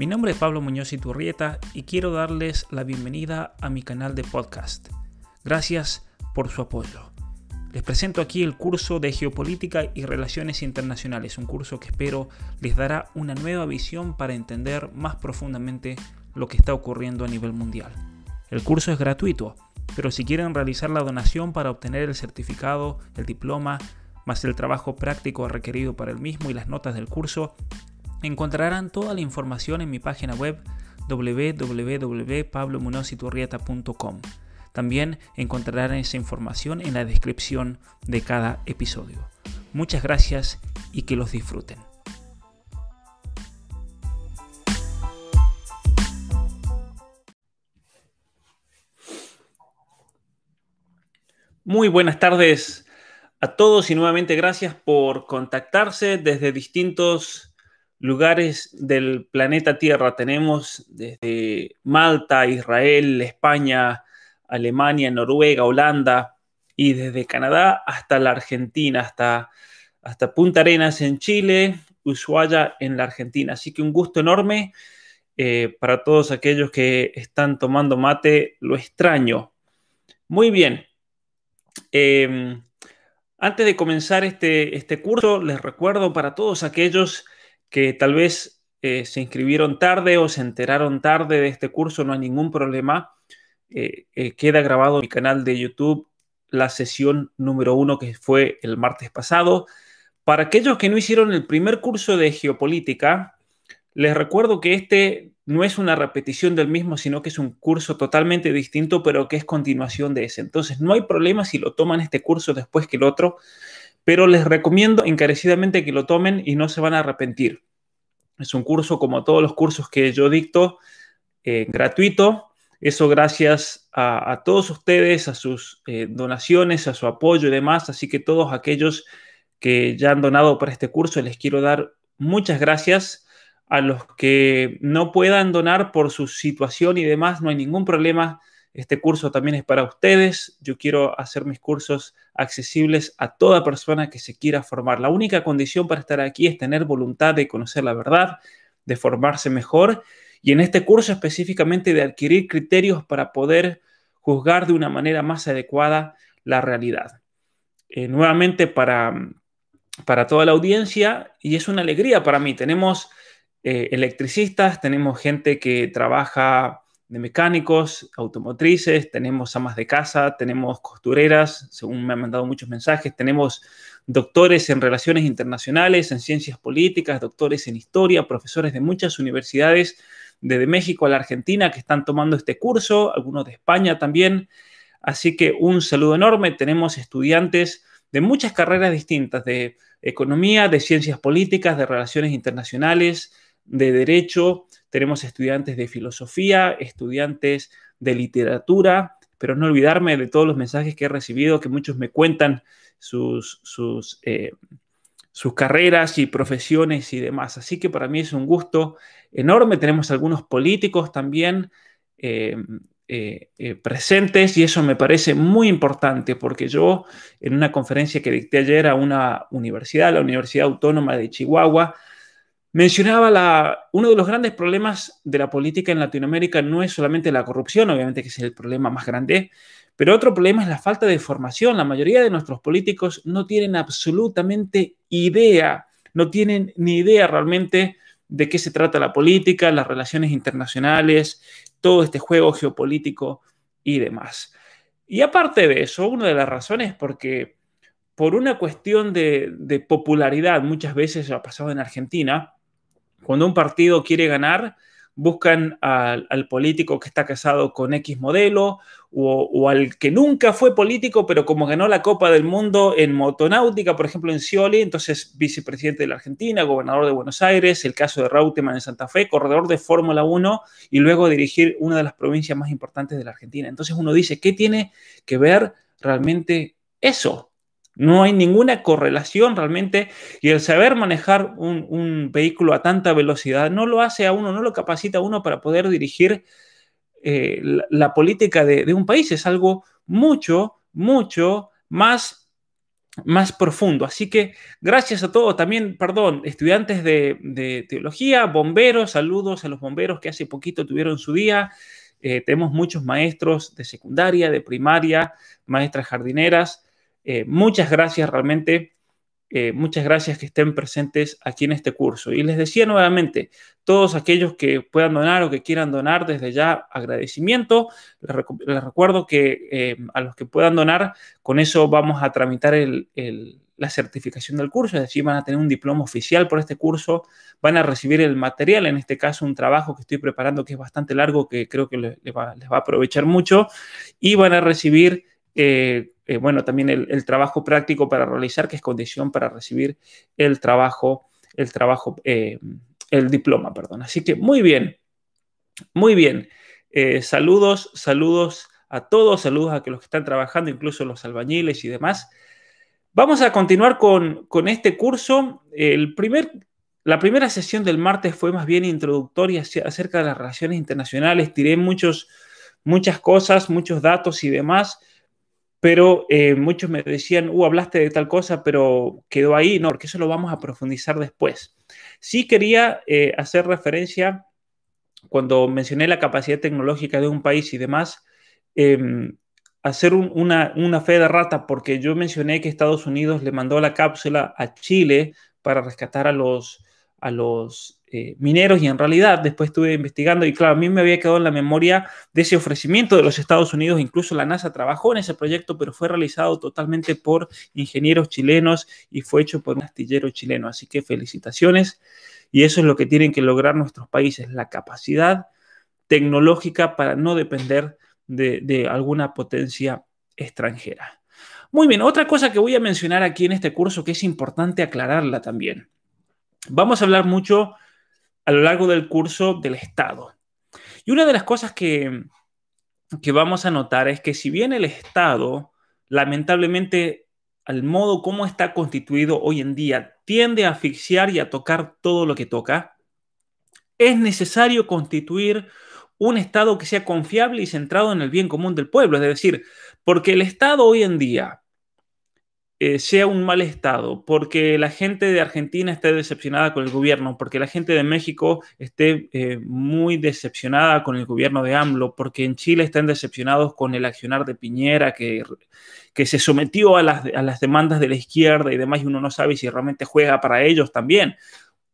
Mi nombre es Pablo Muñoz Iturrieta y quiero darles la bienvenida a mi canal de podcast. Gracias por su apoyo. Les presento aquí el curso de Geopolítica y Relaciones Internacionales, un curso que espero les dará una nueva visión para entender más profundamente lo que está ocurriendo a nivel mundial. El curso es gratuito, pero si quieren realizar la donación para obtener el certificado, el diploma, más el trabajo práctico requerido para el mismo y las notas del curso, Encontrarán toda la información en mi página web www.pablomunociturrieta.com. También encontrarán esa información en la descripción de cada episodio. Muchas gracias y que los disfruten. Muy buenas tardes a todos y nuevamente gracias por contactarse desde distintos lugares del planeta Tierra. Tenemos desde Malta, Israel, España, Alemania, Noruega, Holanda y desde Canadá hasta la Argentina, hasta, hasta Punta Arenas en Chile, Ushuaia en la Argentina. Así que un gusto enorme eh, para todos aquellos que están tomando mate. Lo extraño. Muy bien. Em, antes de comenzar este, este curso, les recuerdo para todos aquellos que tal vez eh, se inscribieron tarde o se enteraron tarde de este curso, no hay ningún problema. Eh, eh, queda grabado en mi canal de YouTube la sesión número uno que fue el martes pasado. Para aquellos que no hicieron el primer curso de geopolítica, les recuerdo que este no es una repetición del mismo, sino que es un curso totalmente distinto, pero que es continuación de ese. Entonces, no hay problema si lo toman este curso después que el otro pero les recomiendo encarecidamente que lo tomen y no se van a arrepentir. Es un curso como todos los cursos que yo dicto, eh, gratuito. Eso gracias a, todos ustedes, a sus eh, donaciones, a su apoyo y demás. Así que todos aquellos que ya han donado para este curso, les quiero dar muchas gracias. A los que no puedan donar por su situación y demás, no hay ningún problema. Este curso también es para ustedes. Yo quiero hacer mis cursos accesibles a toda persona que se quiera formar. La única condición para estar aquí es tener voluntad de conocer la verdad, de formarse mejor y en este curso específicamente de adquirir criterios para poder juzgar de una manera más adecuada la realidad. Eh, nuevamente para, para toda la audiencia y es una alegría para mí. Tenemos eh, electricistas, tenemos gente que trabaja de mecánicos, automotrices, tenemos amas de casa, tenemos costureras, según me han mandado muchos mensajes, tenemos doctores en relaciones internacionales, en ciencias políticas, doctores en historia, profesores de muchas universidades, desde México a la Argentina, que están tomando este curso, algunos de España también. Así que un saludo enorme. Tenemos estudiantes de muchas carreras distintas, de economía, de ciencias políticas, de relaciones internacionales, de derecho, tenemos estudiantes de filosofía, estudiantes de literatura, pero no olvidarme de todos los mensajes que he recibido, que muchos me cuentan sus, sus, eh, sus carreras y profesiones y demás. Así que para mí es un gusto enorme. Tenemos algunos políticos también eh, eh, presentes y eso me parece muy importante porque yo en una conferencia que dicté ayer a una universidad, la Universidad Autónoma de Chihuahua, Mencionaba la, uno de los grandes problemas de la política en Latinoamérica no es solamente la corrupción, obviamente que es el problema más grande, pero otro problema es la falta de formación. La mayoría de nuestros políticos no tienen absolutamente idea, no tienen ni idea realmente de qué se trata la política, las relaciones internacionales, todo este juego geopolítico y demás. Y aparte de eso, una de las razones porque por una cuestión de, de popularidad, muchas veces ha pasado en Argentina, cuando un partido quiere ganar, buscan al, político que está casado con X modelo o, al que nunca fue político, pero como ganó la Copa del Mundo en motonáutica, por ejemplo, en Scioli, entonces vicepresidente de la Argentina, gobernador de Buenos Aires, el caso de Rauteman en Santa Fe, corredor de Fórmula 1 y luego dirigir una de las provincias más importantes de la Argentina. Entonces uno dice, ¿qué tiene que ver realmente eso? No hay ninguna correlación realmente y el saber manejar un, vehículo a tanta velocidad no lo hace a uno, no lo capacita a uno para poder dirigir eh, la, política de, un país. Es algo mucho, mucho más más profundo. Así que gracias a todos, también, perdón, estudiantes de, teología, bomberos, saludos a los bomberos que hace poquito tuvieron su día. Eh, tenemos muchos maestros de secundaria, de primaria, maestras jardineras. Eh, muchas gracias realmente. Eh, muchas gracias que estén presentes aquí en este curso. Y les decía nuevamente, todos aquellos que puedan donar o que quieran donar, desde ya agradecimiento. Les, recuerdo que eh, a los que puedan donar, con eso vamos a tramitar la certificación del curso, es decir, van a tener un diploma oficial por este curso, van a recibir el material, en este caso un trabajo que estoy preparando que es bastante largo, que creo que les va, a aprovechar mucho, y van a recibir... eh, bueno, también el, trabajo práctico para realizar, que es condición para recibir el trabajo, el trabajo, eh, el diploma, perdón. Así que muy bien, muy bien. Eh, saludos, saludos a todos, saludos a los que están trabajando, incluso los albañiles y demás. Vamos a continuar con, este curso. El primer, la primera sesión del martes fue más bien introductoria acerca de las relaciones internacionales. Tiré muchos, muchas cosas, muchos datos y demás pero eh, muchos me decían, uh, hablaste de tal cosa, pero quedó ahí, no, porque eso lo vamos a profundizar después. Sí quería eh, hacer referencia, cuando mencioné la capacidad tecnológica de un país y demás, em, hacer una, una fe de rata, porque yo mencioné que Estados Unidos le mandó la cápsula a Chile para rescatar a los, a los eh, mineros y en realidad después estuve investigando y claro, a mí me había quedado en la memoria de ese ofrecimiento de los Estados Unidos, incluso la NASA trabajó en ese proyecto, pero fue realizado totalmente por ingenieros chilenos y fue hecho por un astillero chileno. Así que felicitaciones y eso es lo que tienen que lograr nuestros países, la capacidad tecnológica para no depender de, de alguna potencia extranjera. Muy bien, otra cosa que voy a mencionar aquí en este curso que es importante aclararla también. Vamos a hablar mucho a lo largo del curso del Estado. Y una de las cosas que, que vamos a notar es que si bien el Estado, lamentablemente, al modo como está constituido hoy en día, tiende a asfixiar y a tocar todo lo que toca, es necesario constituir un Estado que sea confiable y centrado en el bien común del pueblo. Es decir, porque el Estado hoy en día eh, sea un mal estado, porque la gente de Argentina esté decepcionada con el gobierno, porque la gente de México esté eh, muy decepcionada con el gobierno de AMLO, porque en Chile estén decepcionados con el accionar de Piñera, que, que se sometió a las, a las demandas de la izquierda y demás, uno no sabe si realmente juega para ellos también,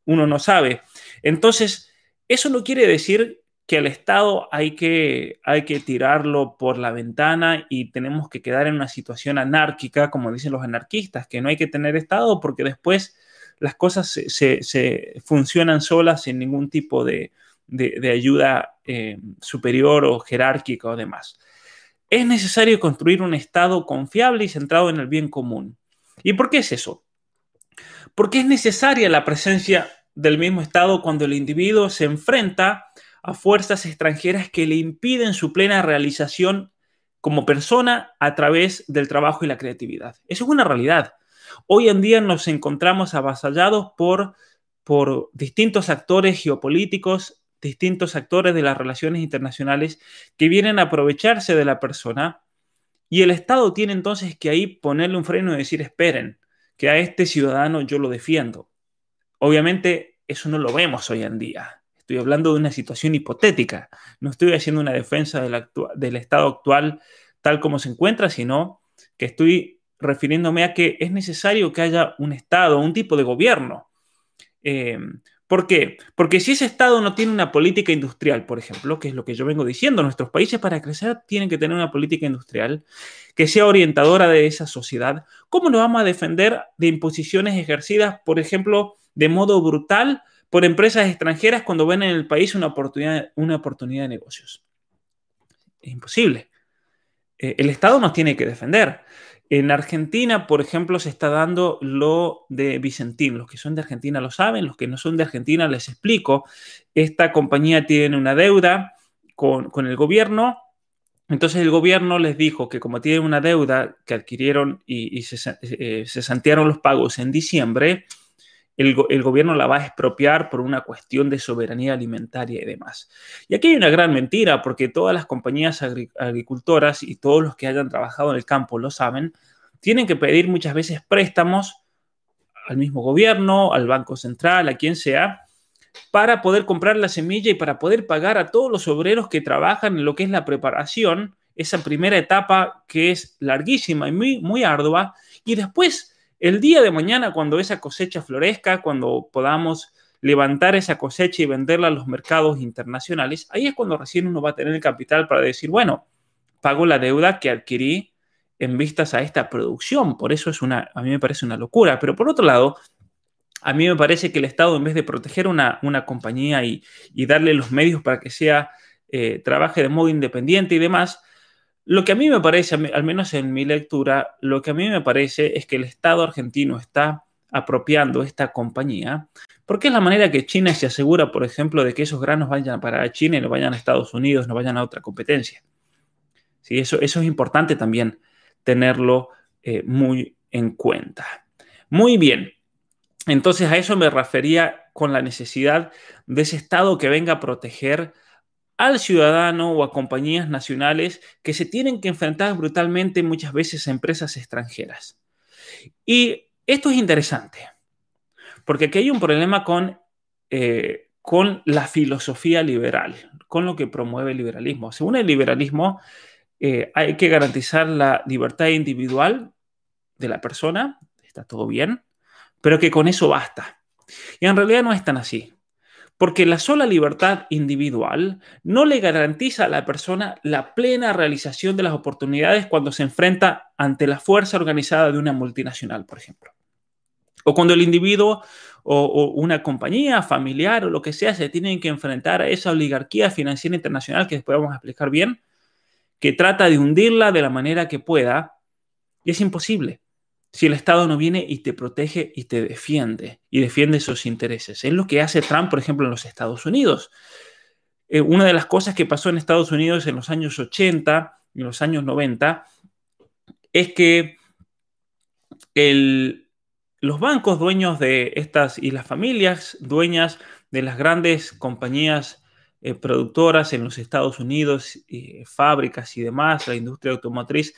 uno no sabe. Entonces, eso no quiere decir que al Estado hay que, hay que tirarlo por la ventana y tenemos que quedar en una situación anárquica, como dicen los anarquistas, que no hay que tener Estado porque después las cosas se, funcionan solas sin ningún tipo de, ayuda eh, superior o jerárquica o demás. Es necesario construir un Estado confiable y centrado en el bien común. ¿Y por qué es eso? Porque es necesaria la presencia del mismo Estado cuando el individuo se enfrenta fuerzas extranjeras que le impiden su plena realización como persona a través del trabajo y la creatividad. Eso es una realidad. Hoy en día nos encontramos avasallados por, por distintos actores geopolíticos, distintos actores de las relaciones internacionales que vienen a aprovecharse de la persona y el Estado tiene entonces que ahí ponerle un freno y decir, esperen, que a este ciudadano yo lo defiendo. Obviamente eso no lo vemos hoy en día. Estoy hablando de una situación hipotética. No estoy haciendo una defensa del, estado actual tal como se encuentra, sino que estoy refiriéndome a que es necesario que haya un Estado, un tipo de gobierno. Eh, ¿Por qué? Porque si ese Estado no tiene una política industrial, por ejemplo, que es lo que yo vengo diciendo, nuestros países para crecer tienen que tener una política industrial que sea orientadora de esa sociedad, ¿cómo nos vamos a defender de imposiciones ejercidas, por ejemplo, de modo brutal por empresas extranjeras cuando ven en el país una oportunidad, una oportunidad de negocios. Es imposible. Eh, el Estado nos tiene que defender. En Argentina, por ejemplo, se está dando lo de Vicentín. Los que son de Argentina lo saben, los que no son de Argentina les explico. Esta compañía tiene una deuda con, el gobierno. Entonces el gobierno les dijo que como tienen una deuda que adquirieron y, se, eh, se santearon los pagos en diciembre, el, gobierno la va a expropiar por una cuestión de soberanía alimentaria y demás. Y aquí hay una gran mentira, porque todas las compañías agricultoras y todos los que hayan trabajado en el campo lo saben, tienen que pedir muchas veces préstamos al mismo gobierno, al Banco Central, a quien sea, para poder comprar la semilla y para poder pagar a todos los obreros que trabajan en lo que es la preparación, esa primera etapa que es larguísima y muy, muy ardua, y después, el día de mañana, cuando esa cosecha florezca, cuando podamos levantar esa cosecha y venderla a los mercados internacionales, ahí es cuando recién uno va a tener el capital para decir, bueno, pago la deuda que adquirí en vistas a esta producción. Por eso es una, a mí me parece una locura. Pero por otro lado, a mí me parece que el Estado, en vez de proteger una, una compañía y, darle los medios para que sea, eh, trabaje de modo independiente y demás, lo que a mí me parece, al menos en mi lectura, lo que a mí me parece es que el Estado argentino está apropiando esta compañía, porque es la manera que China se asegura, por ejemplo, de que esos granos vayan para China y no vayan a Estados Unidos, no vayan a otra competencia. Sí, eso, es importante también tenerlo eh, muy en cuenta. Muy bien, entonces a eso me refería con la necesidad de ese Estado que venga a proteger al ciudadano o a compañías nacionales que se tienen que enfrentar brutalmente muchas veces a empresas extranjeras. Y esto es interesante, porque aquí hay un problema con, eh, con la filosofía liberal, con lo que promueve el liberalismo. Según el liberalismo, eh, hay que garantizar la libertad individual de la persona, está todo bien, pero que con eso basta. Y en realidad no es tan así, porque la sola libertad individual no le garantiza a la persona la plena realización de las oportunidades cuando se enfrenta ante la fuerza organizada de una multinacional, por ejemplo. O cuando el individuo o, una compañía familiar o lo que sea se tienen que enfrentar a esa oligarquía financiera internacional que después vamos a explicar bien, que trata de hundirla de la manera que pueda, y es imposible si el Estado no viene y te protege y te defiende, y defiende sus intereses. Es lo que hace Trump, por ejemplo, en los Estados Unidos. Eh, una de las cosas que pasó en Estados Unidos en los años 80 y en los años 90 es que los bancos dueños de estas y las familias dueñas de las grandes compañías eh, productoras en los Estados Unidos, fábricas y demás, la industria automotriz,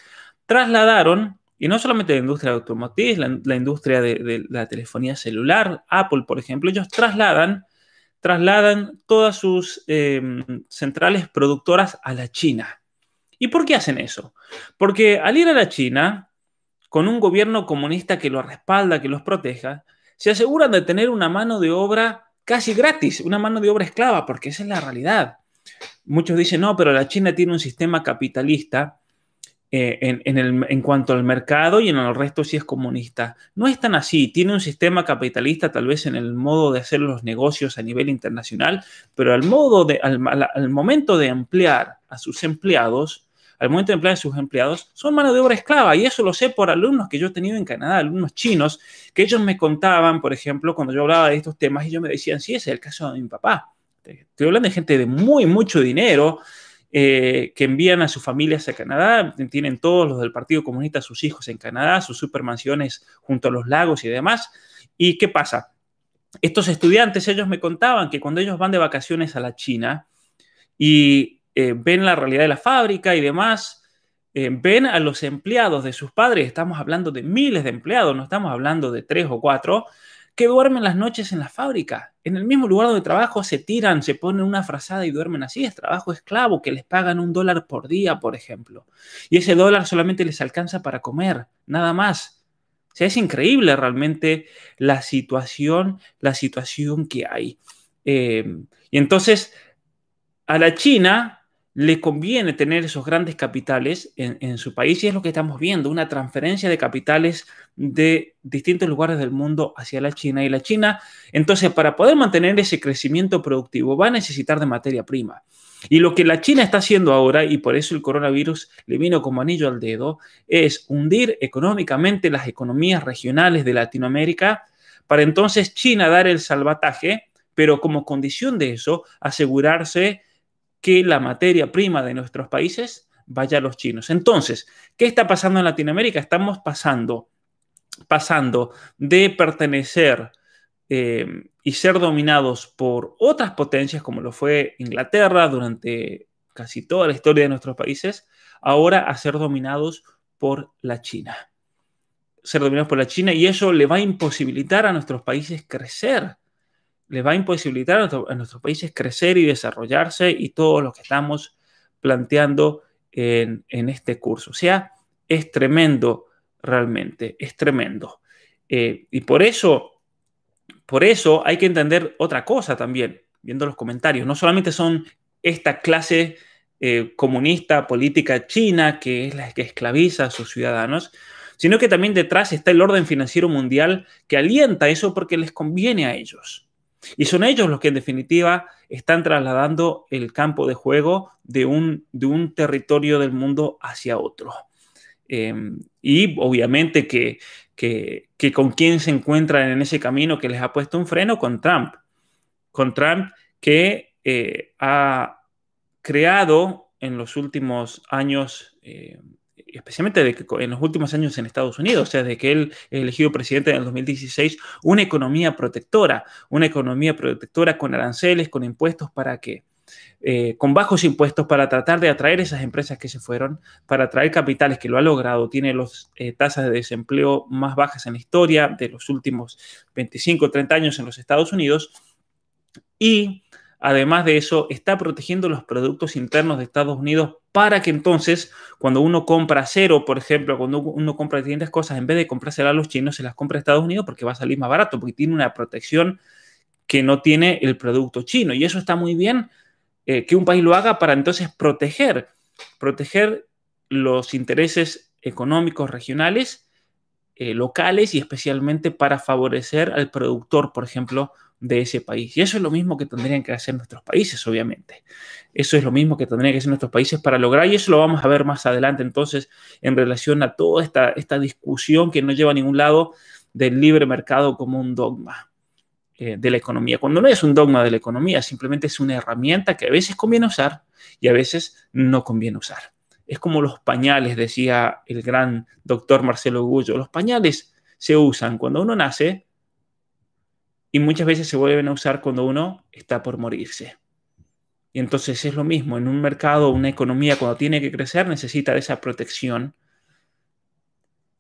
trasladaron, y no solamente la industria automotriz, la, industria de, la telefonía celular, Apple, por ejemplo, ellos trasladan, trasladan todas sus em, centrales productoras a la China. ¿Y por qué hacen eso? Porque al ir a la China, con un gobierno comunista que los respalda, que los proteja, se aseguran de tener una mano de obra casi gratis, una mano de obra esclava, porque esa es la realidad. Muchos dicen, no, pero la China tiene un sistema capitalista eh, en, en, cuanto al mercado y en el resto sí es comunista. No es tan así, tiene un sistema capitalista tal vez en el modo de hacer los negocios a nivel internacional, pero al, modo de, al momento de emplear a sus empleados, al momento de emplear a sus empleados, son mano de obra esclava. Y eso lo sé por alumnos que yo he tenido en Canadá, alumnos chinos, que ellos me contaban, por ejemplo, cuando yo hablaba de estos temas, y ellos me decían, sí, ese es el caso de mi papá. Estoy hablando de gente de muy, mucho dinero, eh, que envían a sus familias a Canadá, tienen todos los del Partido Comunista sus hijos en Canadá, sus supermansiones junto a los lagos y demás. ¿Y qué pasa? Estos estudiantes, ellos me contaban que cuando ellos van de vacaciones a la China y eh, ven la realidad de la fábrica y demás, eh, ven a los empleados de sus padres, estamos hablando de miles de empleados, no estamos hablando de tres o cuatro, que duermen las noches en la fábrica. En el mismo lugar donde trabajo se tiran, se ponen una frazada y duermen así. Es trabajo esclavo, que les pagan un dólar por día, por ejemplo. Y ese dólar solamente les alcanza para comer, nada más. O sea, es increíble realmente la situación, la situación que hay. Eh, y entonces, a la China le conviene tener esos grandes capitales en, su país y es lo que estamos viendo, una transferencia de capitales de distintos lugares del mundo hacia la China. Y la China, entonces, para poder mantener ese crecimiento productivo, va a necesitar de materia prima. Y lo que la China está haciendo ahora, y por eso el coronavirus le vino como anillo al dedo, es hundir económicamente las economías regionales de Latinoamérica para entonces China dar el salvataje, pero como condición de eso, asegurarse que la materia prima de nuestros países vaya a los chinos. Entonces, ¿qué está pasando en Latinoamérica? Estamos pasando, pasando de pertenecer eh, y ser dominados por otras potencias, como lo fue Inglaterra durante casi toda la historia de nuestros países, ahora a ser dominados por la China. ser dominados por la China y eso le va a imposibilitar a nuestros países crecer. Le va a imposibilitar a, nuestros países crecer y desarrollarse y todo lo que estamos planteando en, este curso. O sea, es tremendo realmente, es tremendo. Eh, y por eso, por eso hay que entender otra cosa también, viendo los comentarios. No solamente son esta clase eh, comunista política china que es la que esclaviza a sus ciudadanos, sino que también detrás está el orden financiero mundial que alienta eso porque les conviene a ellos. Y son ellos los que en definitiva están trasladando el campo de juego de un, de un territorio del mundo hacia otro. Em, y obviamente que, que, con quién se encuentran en ese camino que les ha puesto un freno con Trump. Con Trump que eh, ha creado en los últimos años eh, especialmente en los últimos años en Estados Unidos, o sea, desde que él elegido presidente en el 2016, una economía protectora, una economía protectora con aranceles, con impuestos para que, eh, con bajos impuestos para tratar de atraer esas empresas que se fueron, para atraer capitales que lo ha logrado, tiene las eh, tasas de desempleo más bajas en la historia de los últimos 25, 30 años en los Estados Unidos y Además de eso, está protegiendo los productos internos de Estados Unidos para que entonces, cuando uno compra acero, por ejemplo, cuando uno compra distintas cosas, en vez de comprárselas a los chinos, se las compra a Estados Unidos porque va a salir más barato, porque tiene una protección que no tiene el producto chino. Y eso está muy bien eh, que un país lo haga para entonces proteger, proteger los intereses económicos regionales, eh, locales y especialmente para favorecer al productor, por ejemplo, de ese país. Y eso es lo mismo que tendrían que hacer nuestros países, obviamente. Eso es lo mismo que tendrían que hacer nuestros países para lograr, y eso lo vamos a ver más adelante entonces en relación a toda esta, esta discusión que no lleva a ningún lado del libre mercado como un dogma eh, de la economía. Cuando no es un dogma de la economía, simplemente es una herramienta que a veces conviene usar y a veces no conviene usar. Es como los pañales, decía el gran doctor Marcelo Gullo. Los pañales se usan cuando uno nace y muchas veces se vuelven a usar cuando uno está por morirse. Y entonces es lo mismo, en un mercado, una economía, cuando tiene que crecer, necesita de esa protección.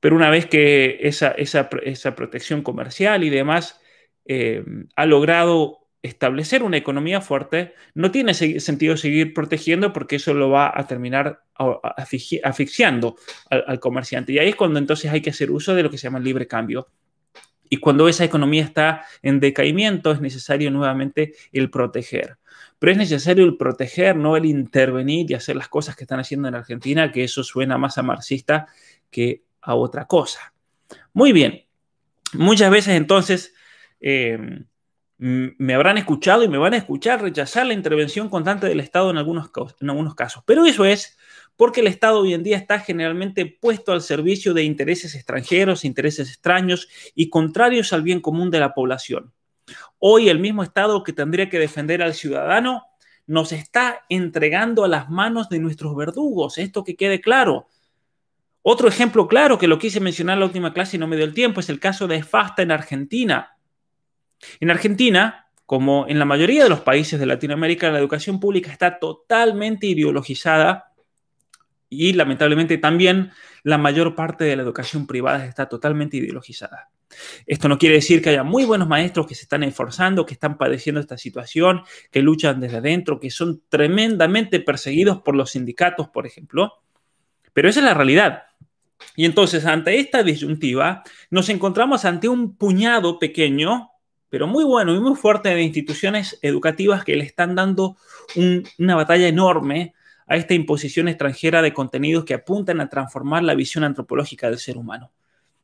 Pero una vez que esa, esa, protección comercial y demás eh, ha logrado establecer una economía fuerte, no tiene sentido seguir protegiendo porque eso lo va a terminar asfixiando al, al comerciante. Y ahí es cuando entonces hay que hacer uso de lo que se llama el libre cambio y cuando esa economía está en decaimiento, es necesario nuevamente el proteger. Pero es necesario el proteger, no el intervenir y hacer las cosas que están haciendo en Argentina, que eso suena más a marxista que a otra cosa. Muy bien. Muchas veces entonces em, me habrán escuchado y me van a escuchar rechazar la intervención constante del Estado en algunos, en algunos casos. Pero eso es porque el Estado hoy en día está generalmente puesto al servicio de intereses extranjeros, intereses extraños y contrarios al bien común de la población. Hoy el mismo Estado que tendría que defender al ciudadano nos está entregando a las manos de nuestros verdugos, esto que quede claro. Otro ejemplo claro que lo quise mencionar en la última clase y no me dio el tiempo es el caso de FASTA en Argentina. En Argentina, como en la mayoría de los países de Latinoamérica, la educación pública está totalmente ideologizada y lamentablemente también la mayor parte de la educación privada está totalmente ideologizada. Esto no quiere decir que haya muy buenos maestros que se están esforzando, que están padeciendo esta situación, que luchan desde adentro, que son tremendamente perseguidos por los sindicatos, por ejemplo. Pero esa es la realidad. Y entonces, ante esta disyuntiva, nos encontramos ante un puñado pequeño, pero muy bueno y muy fuerte de instituciones educativas que le están dando una batalla enorme a esta imposición extranjera de contenidos que apuntan a transformar la visión antropológica del ser humano.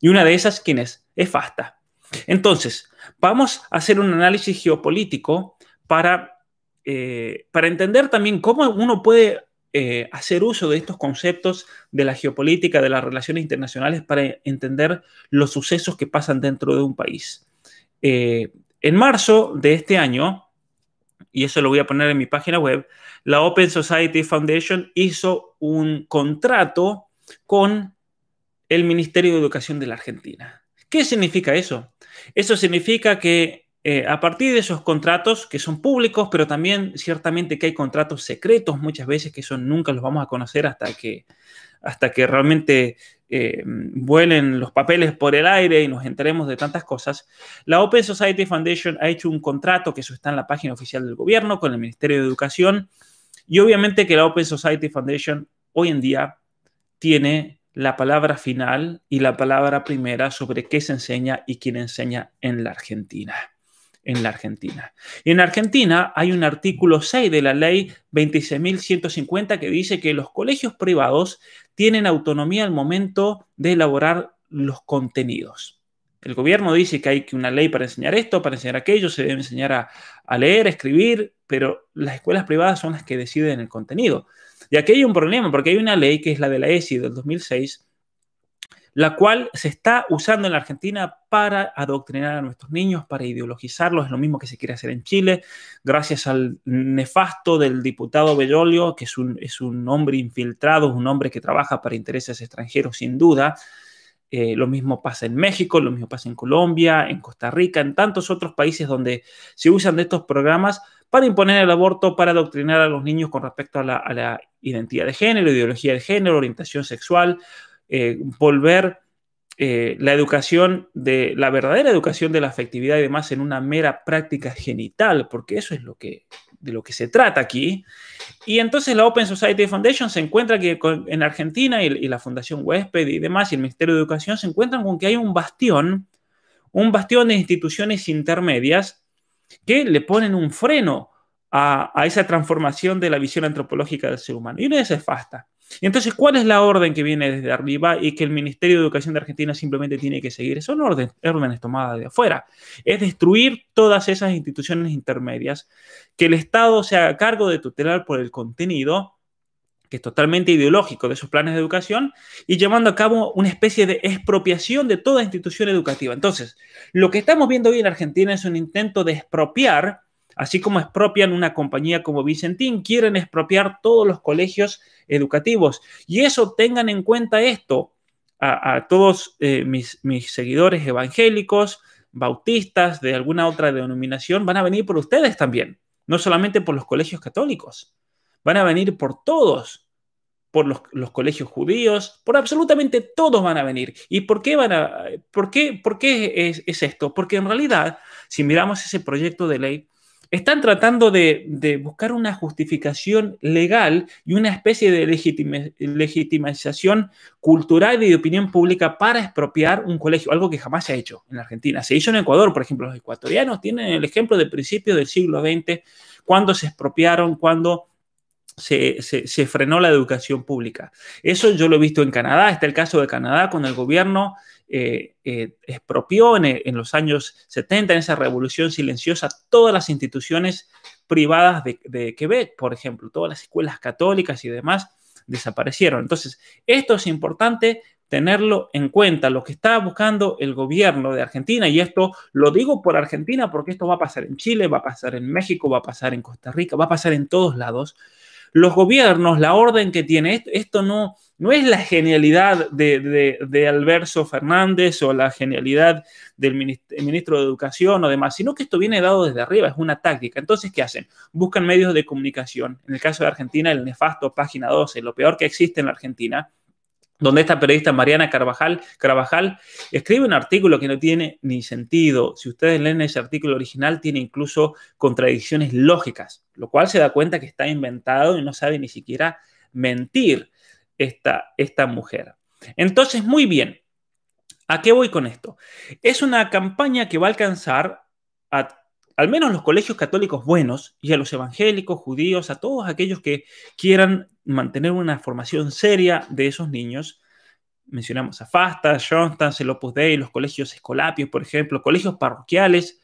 Y una de esas, ¿quién es? Es FASTA. Entonces, vamos a hacer un análisis geopolítico para, eh, para entender también cómo uno puede eh, hacer uso de estos conceptos de la geopolítica, de las relaciones internacionales, para entender los sucesos que pasan dentro de un país. Eh, en marzo de este año, y eso lo voy a poner en mi página web, la Open Society Foundation hizo un contrato con el Ministerio de Educación de la Argentina. ¿Qué significa eso? Eso significa que eh, a partir de esos contratos, que son públicos, pero también ciertamente que hay contratos secretos muchas veces, que eso nunca los vamos a conocer hasta que, hasta que realmente eh, vuelen los papeles por el aire y nos enteremos de tantas cosas, la Open Society Foundation ha hecho un contrato, que eso está en la página oficial del gobierno, con el Ministerio de Educación, y obviamente que la Open Society Foundation hoy en día tiene la palabra final y la palabra primera sobre qué se enseña y quién enseña en la Argentina. En la Argentina. Y en Argentina hay un artículo 6 de la ley 26.150 que dice que los colegios privados tienen autonomía al momento de elaborar los contenidos. El gobierno dice que hay una ley para enseñar esto, para enseñar aquello, se debe enseñar a, a leer, a escribir, pero las escuelas privadas son las que deciden el contenido. Y aquí hay un problema, porque hay una ley que es la de la ESI del 2006, la cual se está usando en la Argentina para adoctrinar a nuestros niños, para ideologizarlos, es lo mismo que se quiere hacer en Chile, gracias al nefasto del diputado Bellolio, que es un, es un hombre infiltrado, un hombre que trabaja para intereses extranjeros sin duda. Eh, lo mismo pasa en México, lo mismo pasa en Colombia, en Costa Rica, en tantos otros países donde se usan de estos programas para imponer el aborto, para adoctrinar a los niños con respecto a la, identidad de género, ideología de género, orientación sexual, eh, volver eh, la educación de la verdadera educación de la afectividad y demás en una mera práctica genital, porque eso es lo que de lo que se trata aquí. Y entonces la Open Society Foundation se encuentra que en Argentina y, y la Fundación Huésped y demás y el Ministerio de Educación se encuentran con que hay un bastión, un bastión de instituciones intermedias que le ponen un freno a, esa transformación de la visión antropológica del ser humano. Y una de esas es FASTA. Entonces, ¿cuál es la orden que viene desde arriba y que el Ministerio de Educación de Argentina simplemente tiene que seguir? Son órdenes tomadas de afuera. Es destruir todas esas instituciones intermedias, que el Estado se haga cargo de tutelar por el contenido, que es totalmente ideológico de esos planes de educación, y llevando a cabo una especie de expropiación de toda institución educativa. Entonces, lo que estamos viendo hoy en Argentina es un intento de expropiar Así como expropian una compañía como Vicentín, quieren expropiar todos los colegios educativos. Y eso, tengan en cuenta esto, a, todos eh, mis, mis seguidores evangélicos, bautistas, de alguna otra denominación, van a venir por ustedes también, no solamente por los colegios católicos, van a venir por todos, por los, colegios judíos, por absolutamente todos van a venir. ¿Y por qué van a, por qué, por qué es esto? Porque en realidad, si miramos ese proyecto de ley, están tratando de, buscar una justificación legal y una especie de legitimización cultural y de opinión pública para expropiar un colegio, algo que jamás se ha hecho en Argentina. Se hizo en Ecuador, por ejemplo, los ecuatorianos tienen el ejemplo de principios del siglo XX, cuando se expropiaron, cuando se, se, frenó la educación pública. Eso yo lo he visto en Canadá, está el caso de Canadá con el gobierno eh, eh, expropió en, los años 70, en esa revolución silenciosa, todas las instituciones privadas de, Quebec, por ejemplo, todas las escuelas católicas y demás desaparecieron. Entonces, esto es importante tenerlo en cuenta, lo que está buscando el gobierno de Argentina, y esto lo digo por Argentina porque esto va a pasar en Chile, va a pasar en México, va a pasar en Costa Rica, va a pasar en todos lados. Los gobiernos, la orden que tiene, esto, esto no, no es la genialidad de, de, Alberto Fernández o la genialidad del ministro de Educación o demás, sino que esto viene dado desde arriba, es una táctica. Entonces, ¿qué hacen? Buscan medios de comunicación. En el caso de Argentina, el nefasto Página 12, lo peor que existe en la Argentina, donde esta periodista Mariana Carvajal, Carvajal escribe un artículo que no tiene ni sentido. Si ustedes leen ese artículo original, tiene incluso contradicciones lógicas, lo cual se da cuenta que está inventado y no sabe ni siquiera mentir esta, esta mujer. Entonces, muy bien, ¿a qué voy con esto? Es una campaña que va a alcanzar a al menos los colegios católicos buenos y a los evangélicos, judíos, a todos aquellos que quieran mantener una formación seria de esos niños. Mencionamos a FASTA, Johnston, el Opus Dei, los colegios escolapios, por ejemplo, colegios parroquiales,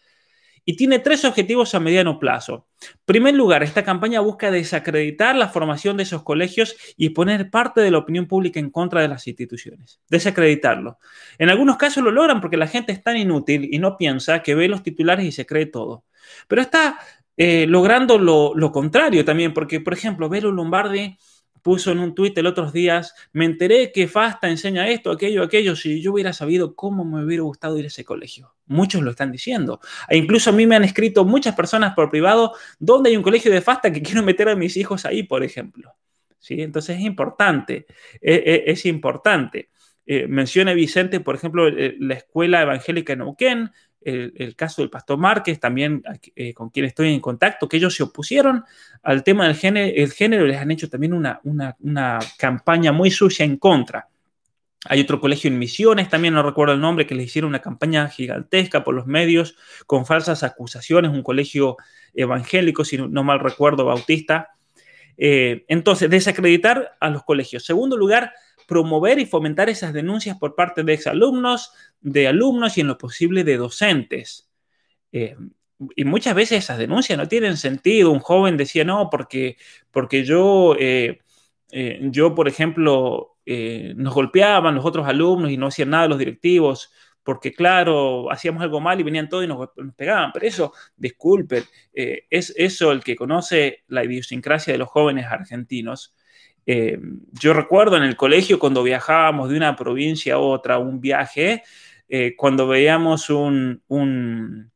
y tiene tres objetivos a mediano plazo. En primer lugar, esta campaña busca desacreditar la formación de esos colegios y poner parte de la opinión pública en contra de las instituciones. Desacreditarlo. En algunos casos lo logran porque la gente es tan inútil y no piensa que ve los titulares y se cree todo. Pero está eh, logrando lo, contrario también, porque, por ejemplo, Vero Lombardi puso en un tuit el otros días, me enteré que FASTA enseña esto, aquello, aquello, si yo hubiera sabido cómo me hubiera gustado ir a ese colegio. Muchos lo están diciendo. E incluso a mí me han escrito muchas personas por privado, ¿dónde hay un colegio de FASTA que quiero meter a mis hijos ahí, por ejemplo? ¿sí? Entonces es importante, e, e, es, importante. Eh, menciona Vicente, por ejemplo, la escuela evangélica en Neuquén, el, caso del pastor Márquez, también eh, con quien estoy en contacto, que ellos se opusieron al tema del género, les han hecho también una, una campaña muy sucia en contra. Hay otro colegio en Misiones, también no recuerdo el nombre, que les hicieron una campaña gigantesca por los medios con falsas acusaciones, un colegio evangélico, si no mal recuerdo, bautista. Eh, entonces, desacreditar a los colegios. Segundo lugar, promover y fomentar esas denuncias por parte de exalumnos, de alumnos y en lo posible de docentes. Eh, y muchas veces esas denuncias no tienen sentido. Un joven decía, no, porque, porque yo, eh, yo, por ejemplo, nos golpeaban los otros alumnos y no hacían nada los directivos porque claro, hacíamos algo mal y venían todos y nos, pegaban, pero eso, disculpen, eh, es eso el que conoce la idiosincrasia de los jóvenes argentinos. Eh, yo recuerdo en el colegio cuando viajábamos de una provincia a otra, un viaje, eh, cuando veíamos un, un,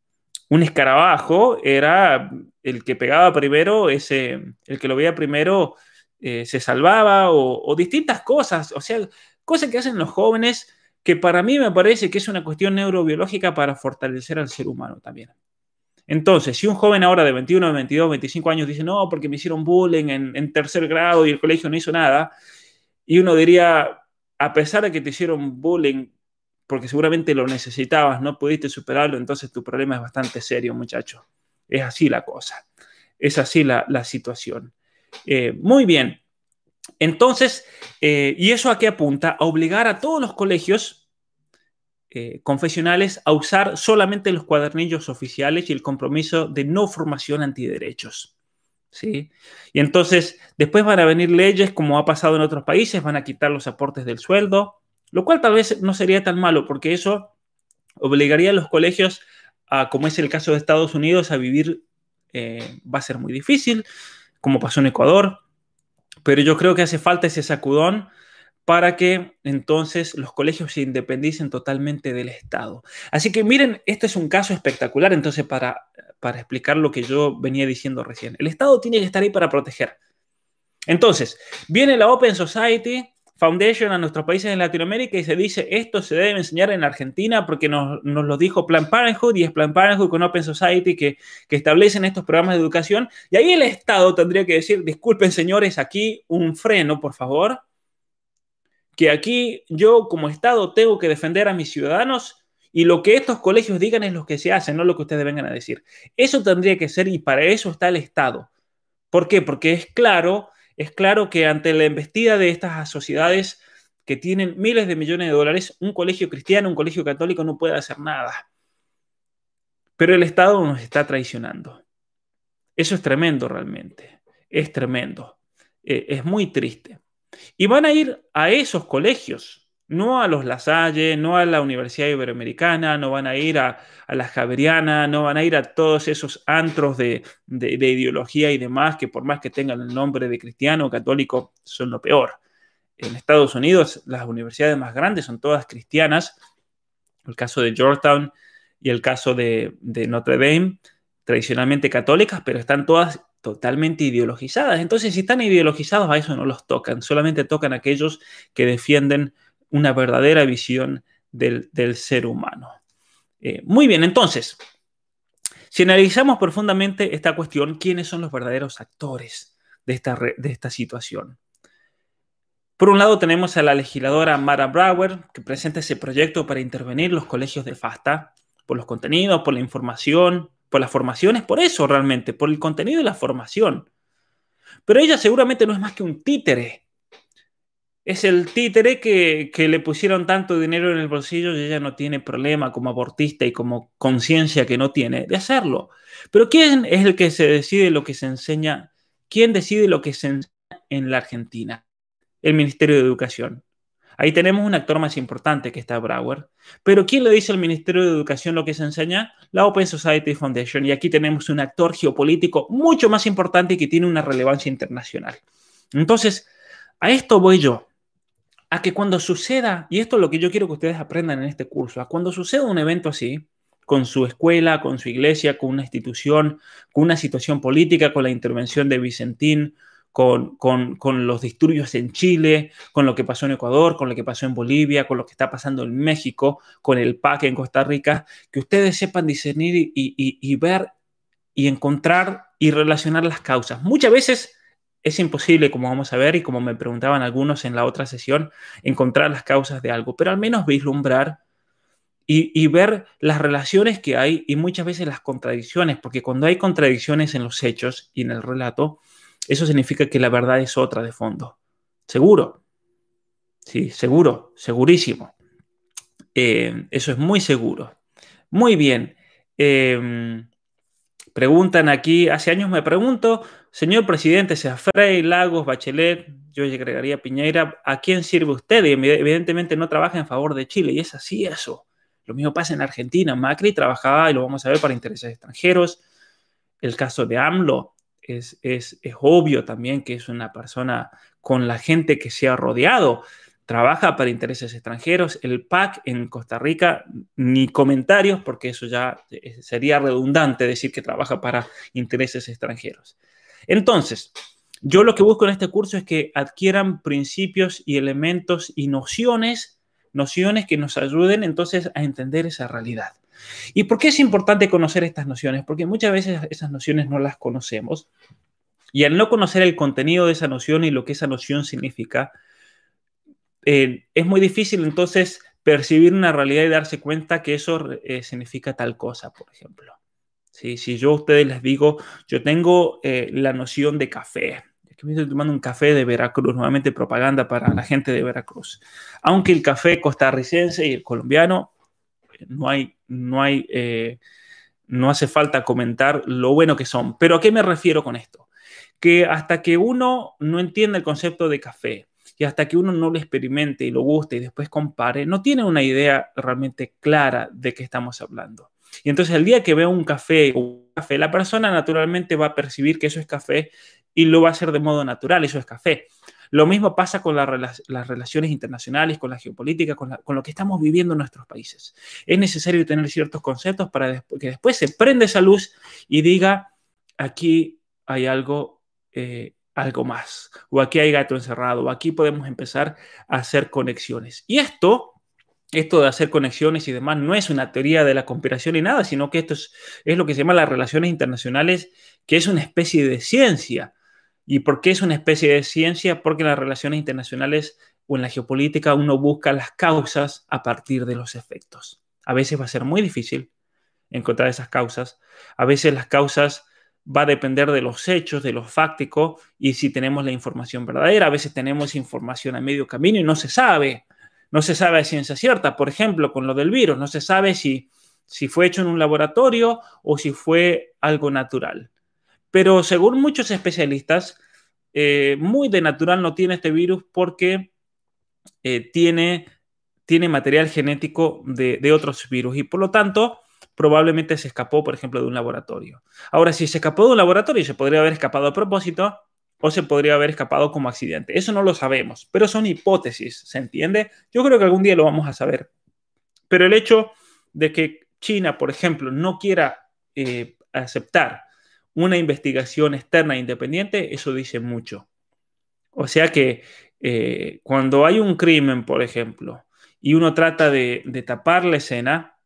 escarabajo, era el que pegaba primero, ese, el que lo veía primero se salvaba o, o distintas cosas, o sea, cosas que hacen los jóvenes que para mí me parece que es una cuestión neurobiológica para fortalecer al ser humano también. Entonces, si un joven ahora de 21, 22, 25 años dice, no, porque me hicieron bullying en, tercer grado y el colegio no hizo nada, y uno diría, a pesar de que te hicieron bullying, porque seguramente lo necesitabas, no pudiste superarlo, entonces tu problema es bastante serio, muchacho. Es así la cosa, es así la, situación. Eh, muy bien, entonces, eh, ¿y eso a qué apunta? A obligar a todos los colegios eh, confesionales a usar solamente los cuadernillos oficiales y el compromiso de no formación antiderechos. ¿sí? Y entonces, después van a venir leyes como ha pasado en otros países, van a quitar los aportes del sueldo, lo cual tal vez no sería tan malo porque eso obligaría a los colegios a, como es el caso de Estados Unidos, a vivir, eh, va a ser muy difícil, como pasó en Ecuador, pero yo creo que hace falta ese sacudón para que entonces los colegios se independicen totalmente del Estado. Así que miren, este es un caso espectacular entonces para, para explicar lo que yo venía diciendo recién. El Estado tiene que estar ahí para proteger. Entonces, viene la Open Society Foundation a nuestros países en Latinoamérica y se dice esto se debe enseñar en Argentina porque nos, lo dijo Plan Parenthood y es Plan Parenthood con Open Society que, que, establecen estos programas de educación. Y ahí el Estado tendría que decir, disculpen señores, aquí un freno, por favor, que aquí yo como Estado tengo que defender a mis ciudadanos y lo que estos colegios digan es lo que se hace, no lo que ustedes vengan a decir. Eso tendría que ser y para eso está el Estado. ¿Por qué? Porque es claro es claro que ante la embestida de estas sociedades que tienen miles de millones de dólares, un colegio cristiano, un colegio católico no puede hacer nada. Pero el Estado nos está traicionando. Eso es tremendo realmente. Es tremendo. Eh, es muy triste. Y van a ir a esos colegios no a los Lasalle, no a la Universidad Iberoamericana, no van a ir a, la Javeriana, no van a ir a todos esos antros de, ideología y demás que por más que tengan el nombre de cristiano o católico son lo peor. En Estados Unidos las universidades más grandes son todas cristianas, el caso de Georgetown y el caso de, de Notre Dame, tradicionalmente católicas, pero están todas totalmente ideologizadas. Entonces, si están ideologizados, a eso no los tocan, solamente tocan a aquellos que defienden una verdadera visión del, ser humano. Eh, muy bien, entonces, si analizamos profundamente esta cuestión, ¿quiénes son los verdaderos actores de esta, de esta situación? Por un lado tenemos a la legisladora Mara Brower, que presenta ese proyecto para intervenir los colegios de FASTA, por los contenidos, por la información, por las formaciones, por eso realmente, por el contenido y la formación. Pero ella seguramente no es más que un títere es el títere que, le pusieron tanto dinero en el bolsillo y ella no tiene problema como abortista y como conciencia que no tiene de hacerlo. Pero ¿quién es el que se decide lo que se enseña? ¿Quién decide lo que se enseña en la Argentina? El Ministerio de Educación. Ahí tenemos un actor más importante que está Brauer. Pero ¿quién le dice al Ministerio de Educación lo que se enseña? La Open Society Foundation. Y aquí tenemos un actor geopolítico mucho más importante que tiene una relevancia internacional. Entonces, a esto voy yo a que cuando suceda, y esto es lo que yo quiero que ustedes aprendan en este curso, a cuando suceda un evento así, con su escuela, con su iglesia, con una institución, con una situación política, con la intervención de Vicentín, con, con, los disturbios en Chile, con lo que pasó en Ecuador, con lo que pasó en Bolivia, con lo que está pasando en México, con el PAC en Costa Rica, que ustedes sepan discernir y, y ver y encontrar y relacionar las causas. Muchas veces es imposible, como vamos a ver y como me preguntaban algunos en la otra sesión, encontrar las causas de algo, pero al menos vislumbrar y, ver las relaciones que hay y muchas veces las contradicciones, porque cuando hay contradicciones en los hechos y en el relato, eso significa que la verdad es otra de fondo. Seguro. Sí, seguro, segurísimo. Eh, eso es muy seguro. Muy bien. Em, preguntan aquí, hace años me pregunto, señor presidente, sea Frey, Lagos, Bachelet, yo agregaría Piñeira, ¿a quién sirve usted? Y evidentemente no trabaja en favor de Chile, y es así eso. Lo mismo pasa en Argentina. Macri trabajaba, y lo vamos a ver, para intereses extranjeros. El caso de AMLO es, obvio también que es una persona con la gente que se ha rodeado. Trabaja para intereses extranjeros. El PAC en Costa Rica, ni comentarios, porque eso ya eh, sería redundante decir que trabaja para intereses extranjeros. Entonces, yo lo que busco en este curso es que adquieran principios y elementos y nociones nociones que nos ayuden entonces a entender esa realidad. ¿Y por qué es importante conocer estas nociones? Porque muchas veces esas nociones no las conocemos y al no conocer el contenido de esa noción y lo que esa noción significa, eh, es muy difícil entonces percibir una realidad y darse cuenta que eso eh, significa tal cosa, por ejemplo. Si yo a ustedes les digo, yo tengo eh, la noción de café, que me estoy tomando un café de Veracruz, nuevamente propaganda para la gente de Veracruz. Aunque el café costarricense y el colombiano, no hay, no hay, eh, no hace falta comentar lo bueno que son. Pero ¿a qué me refiero con esto? Que hasta que uno no entienda el concepto de café y hasta que uno no lo experimente y lo guste y después compare, no tiene una idea realmente clara de qué estamos hablando. Y entonces el día que veo un café, un café, la persona naturalmente va a percibir que eso es café y lo va a hacer de modo natural, eso es café. Lo mismo pasa con las relaciones internacionales, con la geopolítica, con, lo que estamos viviendo en nuestros países. Es necesario tener ciertos conceptos para que después se prenda esa luz y diga, aquí hay algo, eh, algo más, o aquí hay gato encerrado, o aquí podemos empezar a hacer conexiones. Y esto esto de hacer conexiones y demás no es una teoría de la conspiración ni nada, sino que esto es, es, lo que se llama las relaciones internacionales, que es una especie de ciencia. ¿Y por qué es una especie de ciencia? Porque en las relaciones internacionales o en la geopolítica uno busca las causas a partir de los efectos. A veces va a ser muy difícil encontrar esas causas. A veces las causas va a depender de los hechos, de lo fáctico y si tenemos la información verdadera. A veces tenemos información a medio camino y no se sabe. No se sabe a ciencia cierta. Por ejemplo, con lo del virus, no se sabe si, si fue hecho en un laboratorio o si fue algo natural. Pero según muchos especialistas, eh, muy de natural no tiene este virus porque eh, tiene, tiene material genético de, otros virus y por lo tanto probablemente se escapó, por ejemplo, de un laboratorio. Ahora, si se escapó de un laboratorio, se podría haber escapado a propósito o se podría haber escapado como accidente. Eso no lo sabemos, pero son hipótesis, ¿se entiende? Yo creo que algún día lo vamos a saber. Pero el hecho de que China, por ejemplo, no quiera eh, aceptar una investigación externa e independiente, eso dice mucho. O sea que eh, cuando hay un crimen, por ejemplo, y uno trata de, tapar la escena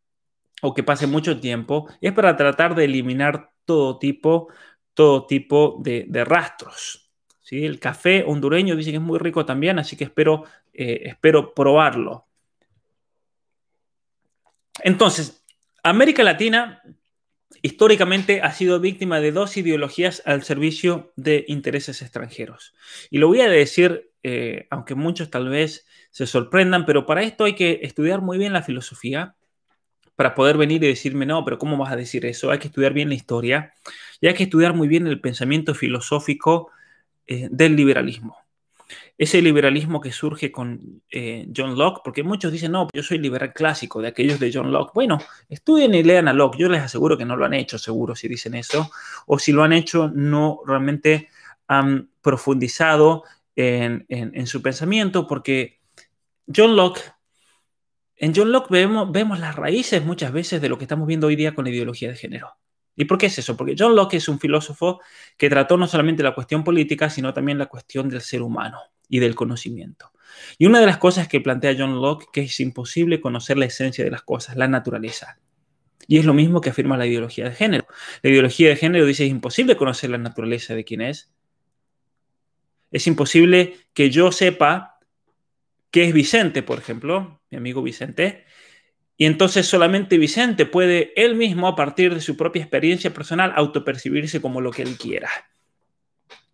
o que pase mucho tiempo, es para tratar de eliminar todo tipo, todo tipo de, rastros. ¿sí? El café hondureño dice que es muy rico también, así que espero, eh, espero probarlo. Entonces, América Latina históricamente ha sido víctima de dos ideologías al servicio de intereses extranjeros. Y lo voy a decir, eh, aunque muchos tal vez se sorprendan, pero para esto hay que estudiar muy bien la filosofía para poder venir y decirme, no, pero ¿cómo vas a decir eso? Hay que estudiar bien la historia y hay que estudiar muy bien el pensamiento filosófico eh, del liberalismo ese liberalismo que surge con eh, John Locke, porque muchos dicen, no, yo soy liberal clásico de aquellos de John Locke. Bueno, estudien y lean a Locke, yo les aseguro que no lo han hecho, seguro, si dicen eso, o si lo han hecho, no realmente han profundizado en, su pensamiento, porque John Locke, en John Locke vemos, vemos las raíces muchas veces de lo que estamos viendo hoy día con la ideología de género. ¿Y por qué es eso? Porque John Locke es un filósofo que trató no solamente la cuestión política, sino también la cuestión del ser humano y del conocimiento. Y una de las cosas que plantea John Locke que es imposible conocer la esencia de las cosas, la naturaleza. Y es lo mismo que afirma la ideología de género. La ideología de género dice es imposible conocer la naturaleza de quién es. Es imposible que yo sepa qué es Vicente, por ejemplo, mi amigo Vicente, y entonces solamente Vicente puede él mismo, a partir de su propia experiencia personal, autopercibirse como lo que él quiera.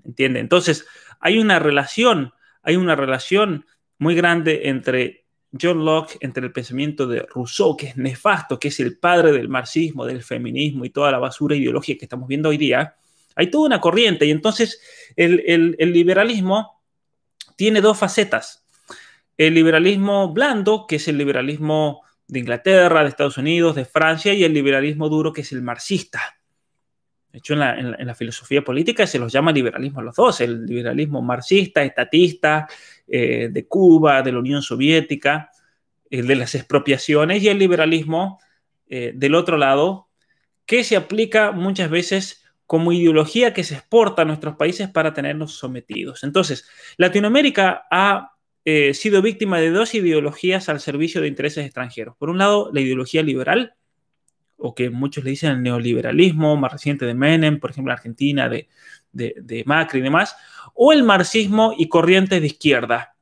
¿Entiende? Entonces, hay una relación, hay una relación muy grande entre John Locke, entre el pensamiento de Rousseau, que es nefasto, que es el padre del marxismo, del feminismo y toda la basura ideológica que estamos viendo hoy día. Hay toda una corriente y entonces el, el liberalismo tiene dos facetas. El liberalismo blando, que es el liberalismo de Inglaterra, de Estados Unidos, de Francia y el liberalismo duro que es el marxista. De hecho, en la, filosofía política se los llama liberalismo a los dos, el liberalismo marxista, estatista, eh, de Cuba, de la Unión Soviética, el de las expropiaciones y el liberalismo eh, del otro lado, que se aplica muchas veces como ideología que se exporta a nuestros países para tenernos sometidos. Entonces, Latinoamérica ha eh, sido víctima de dos ideologías al servicio de intereses extranjeros. Por un lado, la ideología liberal, o que muchos le dicen el neoliberalismo, más reciente de Menem, por ejemplo, Argentina, de, Macri y demás, o el marxismo y corrientes de izquierda,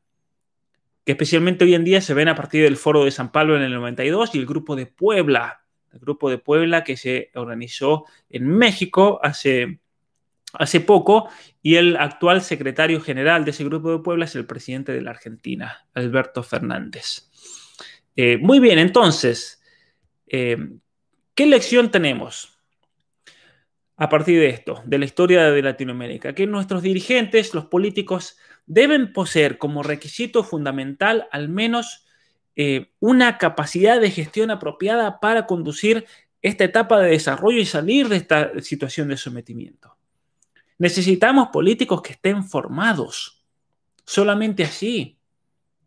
que especialmente hoy en día se ven a partir del Foro de San Pablo en el 92 y el Grupo de Puebla, el Grupo de Puebla que se organizó en México hace hace poco y el actual secretario general de ese grupo de Puebla es el presidente de la Argentina, Alberto Fernández. Eh, muy bien, entonces, eh, ¿qué lección tenemos a partir de esto, de la historia de Latinoamérica? Que nuestros dirigentes, los políticos, deben poseer como requisito fundamental al menos eh, una capacidad de gestión apropiada para conducir esta etapa de desarrollo y salir de esta situación de sometimiento. Necesitamos políticos que estén formados. Solamente así.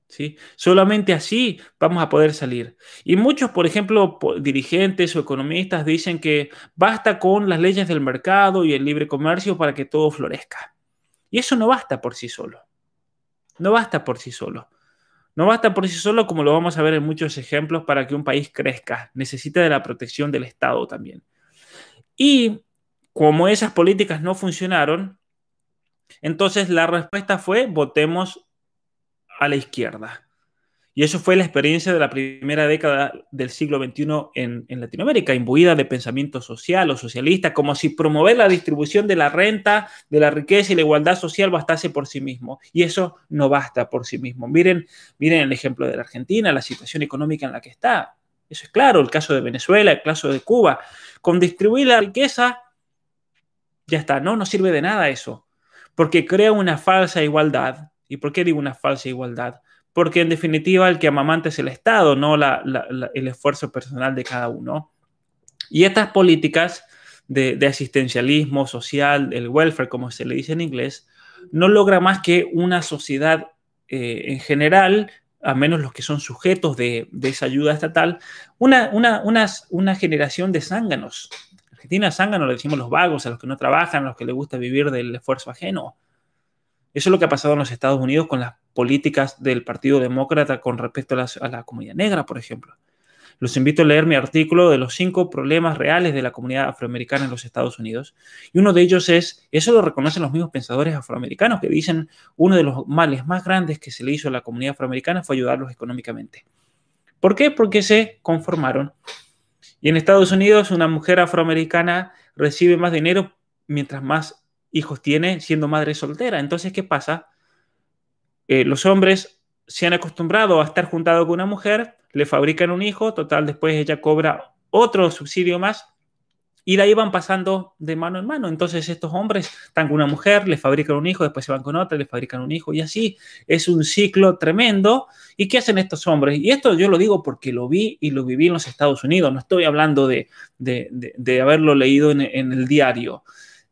¿Sí? Solamente así vamos a poder salir. Y muchos, por ejemplo, dirigentes o economistas dicen que basta con las leyes del mercado y el libre comercio para que todo florezca. Y eso no basta por sí solo. No basta por sí solo. No basta por sí solo, como lo vamos a ver en muchos ejemplos, para que un país crezca. Necesita de la protección del Estado también. Y como esas políticas no funcionaron, entonces la respuesta fue votemos a la izquierda. Y eso fue la experiencia de la primera década del siglo XXI en, Latinoamérica, imbuida de pensamiento social o socialista, como si promover la distribución de la renta, de la riqueza y la igualdad social bastase por sí mismo. Y eso no basta por sí mismo. Miren, miren el ejemplo de la Argentina, la situación económica en la que está. Eso es claro, el caso de Venezuela, el caso de Cuba. Con distribuir la riqueza ya está, no, no sirve de nada eso, porque crea una falsa igualdad. ¿Y por qué digo una falsa igualdad? Porque en definitiva el que amamante es el Estado, no el esfuerzo personal de cada uno. Y estas políticas de, asistencialismo social, el welfare, como se le dice en inglés, no logra más que una sociedad eh, en general, a menos los que son sujetos de, esa ayuda estatal, una, una, una generación de zánganos, Argentina zángano le decimos los vagos, a los que no trabajan, a los que les gusta vivir del esfuerzo ajeno. Eso es lo que ha pasado en los Estados Unidos con las políticas del Partido Demócrata con respecto a la, comunidad negra, por ejemplo. Los invito a leer mi artículo de los cinco problemas reales de la comunidad afroamericana en los Estados Unidos. Y uno de ellos es, eso lo reconocen los mismos pensadores afroamericanos, que dicen uno de los males más grandes que se le hizo a la comunidad afroamericana fue ayudarlos económicamente. ¿Por qué? Porque se conformaron y en Estados Unidos una mujer afroamericana recibe más dinero mientras más hijos tiene siendo madre soltera. Entonces, ¿qué pasa? Eh, los hombres se han acostumbrado a estar juntados con una mujer, le fabrican un hijo, total, después ella cobra otro subsidio más y de ahí van pasando de mano en mano. Entonces estos hombres están con una mujer, le fabrican un hijo, después se van con otra, le fabrican un hijo y así es un ciclo tremendo. ¿Y qué hacen estos hombres? Y esto yo lo digo porque lo vi y lo viví en los Estados Unidos, no estoy hablando de, haberlo leído en, el diario.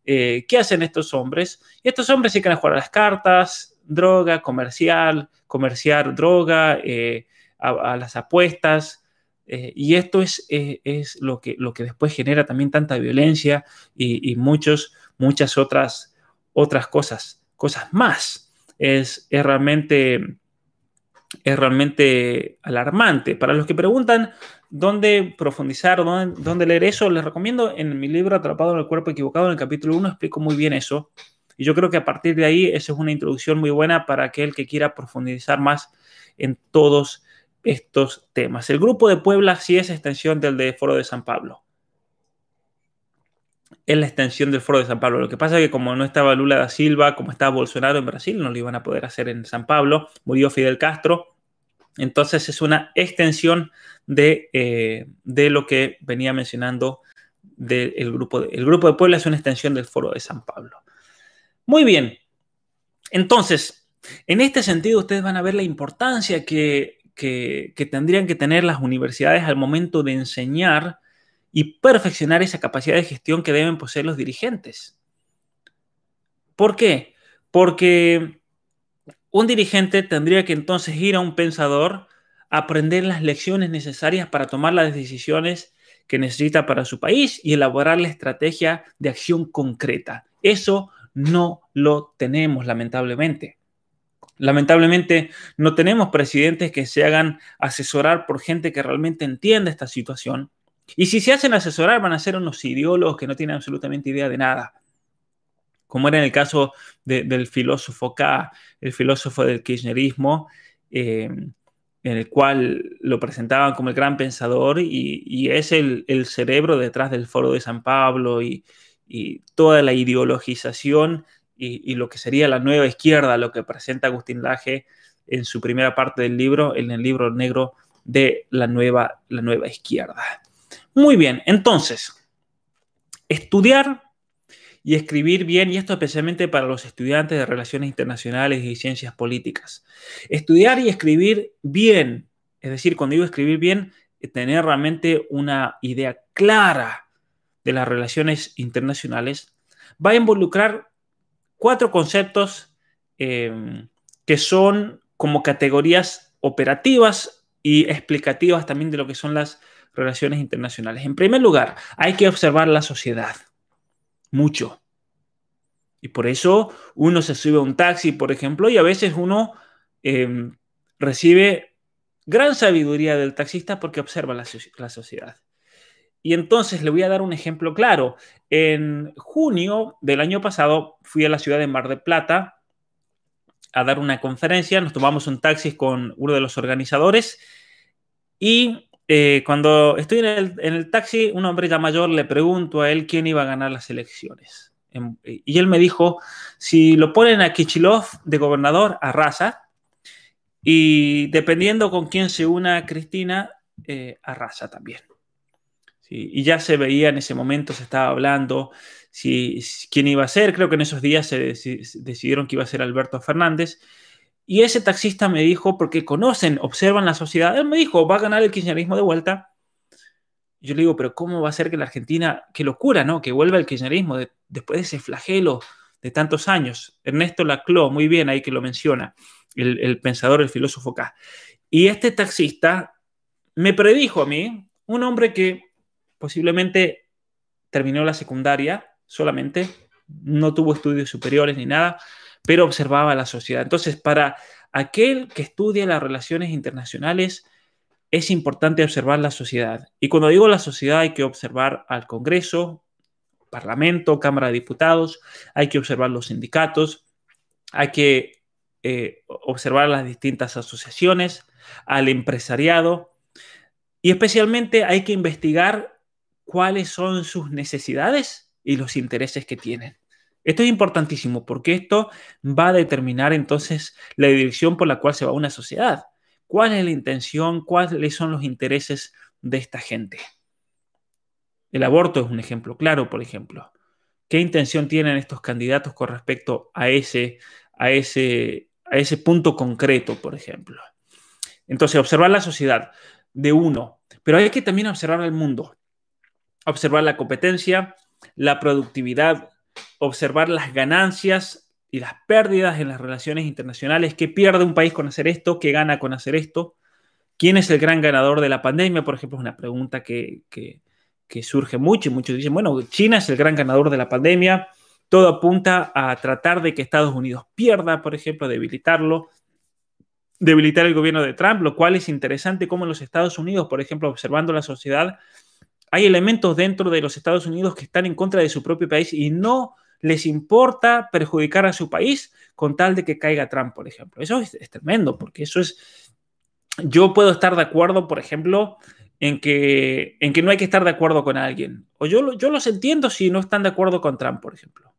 Eh, ¿Qué hacen estos hombres? Y estos hombres se quieren jugar a las cartas, droga, comercial, comerciar droga, eh, a las apuestas, Eh, y esto es, es, lo, que, lo que después genera también tanta violencia y, muchos, muchas otras, otras cosas, cosas más. Es, es, realmente, es realmente alarmante. Para los que preguntan dónde profundizar, dónde, dónde leer eso, les recomiendo en mi libro Atrapado en el cuerpo equivocado, en el capítulo 1, explico muy bien eso. Y yo creo que a partir de ahí, esa es una introducción muy buena para aquel que quiera profundizar más en todos estos temas. El grupo de Puebla sí es extensión del de Foro de San Pablo. Es la extensión del Foro de San Pablo. Lo que pasa es que como no estaba Lula da Silva, como estaba Bolsonaro en Brasil, no lo iban a poder hacer en San Pablo. Murió Fidel Castro. Entonces es una extensión de, eh, de lo que venía mencionando del grupo. De, el grupo de Puebla es una extensión del Foro de San Pablo. Muy bien. Entonces, en este sentido, ustedes van a ver la importancia que, tendrían que tener las universidades al momento de enseñar y perfeccionar esa capacidad de gestión que deben poseer los dirigentes. ¿Por qué? Porque un dirigente tendría que entonces ir a un pensador, aprender las lecciones necesarias para tomar las decisiones que necesita para su país y elaborar la estrategia de acción concreta. Eso no lo tenemos, lamentablemente. Lamentablemente no tenemos presidentes que se hagan asesorar por gente que realmente entiende esta situación. Y si se hacen asesorar van a ser unos ideólogos que no tienen absolutamente idea de nada. Como era en el caso del filósofo K, el filósofo del kirchnerismo, eh, en el cual lo presentaban como el gran pensador y, es el, el, cerebro detrás del foro de San Pablo y, y toda la ideologización y, lo que sería la nueva izquierda, lo que presenta Agustín Laje en su primera parte del libro, en el libro negro de la nueva, la nueva izquierda. Muy bien, entonces, estudiar y escribir bien, y esto especialmente para los estudiantes de relaciones internacionales y ciencias políticas. Estudiar y escribir bien, es decir, cuando digo escribir bien, tener realmente una idea clara de las relaciones internacionales, va a involucrar cuatro conceptos em, que son como categorías operativas y explicativas también de lo que son las relaciones internacionales. En primer lugar, hay que observar la sociedad, mucho. Y por eso uno se sube a un taxi, por ejemplo, y a veces uno em, recibe gran sabiduría del taxista porque observa la sociedad. Y entonces le voy a dar un ejemplo claro. En junio del año pasado fui a la ciudad de Mar del Plata a dar una conferencia, nos tomamos un taxi con uno de los organizadores y eh, cuando estoy en el, taxi, un hombre ya mayor le pregunto a él quién iba a ganar las elecciones. Y él me dijo, si lo ponen a Kichilov de gobernador, arrasa. Y dependiendo con quién se una Cristina, eh, arrasa también. Y ya se veía en ese momento, se estaba hablando si, quién iba a ser. Creo que en esos días se, decidieron que iba a ser Alberto Fernández. Y ese taxista me dijo, porque conocen, observan la sociedad, él me dijo, va a ganar el kirchnerismo de vuelta. yo le digo, pero ¿cómo va a ser que la Argentina, qué locura, ¿no? Que vuelva el kirchnerismo después de ese flagelo de tantos años. Ernesto Laclau, muy bien ahí que lo menciona, el, el pensador, el filósofo K. Y este taxista me predijo a mí, un hombre que posiblemente terminó la secundaria solamente, no tuvo estudios superiores ni nada, pero observaba la sociedad. Entonces, para aquel que estudia las relaciones internacionales, es importante observar la sociedad. Y cuando digo la sociedad, hay que observar al Congreso, Parlamento, Cámara de Diputados, hay que observar los sindicatos, hay que eh, observar las distintas asociaciones, al empresariado, y especialmente hay que investigar cuáles son sus necesidades y los intereses que tienen. Esto es importantísimo porque esto va a determinar entonces la dirección por la cual se va una sociedad. ¿Cuál es la intención? ¿Cuáles son los intereses de esta gente? El aborto es un ejemplo claro, por ejemplo. ¿Qué intención tienen estos candidatos con respecto a ese, a ese, a ese punto concreto, por ejemplo? Entonces, observar la sociedad de uno, pero hay que también observar el mundo observar la competencia, la productividad, observar las ganancias y las pérdidas en las relaciones internacionales, qué pierde un país con hacer esto, qué gana con hacer esto, ¿Quién es el gran ganador de la pandemia? Por ejemplo, es una pregunta que, surge mucho y muchos dicen, bueno, China es el gran ganador de la pandemia. Todo apunta a tratar de que Estados Unidos pierda, por ejemplo, debilitarlo, debilitar el gobierno de Trump, lo cual es interesante como en los Estados Unidos, por ejemplo, observando la sociedad, hay elementos dentro de los Estados Unidos que están en contra de su propio país y no les importa perjudicar a su país con tal de que caiga Trump, por ejemplo. Eso es, tremendo, porque eso es... Yo puedo estar de acuerdo, por ejemplo, en que, en que no hay que estar de acuerdo con alguien. O yo, yo los entiendo si no están de acuerdo con Trump, por ejemplo.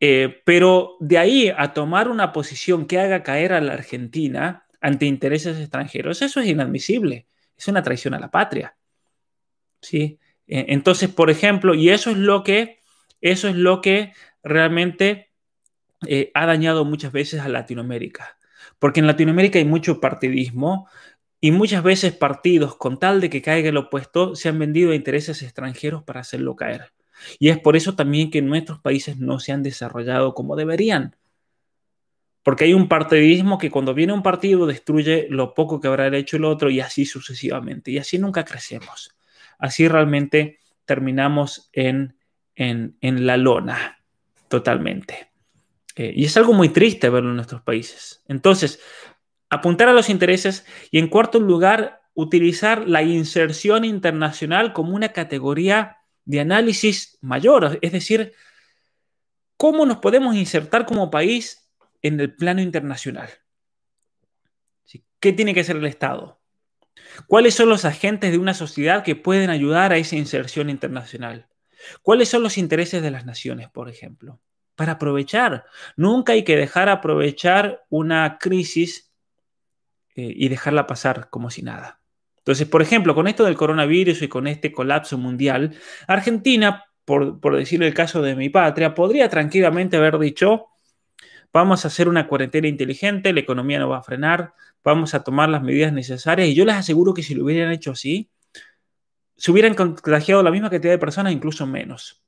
Eh, pero de ahí a tomar una posición que haga caer a la Argentina ante intereses extranjeros, eso es inadmisible. Es una traición a la patria. ¿sí? E, entonces, por ejemplo, y eso es lo que, eso es lo que realmente eh, ha dañado muchas veces a Latinoamérica. Porque en Latinoamérica hay mucho partidismo y muchas veces partidos, con tal de que caiga el opuesto, se han vendido a intereses extranjeros para hacerlo caer. Y es por eso también que nuestros países no se han desarrollado como deberían. Porque hay un partidismo que cuando viene un partido destruye lo poco que habrá hecho el otro y así sucesivamente. Y así nunca crecemos así realmente terminamos en, en, la lona totalmente. Eh, y es algo muy triste verlo en nuestros países. Entonces, apuntar a los intereses y en cuarto lugar, utilizar la inserción internacional como una categoría de análisis mayor, es decir, cómo nos podemos insertar como país en el plano internacional. ¿Qué tiene que hacer el Estado? ¿Cuáles son los agentes de una sociedad que pueden ayudar a esa inserción internacional? ¿Cuáles son los intereses de las naciones, por ejemplo? Para aprovechar. Nunca hay que dejar aprovechar una crisis eh, y dejarla pasar como si nada. Entonces, por ejemplo, con esto del coronavirus y con este colapso mundial, Argentina, por, por decir el caso de mi patria, podría tranquilamente haber dicho, vamos a hacer una cuarentena inteligente, la economía no va a frenar, vamos a tomar las medidas necesarias. Y yo les aseguro que si lo hubieran hecho así, se hubieran contagiado la misma cantidad de personas, incluso menos.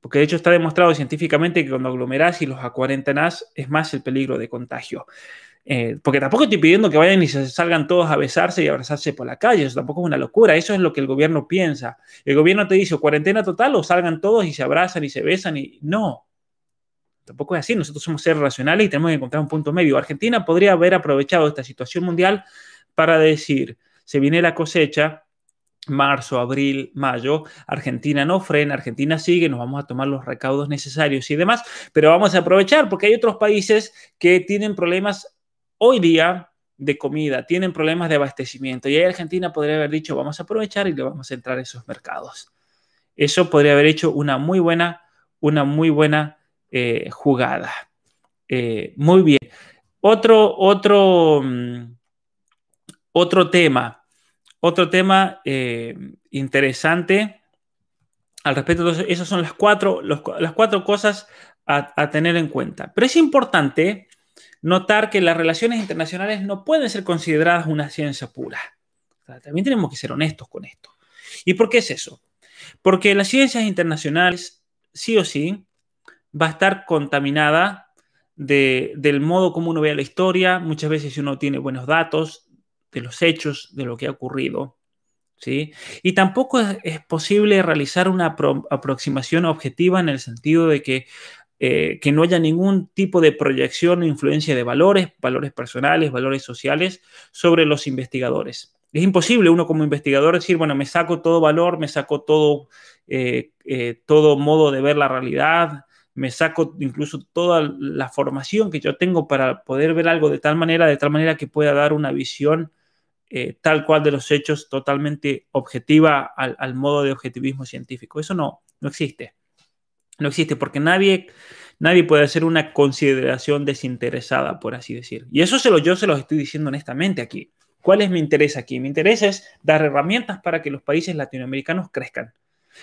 Porque de hecho está demostrado científicamente que cuando aglomerás y los acuarentenás es más el peligro de contagio. Eh, porque tampoco estoy pidiendo que vayan y se salgan todos a besarse y abrazarse por la calle, eso tampoco es una locura, eso es lo que el gobierno piensa. El gobierno te dice cuarentena total o salgan todos y se abrazan y se besan y no, Tampoco es así, nosotros somos seres racionales y tenemos que encontrar un punto medio. Argentina podría haber aprovechado esta situación mundial para decir, se viene la cosecha, marzo, abril, mayo, Argentina no frena, Argentina sigue, nos vamos a tomar los recaudos necesarios y demás, pero vamos a aprovechar porque hay otros países que tienen problemas hoy día de comida, tienen problemas de abastecimiento y ahí Argentina podría haber dicho, vamos a aprovechar y le vamos a entrar a esos mercados. Eso podría haber hecho una muy buena, una muy buena eh, jugada. Eh, muy bien. Otro, otro, mm, otro tema, otro tema eh, interesante al respecto. de esas son las cuatro, las cuatro cosas a, tener en cuenta. Pero es importante notar que las relaciones internacionales no pueden ser consideradas una ciencia pura. también tenemos que ser honestos con esto. ¿Y por qué es eso? Porque las ciencias internacionales, sí o sí, va a estar contaminada del modo como uno ve la historia. Muchas veces uno tiene buenos datos de los hechos, de lo que ha ocurrido. ¿sí? Y tampoco es, posible realizar una aproximación objetiva en el sentido de que, eh, que no haya ningún tipo de proyección o influencia de valores, valores personales, valores sociales sobre los investigadores. Es imposible uno como investigador decir, bueno, me saco todo valor, me saco todo, eh, eh, todo modo de ver la realidad, me saco incluso toda la formación que yo tengo para poder ver algo de tal manera, de tal manera que pueda dar una visión eh, tal cual de los hechos totalmente objetiva al, modo de objetivismo científico. Eso no, no existe. No existe porque nadie, nadie puede hacer una consideración desinteresada, por así decir. Y eso se lo, yo se lo estoy diciendo honestamente aquí. ¿Cuál es mi interés aquí? Mi interés es dar herramientas para que los países latinoamericanos crezcan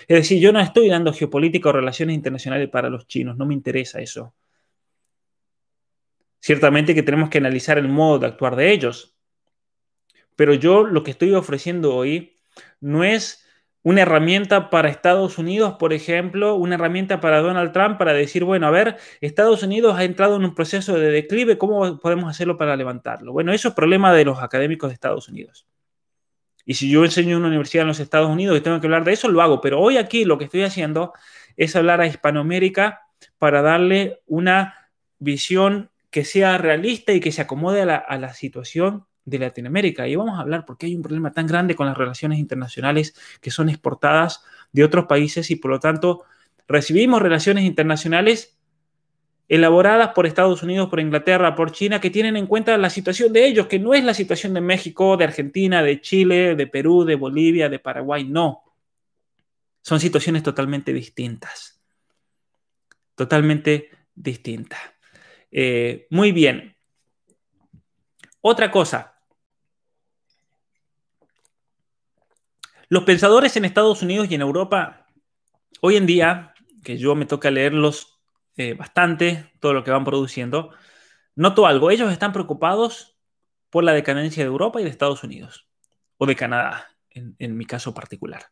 es decir, yo no estoy dando geopolítica o relaciones internacionales para los chinos, no me interesa eso. Ciertamente que tenemos que analizar el modo de actuar de ellos, pero yo lo que estoy ofreciendo hoy no es una herramienta para Estados Unidos, por ejemplo, una herramienta para Donald Trump para decir, bueno, a ver, Estados Unidos ha entrado en un proceso de declive, ¿cómo podemos hacerlo para levantarlo? Bueno, eso es problema de los académicos de Estados Unidos. Y si yo enseño en una universidad en los Estados Unidos y tengo que hablar de eso, lo hago. Pero hoy aquí lo que estoy haciendo es hablar a Hispanoamérica para darle una visión que sea realista y que se acomode a la, a la situación de Latinoamérica. Y vamos a hablar porque hay un problema tan grande con las relaciones internacionales que son exportadas de otros países y por lo tanto recibimos relaciones internacionales elaboradas por Estados Unidos, por Inglaterra, por China, que tienen en cuenta la situación de ellos, que no es la situación de México, de Argentina, de Chile, de Perú, de Bolivia, de Paraguay, no. Son situaciones totalmente distintas. Totalmente distintas. Eh, muy bien. Otra cosa, Los pensadores en Estados Unidos y en Europa, hoy en día, que yo me toca leerlos eh, bastante, todo lo que van produciendo, noto algo, ellos están preocupados por la decadencia de Europa y de Estados Unidos, o de Canadá, en, mi caso particular.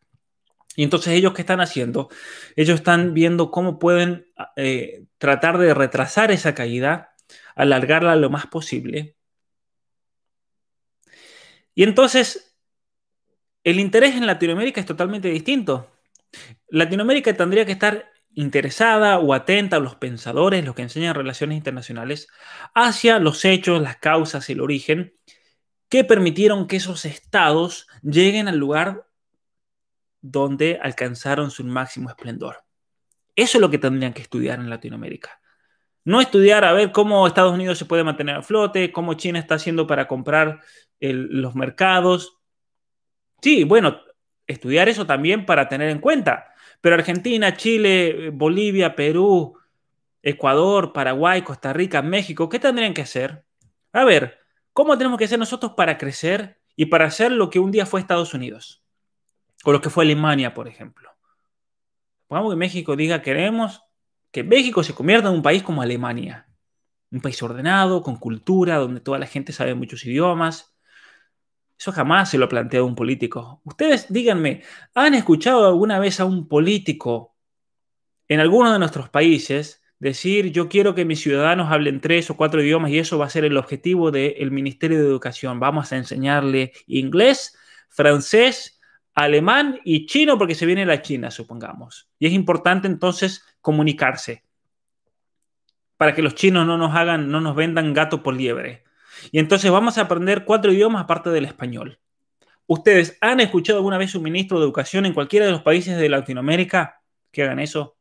Y entonces ellos qué están haciendo? Ellos están viendo cómo pueden eh, tratar de retrasar esa caída, alargarla lo más posible. Y entonces el interés en Latinoamérica es totalmente distinto. Latinoamérica tendría que estar interesada o atenta a los pensadores, los que enseñan relaciones internacionales, hacia los hechos, las causas, el origen, que permitieron que esos estados lleguen al lugar donde alcanzaron su máximo esplendor. Eso es lo que tendrían que estudiar en Latinoamérica. No estudiar a ver cómo Estados Unidos se puede mantener a flote, cómo China está haciendo para comprar los mercados, Sí, bueno, estudiar eso también para tener en cuenta. Pero Argentina, Chile, Bolivia, Perú, Ecuador, Paraguay, Costa Rica, México, ¿qué tendrían que hacer? A ver, ¿cómo tenemos que hacer nosotros para crecer y para hacer lo que un día fue Estados Unidos? O lo que fue Alemania, por ejemplo. Pongamos que México diga, queremos que México se convierta en un país como Alemania. Un país ordenado, con cultura, donde toda la gente sabe muchos idiomas, eso jamás se lo ha planteado un político. Ustedes díganme, ¿han escuchado alguna vez a un político en alguno de nuestros países decir yo quiero que mis ciudadanos hablen tres o cuatro idiomas y eso va a ser el objetivo del Ministerio de Educación? Vamos a enseñarle inglés, francés, alemán y chino porque se viene la China, supongamos. Y es importante entonces comunicarse para que los chinos no nos hagan, no nos vendan gato por liebre. Y entonces vamos a aprender cuatro idiomas aparte del español. ¿Ustedes han escuchado alguna vez un ministro de educación en cualquiera de los países de Latinoamérica que hagan eso?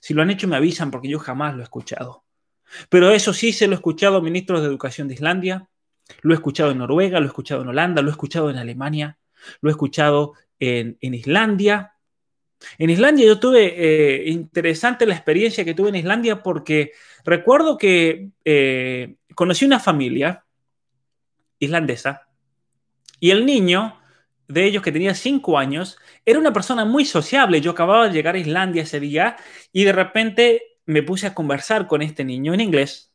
Si lo han hecho me avisan porque yo jamás lo he escuchado. Pero eso sí se lo he escuchado a ministros de educación de Islandia, lo he escuchado en Noruega, lo he escuchado en Holanda, lo he escuchado en Alemania, lo he escuchado en, Islandia. En Islandia yo tuve eh, interesante la experiencia que tuve en Islandia porque recuerdo que eh, conocí una familia islandesa y el niño de ellos, que tenía cinco años, era una persona muy sociable. Yo acababa de llegar a Islandia ese día y de repente me puse a conversar con este niño en inglés.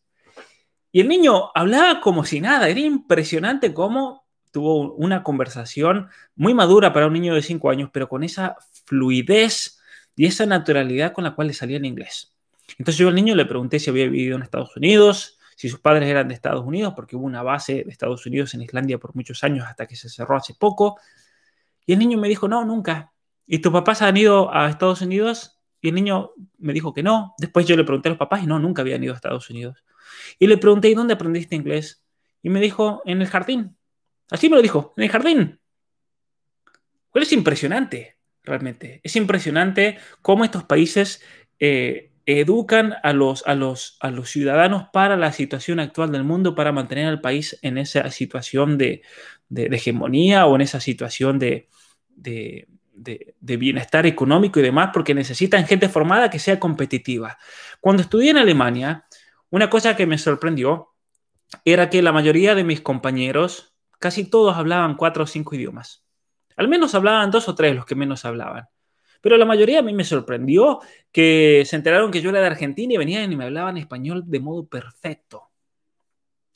Y el niño hablaba como si nada. Era impresionante cómo tuvo una conversación muy madura para un niño de cinco años, pero con esa fluidez y esa naturalidad con la cual le salía en inglés. Entonces yo al niño le pregunté si había vivido en Estados Unidos, si sus padres eran de Estados Unidos, porque hubo una base de Estados Unidos en Islandia por muchos años hasta que se cerró hace poco. Y el niño me dijo, no, nunca. ¿Y tus papás han ido a Estados Unidos? Y el niño me dijo que no. Después yo le pregunté a los papás y no, nunca habían ido a Estados Unidos. Y le pregunté, ¿y dónde aprendiste inglés? Y me dijo, en el jardín. Así me lo dijo, en el jardín. Pues es impresionante, realmente. Es impresionante cómo estos países eh, educan a los, a, los, a los ciudadanos para la situación actual del mundo, para mantener al país en esa situación de, hegemonía o en esa situación de, de, bienestar económico y demás, porque necesitan gente formada que sea competitiva. Cuando estudié en Alemania, una cosa que me sorprendió era que la mayoría de mis compañeros, casi todos hablaban cuatro o cinco idiomas. Al menos hablaban dos o tres los que menos hablaban. Pero la mayoría a mí me sorprendió que se enteraron que yo era de Argentina y venían y me hablaban español de modo perfecto.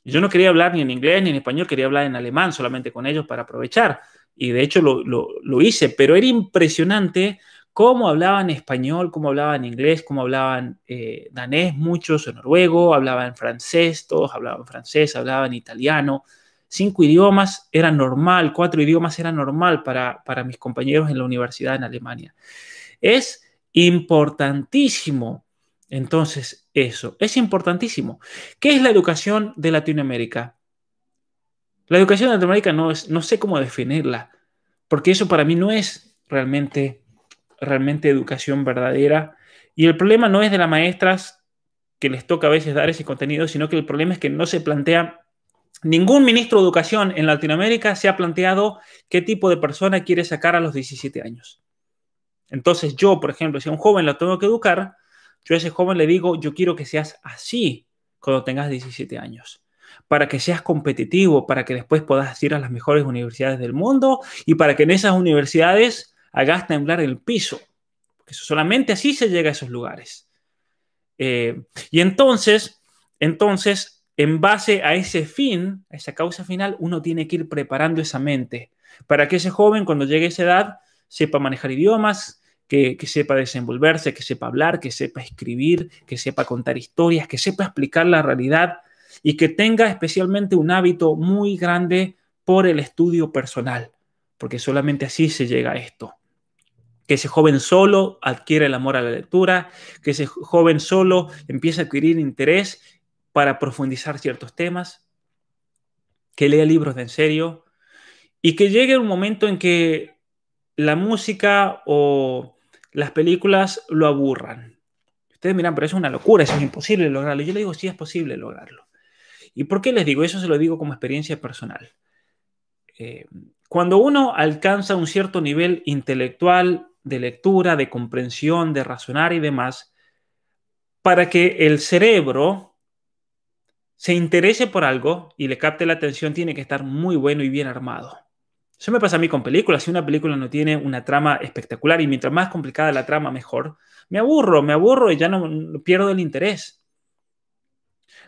Yo no quería hablar ni en inglés ni en español, quería hablar en alemán solamente con ellos para aprovechar. y de hecho lo, hice, pero era impresionante cómo hablaban español, cómo hablaban inglés, cómo hablaban eh, danés, muchos, noruego, hablaban francés, todos hablaban francés, hablaban italiano. Cinco idiomas era normal, cuatro idiomas era normal para, para mis compañeros en la universidad en Alemania. Es importantísimo. Entonces, eso es importantísimo. ¿Qué es la educación de Latinoamérica? La educación de Latinoamérica no, es, no sé cómo definirla, porque eso para mí no es realmente, realmente educación verdadera. Y el problema no es de las maestras que les toca a veces dar ese contenido, sino que el problema es que no se plantea, ningún ministro de educación en Latinoamérica se ha planteado qué tipo de persona quiere sacar a los 17 años. Entonces yo, por ejemplo, si a un joven lo tengo que educar, yo a ese joven le digo, yo quiero que seas así cuando tengas 17 años, para que seas competitivo, para que después puedas ir a las mejores universidades del mundo y para que en esas universidades hagas temblar el piso, porque solamente así se llega a esos lugares. Eh, y entonces, entonces, en base a ese fin, a esa causa final, uno tiene que ir preparando esa mente para que ese joven, cuando llegue a esa edad, sepa manejar idiomas, que, sepa desenvolverse, que sepa hablar, que sepa escribir, que sepa contar historias, que sepa explicar la realidad y que tenga especialmente un hábito muy grande por el estudio personal, porque solamente así se llega a esto. Que ese joven solo adquiere el amor a la lectura, que ese joven solo empiece a adquirir interés para profundizar ciertos temas, que lea libros de en serio y que llegue un momento en que la música o las películas lo aburran. Ustedes miran, pero eso es una locura, eso es imposible lograrlo. Yo le digo, sí es posible lograrlo. ¿Y por qué les digo? Eso se lo digo como experiencia personal. Eh, cuando uno alcanza un cierto nivel intelectual de lectura, de comprensión, de razonar y demás, para que el cerebro se interese por algo y le capte la atención, tiene que estar muy bueno y bien armado. Eso me pasa a mí con películas. Si una película no tiene una trama espectacular y mientras más complicada la trama, mejor, me aburro, me aburro y ya no, pierdo el interés.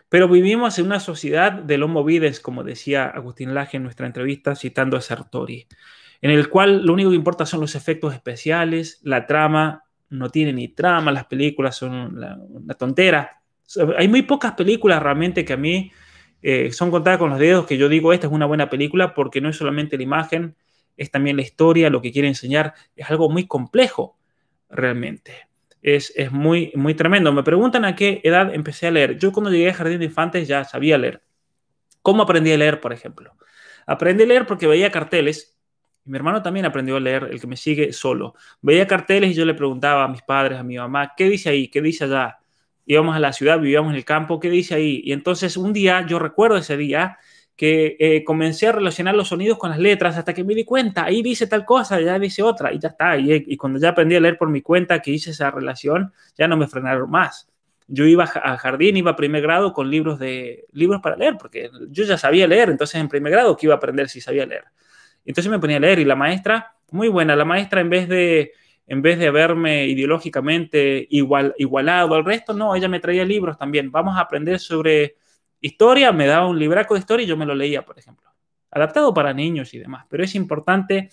Pero vivimos en una sociedad de homo vides, como decía Agustín Laje en nuestra entrevista citando a Sartori, en el cual lo único que importa son los efectos especiales, la trama no tiene ni trama, las películas son una tontera. Hay muy pocas películas realmente que a mí eh, son contadas con los dedos que yo digo, esta es una buena película porque no es solamente la imagen, es también la historia, lo que quiere enseñar, es algo muy complejo realmente. Es, es muy, muy tremendo. Me preguntan a qué edad empecé a leer. Yo cuando llegué a Jardín de Infantes ya sabía leer. ¿Cómo aprendí a leer, por ejemplo? Aprendí a leer porque veía carteles. Mi hermano también aprendió a leer, el que me sigue solo. Veía carteles y yo le preguntaba a mis padres, a mi mamá, ¿qué dice ahí? ¿Qué dice allá? Íbamos a la ciudad, vivíamos en el campo, ¿qué dice ahí? Y entonces un día, yo recuerdo ese día, que eh, comencé a relacionar los sonidos con las letras hasta que me di cuenta, ahí dice tal cosa, ya dice otra, y ya está. Y, y, cuando ya aprendí a leer por mi cuenta que hice esa relación, ya no me frenaron más. Yo iba a jardín, iba a primer grado con libros, de, libros para leer, porque yo ya sabía leer, entonces en primer grado, ¿qué iba a aprender si sabía leer? Entonces me ponía a leer y la maestra, muy buena, la maestra en vez de en vez de verme ideológicamente igual, igualado al resto, no, ella me traía libros también. Vamos a aprender sobre historia, me daba un libraco de historia y yo me lo leía, por ejemplo. Adaptado para niños y demás. Pero es importante,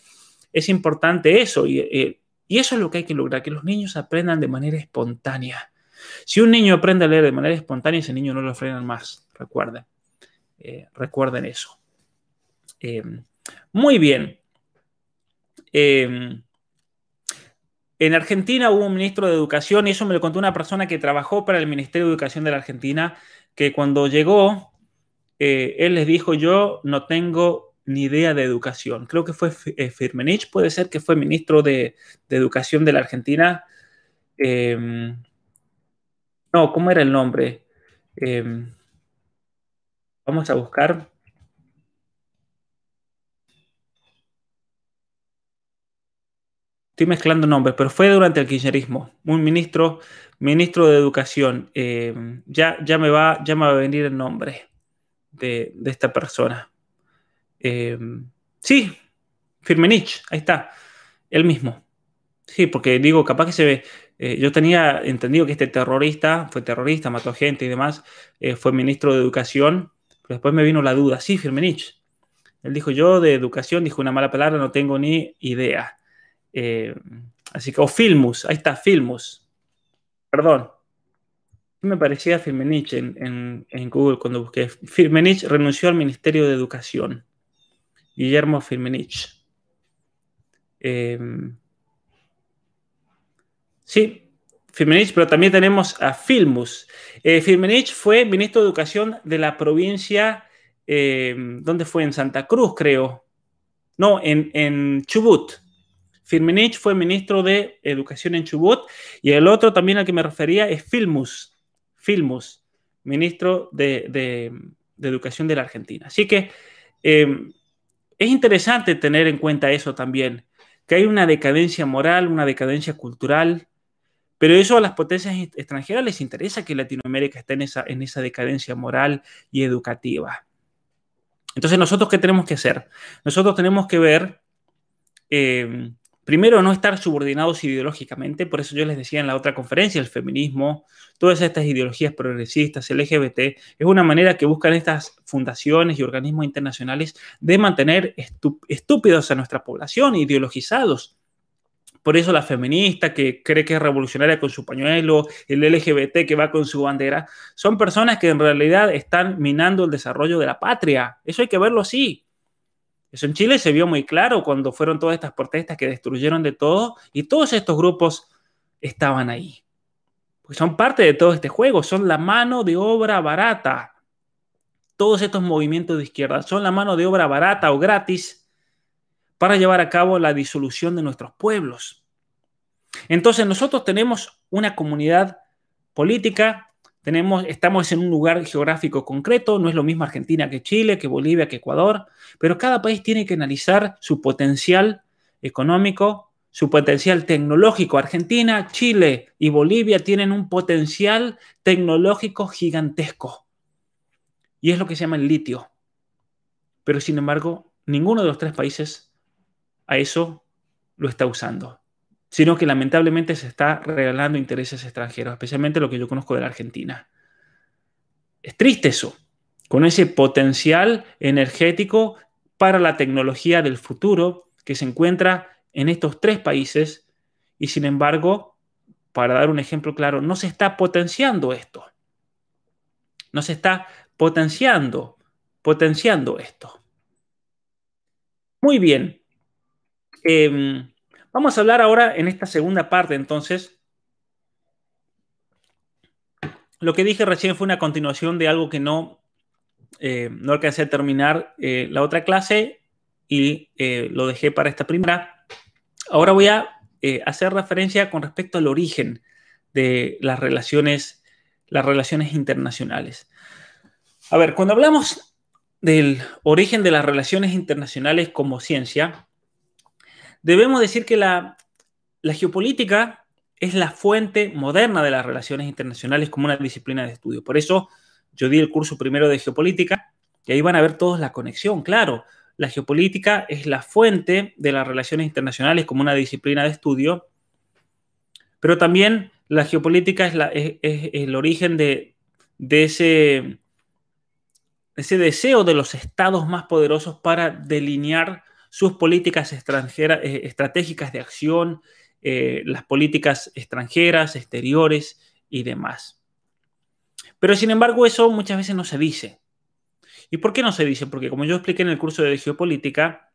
es importante eso. Y, eh, y eso es lo que hay que lograr, que los niños aprendan de manera espontánea. Si un niño aprende a leer de manera espontánea, ese niño no lo frenan más, recuerden. Eh, recuerden eso. Eh, muy bien. En Argentina hubo un ministro de Educación y eso me lo contó una persona que trabajó para el Ministerio de Educación de la Argentina, que cuando llegó, eh, él les dijo, yo no tengo ni idea de educación. Creo que fue eh, Firmenich, puede ser que fue ministro de, Educación de la Argentina. Em, no, ¿cómo era el nombre? Em, vamos a buscar. Estoy mezclando nombres, pero fue durante el kirchnerismo, un ministro, ministro de Educación. Eh, ya, ya, me va, ya me va a venir el nombre de, esta persona. Eh, sí, Firmenich, ahí está, él mismo. Sí, porque digo, capaz que se ve. Eh, yo tenía entendido que este terrorista fue terrorista, mató gente y demás, fue ministro de Educación, pero después me vino la duda. Sí, Firmenich. Él dijo, yo de educación, dijo una mala palabra, no tengo ni idea. Eh, así que, o Filmus, ahí está, Filmus. Perdón. Me parecía Firmenich en, Google cuando busqué. Firmenich renunció al Ministerio de Educación. Guillermo Firmenich. Eh, sí, Firmenich, pero también tenemos a Filmus. Eh, Firmenich fue ministro de Educación de la provincia, eh, ¿dónde fue? En Santa Cruz, creo. No, en, en Chubut. Firmenich fue ministro de Educación en Chubut y el otro también al que me refería es Filmus, Filmus, ministro de, Educación de la Argentina. Así que eh, es interesante tener en cuenta eso también, que hay una decadencia moral, una decadencia cultural, pero eso a las potencias extranjeras les interesa que Latinoamérica esté en esa, en esa decadencia moral y educativa. Entonces, ¿nosotros qué tenemos que hacer? Nosotros tenemos que ver, eh, primero, no estar subordinados ideológicamente, por eso yo les decía en la otra conferencia, el feminismo, todas estas ideologías progresistas, el LGBT, es una manera que buscan estas fundaciones y organismos internacionales de mantener estúpidos a nuestra población, ideologizados. Por eso la feminista que cree que es revolucionaria con su pañuelo, el LGBT que va con su bandera, son personas que en realidad están minando el desarrollo de la patria. Eso hay que verlo así. Eso en Chile se vio muy claro cuando fueron todas estas protestas que destruyeron de todo y todos estos grupos estaban ahí. Porque son parte de todo este juego, son la mano de obra barata. Todos estos movimientos de izquierda son la mano de obra barata o gratis para llevar a cabo la disolución de nuestros pueblos. Entonces nosotros tenemos una comunidad política, estamos en un lugar geográfico concreto, no es lo mismo Argentina que Chile, que Bolivia, que Ecuador, pero cada país tiene que analizar su potencial económico, su potencial tecnológico. Argentina, Chile y Bolivia tienen un potencial tecnológico gigantesco. Y es lo que se llama el litio. Pero sin embargo, ninguno de los tres países a eso lo está usando, sino que lamentablemente se está regalando intereses extranjeros, especialmente lo que yo conozco de la Argentina. Es triste eso, con ese potencial energético para la tecnología del futuro que se encuentra en estos tres países y sin embargo, para dar un ejemplo claro, no se está potenciando esto. No se está potenciando, potenciando esto. Muy bien, Em, vamos a hablar ahora en esta segunda parte, entonces. Lo que dije recién fue una continuación de algo que no, eh, no alcancé a terminar eh, la otra clase y eh, lo dejé para esta primera. Ahora voy a hacer referencia con respecto al origen de las relaciones, las relaciones internacionales. A ver, cuando hablamos del origen de las relaciones internacionales como ciencia, debemos decir que la, geopolítica es la fuente moderna de las relaciones internacionales como una disciplina de estudio. Por eso yo di el curso primero de geopolítica y ahí van a ver todos la conexión. Claro, la geopolítica es la fuente de las relaciones internacionales como una disciplina de estudio, pero también la geopolítica es, el origen de, ese, ese deseo de los estados más poderosos para delinear sus políticas eh, estratégicas de acción, eh, las políticas extranjeras, exteriores y demás. Pero sin embargo eso muchas veces no se dice. ¿Y por qué no se dice? Porque como yo expliqué en el curso de geopolítica,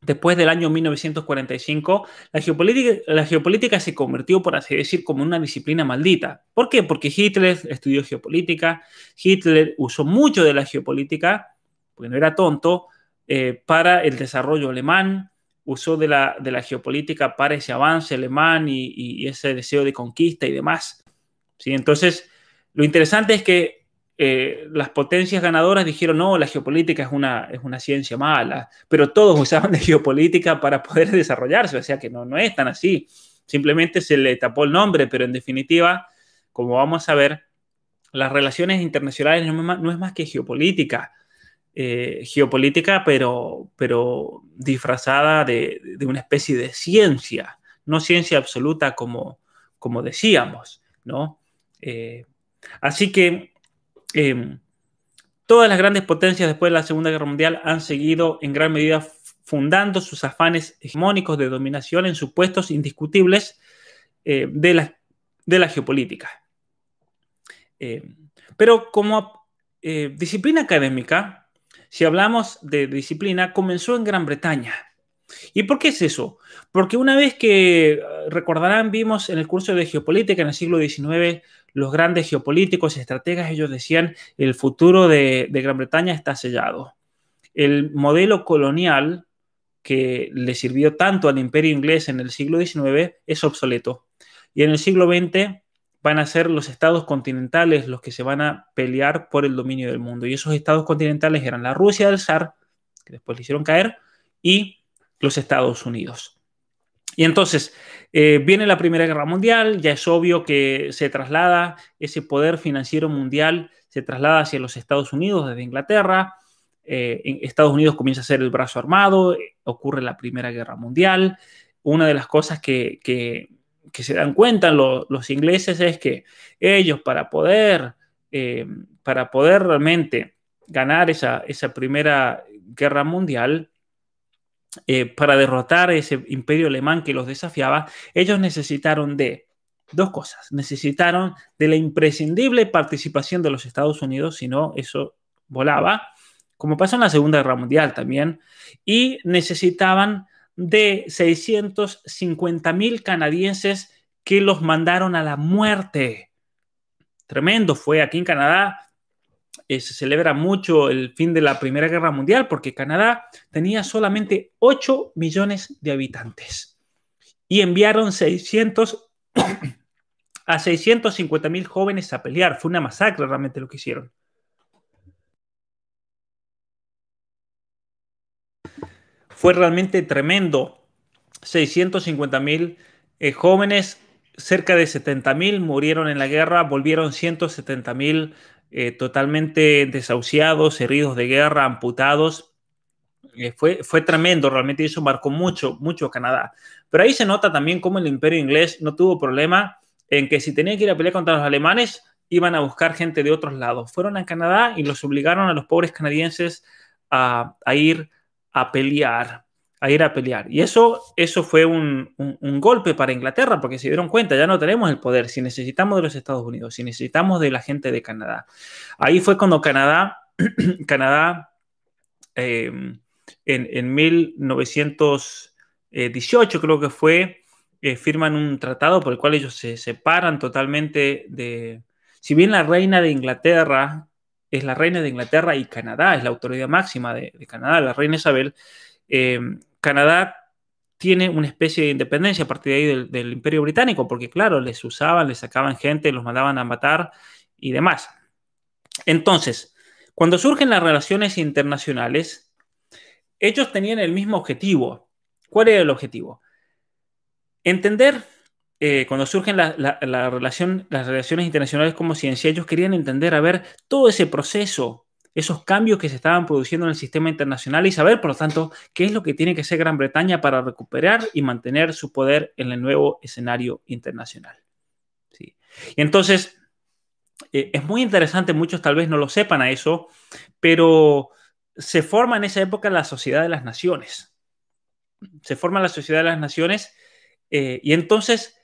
después del año 1945, la geopolítica, la geopolítica se convirtió, por así decir, como una disciplina maldita. ¿Por qué? Porque Hitler estudió geopolítica, Hitler usó mucho de la geopolítica, porque no era tonto, eh, para el desarrollo alemán, usó de la, geopolítica para ese avance alemán y, ese deseo de conquista y demás. ¿sí? Entonces, lo interesante es que eh, las potencias ganadoras dijeron, no, la geopolítica es una, es una ciencia mala, pero todos usaban de geopolítica para poder desarrollarse, o sea que no, no es tan así. Simplemente se le tapó el nombre, pero en definitiva, como vamos a ver, las relaciones internacionales no es más que geopolítica. Eh, geopolítica, pero, pero disfrazada de, una especie de ciencia, no ciencia absoluta como, como decíamos, ¿no? Eh, así que em, Todas las grandes potencias después de la Segunda Guerra Mundial han seguido en gran medida fundando sus afanes hegemónicos de dominación en supuestos indiscutibles eh, de, la, de, la, geopolítica. Pero como disciplina académica, si hablamos de disciplina, comenzó en Gran Bretaña. ¿Y por qué es eso? Porque una vez que, recordarán, vimos en el curso de geopolítica en el siglo XIX, los grandes geopolíticos y estrategas, ellos decían, el futuro de, de Gran Bretaña está sellado. El modelo colonial que le sirvió tanto al imperio inglés en el siglo XIX es obsoleto. Y en el siglo XX van a ser los estados continentales los que se van a pelear por el dominio del mundo. Y esos estados continentales eran la Rusia del zar, que después le hicieron caer, y los Estados Unidos. Y entonces eh, viene la Primera Guerra Mundial, ya es obvio que se traslada ese poder financiero mundial, se traslada hacia los Estados Unidos desde Inglaterra. Eh, Estados Unidos comienza a ser el brazo armado, ocurre la Primera Guerra Mundial. Una de las cosas que, se dan cuenta los ingleses es que ellos para poder, eh, para poder realmente ganar esa, esa Primera Guerra Mundial, eh, para derrotar ese imperio alemán que los desafiaba, ellos necesitaron de dos cosas. Necesitaron de la imprescindible participación de los Estados Unidos, si no, eso volaba, como pasó en la Segunda Guerra Mundial también, y necesitaban de 650 mil canadienses que los mandaron a la muerte. Tremendo fue aquí en Canadá. Eh, se celebra mucho el fin de la Primera Guerra Mundial porque Canadá tenía solamente 8 millones de habitantes y enviaron 600 a 650 mil jóvenes a pelear. Fue una masacre realmente lo que hicieron. Fue realmente tremendo. 650 mil eh, jóvenes, cerca de 70 mil murieron en la guerra, volvieron 170 mil eh, totalmente desahuciados, heridos de guerra, amputados. Eh, fue, fue tremendo, realmente eso marcó mucho, mucho Canadá. Pero ahí se nota también cómo el imperio inglés no tuvo problema en que si tenían que ir a pelear contra los alemanes, iban a buscar gente de otros lados. Fueron a Canadá y los obligaron a los pobres canadienses a, a ir a pelear a ir a pelear. Y eso, eso fue un, golpe para Inglaterra, porque se dieron cuenta, ya no tenemos el poder, si necesitamos de los Estados Unidos, si necesitamos de la gente de Canadá. Ahí fue cuando Canadá, Canadá em, en, 1918 creo que fue, eh, firman un tratado por el cual ellos se separan totalmente de... Si bien la reina de Inglaterra es la reina de Inglaterra y Canadá es la autoridad máxima de, Canadá, la reina Isabel, em, Canadá tiene una especie de independencia a partir de ahí del, Imperio Británico, porque claro, les usaban, les sacaban gente, los mandaban a matar y demás. Entonces, cuando surgen las relaciones internacionales, ellos tenían el mismo objetivo. ¿Cuál era el objetivo? Entender, eh, cuando surgen las relaciones internacionales como ciencia, ellos querían entender, a ver, todo ese proceso esos cambios que se estaban produciendo en el sistema internacional y saber, por lo tanto, qué es lo que tiene que hacer Gran Bretaña para recuperar y mantener su poder en el nuevo escenario internacional. ¿Sí? Y entonces, eh, es muy interesante, muchos tal vez no lo sepan a eso, pero se forma en esa época la Sociedad de las Naciones. Se forma la Sociedad de las Naciones eh, y entonces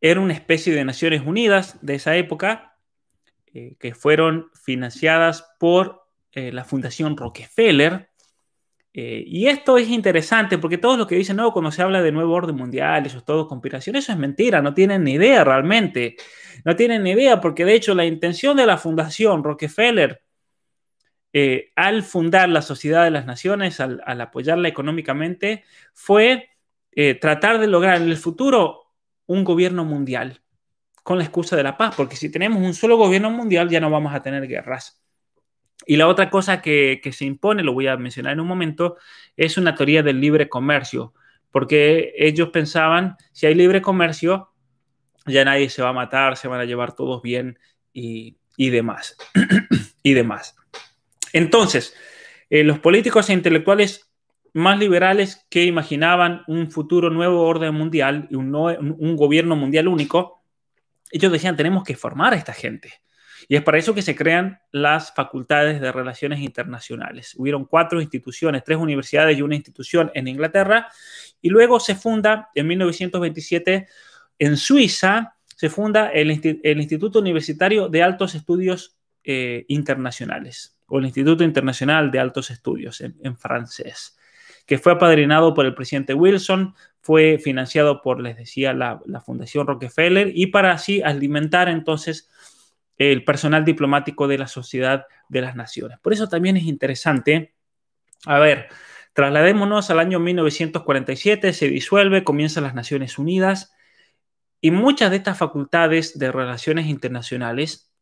era una especie de Naciones Unidas de esa época eh, que fueron financiadas por eh, la Fundación Rockefeller. Eh, y esto es interesante porque todos los que dicen, no, cuando se habla de nuevo orden mundial, eso es todo conspiración, eso es mentira, no tienen ni idea realmente. No tienen ni idea porque de hecho la intención de la Fundación Rockefeller al fundar la Sociedad de las Naciones, al, apoyarla económicamente, fue tratar de lograr en el futuro un gobierno mundial con la excusa de la paz, porque si tenemos un solo gobierno mundial ya no vamos a tener guerras. Y la otra cosa que, se impone, lo voy a mencionar en un momento, es una teoría del libre comercio, porque ellos pensaban, si hay libre comercio, ya nadie se va a matar, se van a llevar todos bien y, demás. y demás. Entonces, eh, los políticos e intelectuales más liberales que imaginaban un futuro nuevo orden mundial y un, un gobierno mundial único, ellos decían, tenemos que formar a esta gente Y es para eso que se crean las facultades de relaciones internacionales. Hubieron cuatro instituciones, tres universidades y una institución en Inglaterra. Y luego se funda en 1927 en Suiza, se funda el, Instituto Universitario de Altos Estudios eh, Internacionales o el Instituto Internacional de Altos Estudios en, francés, que fue apadrinado por el presidente Wilson, fue financiado por, les decía, la, la Fundación Rockefeller y para así alimentar entonces el personal diplomático de la Sociedad de las Naciones. Por eso también es interesante, a ver, trasladémonos al año 1947, se disuelve, comienzan las Naciones Unidas y muchas de estas facultades de relaciones internacionales,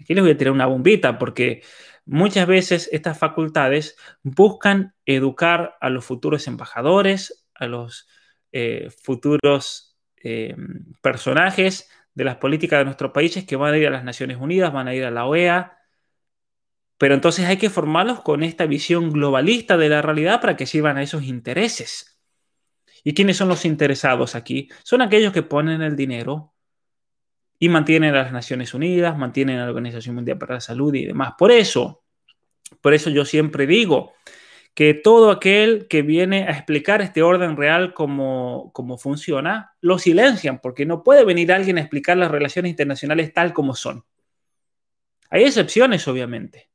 aquí les voy a tirar una bombita porque muchas veces estas facultades buscan educar a los futuros embajadores, a los eh, futuros eh, personajes de las políticas de nuestros países que van a ir a las Naciones Unidas, van a ir a la OEA. Pero entonces hay que formarlos con esta visión globalista de la realidad para que sirvan a esos intereses. ¿Y quiénes son los interesados aquí? Son aquellos que ponen el dinero y mantienen a las Naciones Unidas, mantienen a la Organización Mundial para la Salud y demás. Por eso, por eso yo siempre digo, que todo aquel que viene a explicar este orden real como, funciona, lo silencian, porque no puede venir alguien a explicar las relaciones internacionales tal como son. Hay excepciones, obviamente.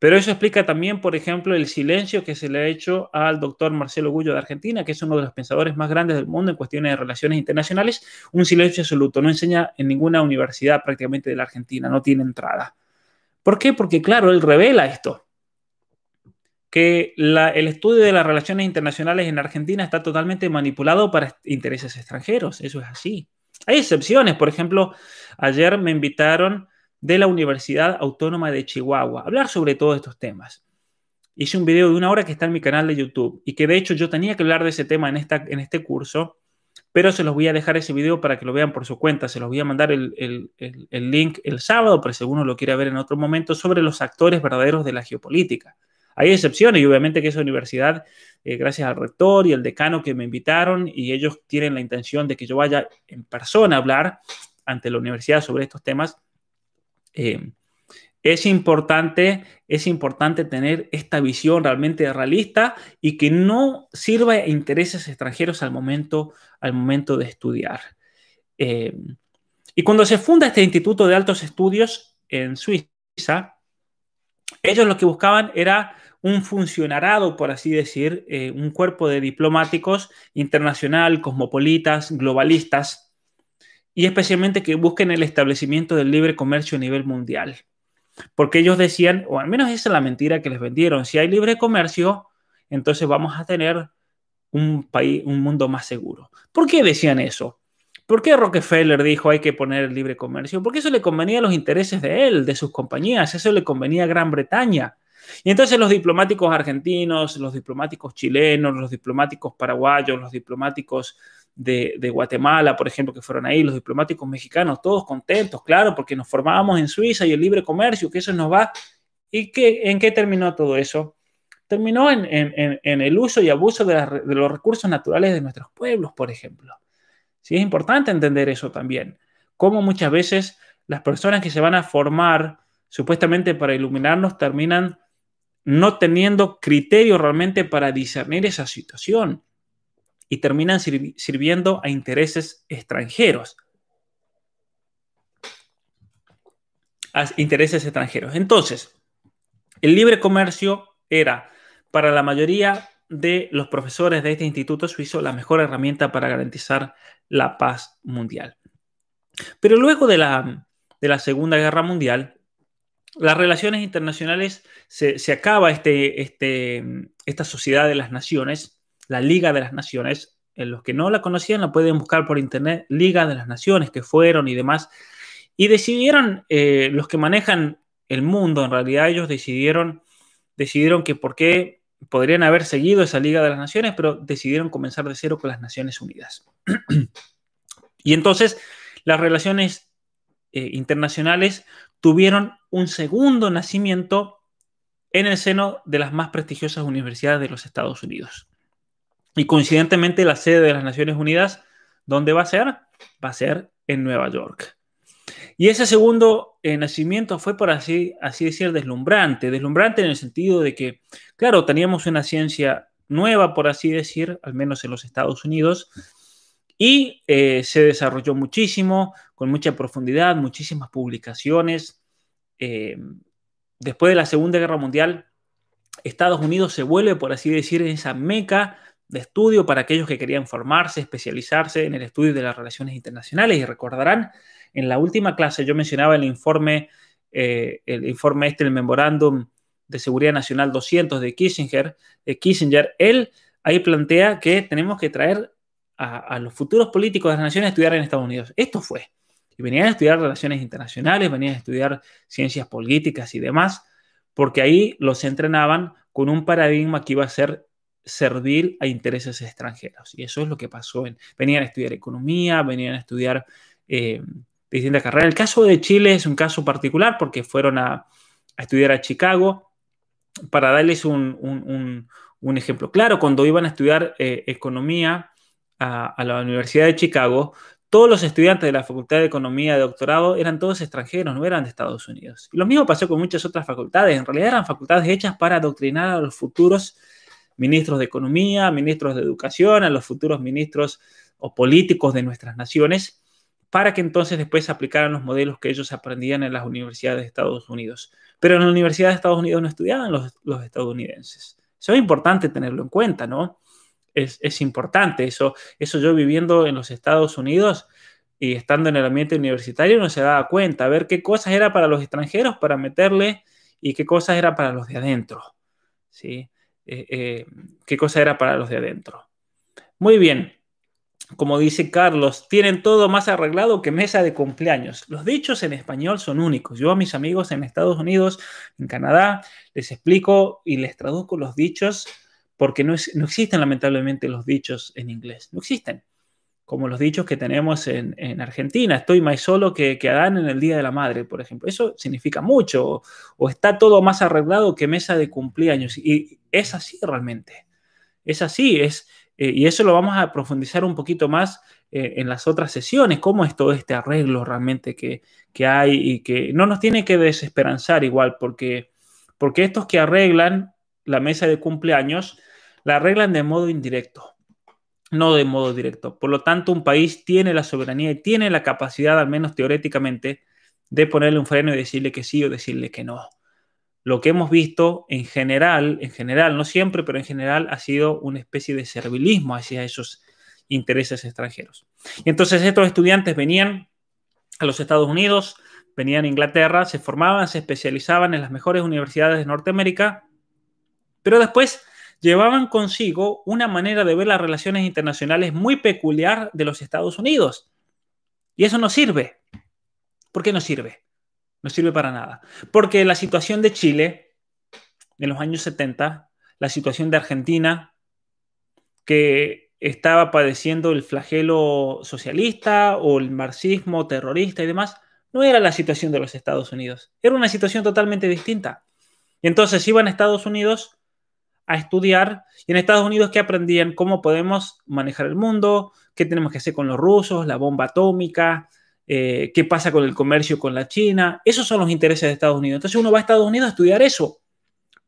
Pero eso explica también, por ejemplo, el silencio que se le ha hecho al doctor Marcelo Gullo de Argentina, que es uno de los pensadores más grandes del mundo en cuestiones de relaciones internacionales. Un silencio absoluto. No enseña en ninguna universidad prácticamente de la Argentina, no tiene entrada. ¿Por qué? Porque, claro, él revela esto que el estudio de las relaciones internacionales en Argentina está totalmente manipulado para intereses extranjeros. Eso es así. Hay excepciones. Por ejemplo, ayer me invitaron de la Universidad Autónoma de Chihuahua hablar sobre todos estos temas. Hice un video de una hora que está en mi canal de YouTube y que de hecho yo tenía que hablar de ese tema en, esta, en este curso, pero se los voy a dejar ese video para que lo vean por su cuenta. Se los voy a mandar el, el link el sábado, pero si lo quiere ver en otro momento, sobre los actores verdaderos de la geopolítica. Hay excepciones y obviamente que esa universidad, eh, gracias al rector y al decano que me invitaron y ellos tienen la intención de que yo vaya en persona a hablar ante la universidad sobre estos temas, eh, es importante, es importante tener esta visión realmente realista y que no sirva a intereses extranjeros al momento, al momento de estudiar. Eh, y cuando se funda este Instituto de Altos Estudios en Suiza, ellos lo que buscaban era un funcionarado, por así decir, eh, un cuerpo de diplomáticos internacional, cosmopolitas, globalistas, y especialmente que busquen el establecimiento del libre comercio a nivel mundial. Porque ellos decían, o al menos esa es la mentira que les vendieron, si hay libre comercio, entonces vamos a tener un país, un mundo más seguro. ¿Por qué decían eso? ¿Por qué Rockefeller dijo hay que poner el libre comercio? Porque eso le convenía a los intereses de él, de sus compañías, eso le convenía a Gran Bretaña. Y entonces los diplomáticos argentinos, los diplomáticos chilenos, los diplomáticos paraguayos, los diplomáticos de, Guatemala, por ejemplo, que fueron ahí, los diplomáticos mexicanos, todos contentos, claro, porque nos formábamos en Suiza y el libre comercio, que eso nos va. ¿Y en qué terminó todo eso? Terminó en, el uso y abuso de, de, los recursos naturales de nuestros pueblos, por ejemplo. Sí, es importante entender eso también. Cómo muchas veces las personas que se van a formar supuestamente para iluminarnos terminan no teniendo criterio realmente para discernir esa situación y terminan sirviendo a intereses extranjeros. A intereses extranjeros. Entonces, el libre comercio era para la mayoría de los profesores de este instituto suizo la mejor herramienta para garantizar la paz mundial. Pero luego de la, de la Segunda Guerra Mundial, las relaciones internacionales se, acaba este, este, esta sociedad de las naciones, la Liga de las Naciones. En los que no la conocían la pueden buscar por internet, Liga de las Naciones, que fueron y demás. Y decidieron, eh, los que manejan el mundo, en realidad ellos decidieron, decidieron que por qué podrían haber seguido esa Liga de las Naciones, pero decidieron comenzar de cero con las Naciones Unidas. y entonces las relaciones eh, internacionales tuvieron un segundo nacimiento en el seno de las más prestigiosas universidades de los Estados Unidos. Y coincidentemente la sede de las Naciones Unidas, ¿dónde va a ser? Va a ser en Nueva York. Y ese segundo eh, nacimiento fue, por así, así decir, deslumbrante. Deslumbrante en el sentido de que, claro, teníamos una ciencia nueva, por así decir, al menos en los Estados Unidos, y eh, se desarrolló muchísimo, con mucha profundidad, muchísimas publicaciones. Eh, después de la Segunda Guerra Mundial, Estados Unidos se vuelve, por así decir, esa meca de estudio para aquellos que querían formarse, especializarse en el estudio de las relaciones internacionales. Y recordarán, en la última clase yo mencionaba el informe, eh, el informe este, el memorándum de Seguridad Nacional 200 de Kissinger, de Kissinger, él ahí plantea que tenemos que traer a, los futuros políticos de las naciones a estudiar en Estados Unidos. Esto fue. Y venían a estudiar relaciones internacionales, venían a estudiar ciencias políticas y demás, porque ahí los entrenaban con un paradigma que iba a ser servir a intereses extranjeros. Y eso es lo que pasó. En, venían a estudiar economía, venían a estudiar eh, distintas carreras. El caso de Chile es un caso particular porque fueron a, estudiar a Chicago. Para darles un, ejemplo claro, cuando iban a estudiar eh, economía a, la Universidad de Chicago, todos los estudiantes de la Facultad de Economía de doctorado eran todos extranjeros, no eran de Estados Unidos. Lo mismo pasó con muchas otras facultades. En realidad eran facultades hechas para adoctrinar a los futuros ministros de Economía, ministros de Educación, a los futuros ministros o políticos de nuestras naciones, para que entonces después aplicaran los modelos que ellos aprendían en las universidades de Estados Unidos. Pero en la Universidad de Estados Unidos no estudiaban los, estadounidenses. Eso es importante tenerlo en cuenta, ¿no? Es, importante eso. Eso yo viviendo en los Estados Unidos y estando en el ambiente universitario no se daba cuenta, a ver qué cosas era para los extranjeros para meterle y qué cosas era para los de adentro. ¿sí? Eh, eh, qué cosa era para los de adentro. Muy bien, como dice Carlos, tienen todo más arreglado que mesa de cumpleaños. Los dichos en español son únicos. Yo a mis amigos en Estados Unidos, en Canadá, les explico y les traduzco los dichos porque no, no existen lamentablemente los dichos en inglés. No existen como los dichos que tenemos en, Argentina, estoy más solo que, que, Adán en el Día de la Madre, por ejemplo. Eso significa mucho, o, está todo más arreglado que mesa de cumpleaños. Y es así realmente, es así, es, eh, y eso lo vamos a profundizar un poquito más eh, en las otras sesiones, cómo es todo este arreglo realmente que, que, hay y que no nos tiene que desesperanzar igual, porque, porque estos que arreglan la mesa de cumpleaños, la arreglan de modo indirecto no de modo directo. Por lo tanto, un país tiene la soberanía y tiene la capacidad, al menos teóricamente, de ponerle un freno y decirle que sí o decirle que no. Lo que hemos visto en general, en general, no siempre, pero en general, ha sido una especie de servilismo hacia esos intereses extranjeros. Y entonces estos estudiantes venían a los Estados Unidos, venían a Inglaterra, se formaban, se especializaban en las mejores universidades de Norteamérica, pero después llevaban consigo una manera de ver las relaciones internacionales muy peculiar de los Estados Unidos. Y eso no sirve. ¿Por qué no sirve? No sirve para nada. Porque la situación de Chile en los años 70, la situación de Argentina, que estaba padeciendo el flagelo socialista o el marxismo terrorista y demás, no era la situación de los Estados Unidos. Era una situación totalmente distinta. Y entonces iban a Estados Unidos a estudiar y en Estados Unidos que aprendían cómo podemos manejar el mundo, qué tenemos que hacer con los rusos, la bomba atómica, eh, qué pasa con el comercio con la China. Esos son los intereses de Estados Unidos. Entonces uno va a Estados Unidos a estudiar eso,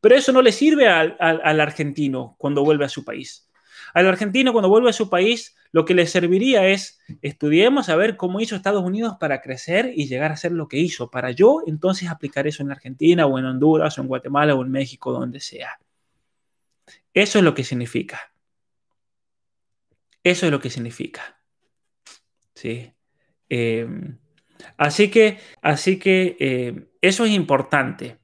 pero eso no le sirve al, al argentino cuando vuelve a su país. Al argentino cuando vuelve a su país, lo que le serviría es estudiemos a ver cómo hizo Estados Unidos para crecer y llegar a ser lo que hizo, para yo entonces aplicar eso en Argentina o en Honduras o en Guatemala o en México, donde sea. Eso es lo que significa. Eso es lo que significa. ¿Sí? Em, así que, así que em, eso es importante.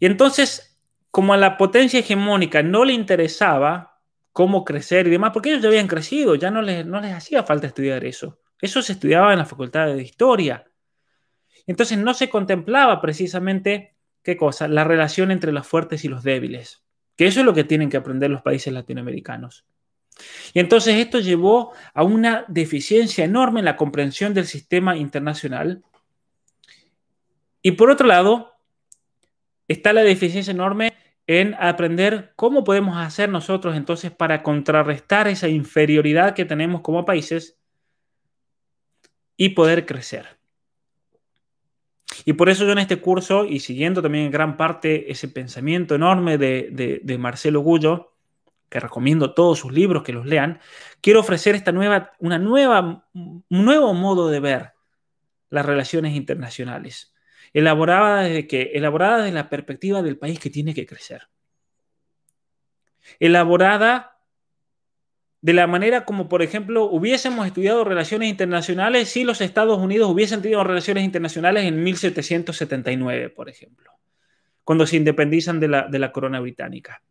Y entonces, como a la potencia hegemónica no le interesaba cómo crecer y demás, porque ellos ya habían crecido, ya no les, no les hacía falta estudiar eso. Eso se estudiaba en la facultad de historia. Entonces no se contemplaba precisamente, ¿qué cosa? La relación entre los fuertes y los débiles. Que eso es lo que tienen que aprender los países latinoamericanos. Y entonces esto llevó a una deficiencia enorme en la comprensión del sistema internacional. Y por otro lado, está la deficiencia enorme en aprender cómo podemos hacer nosotros entonces para contrarrestar esa inferioridad que tenemos como países y poder crecer. Y por eso yo en este curso, y siguiendo también en gran parte ese pensamiento enorme de, Marcelo Gullo, que recomiendo todos sus libros que los lean, quiero ofrecer esta nueva, una nueva, un nuevo modo de ver las relaciones internacionales, elaborada desde, que, elaborada desde la perspectiva del país que tiene que crecer. Elaborada de la manera como, por ejemplo, hubiésemos estudiado relaciones internacionales si los Estados Unidos hubiesen tenido relaciones internacionales en 1779, por ejemplo, cuando se independizan de la, de la corona británica.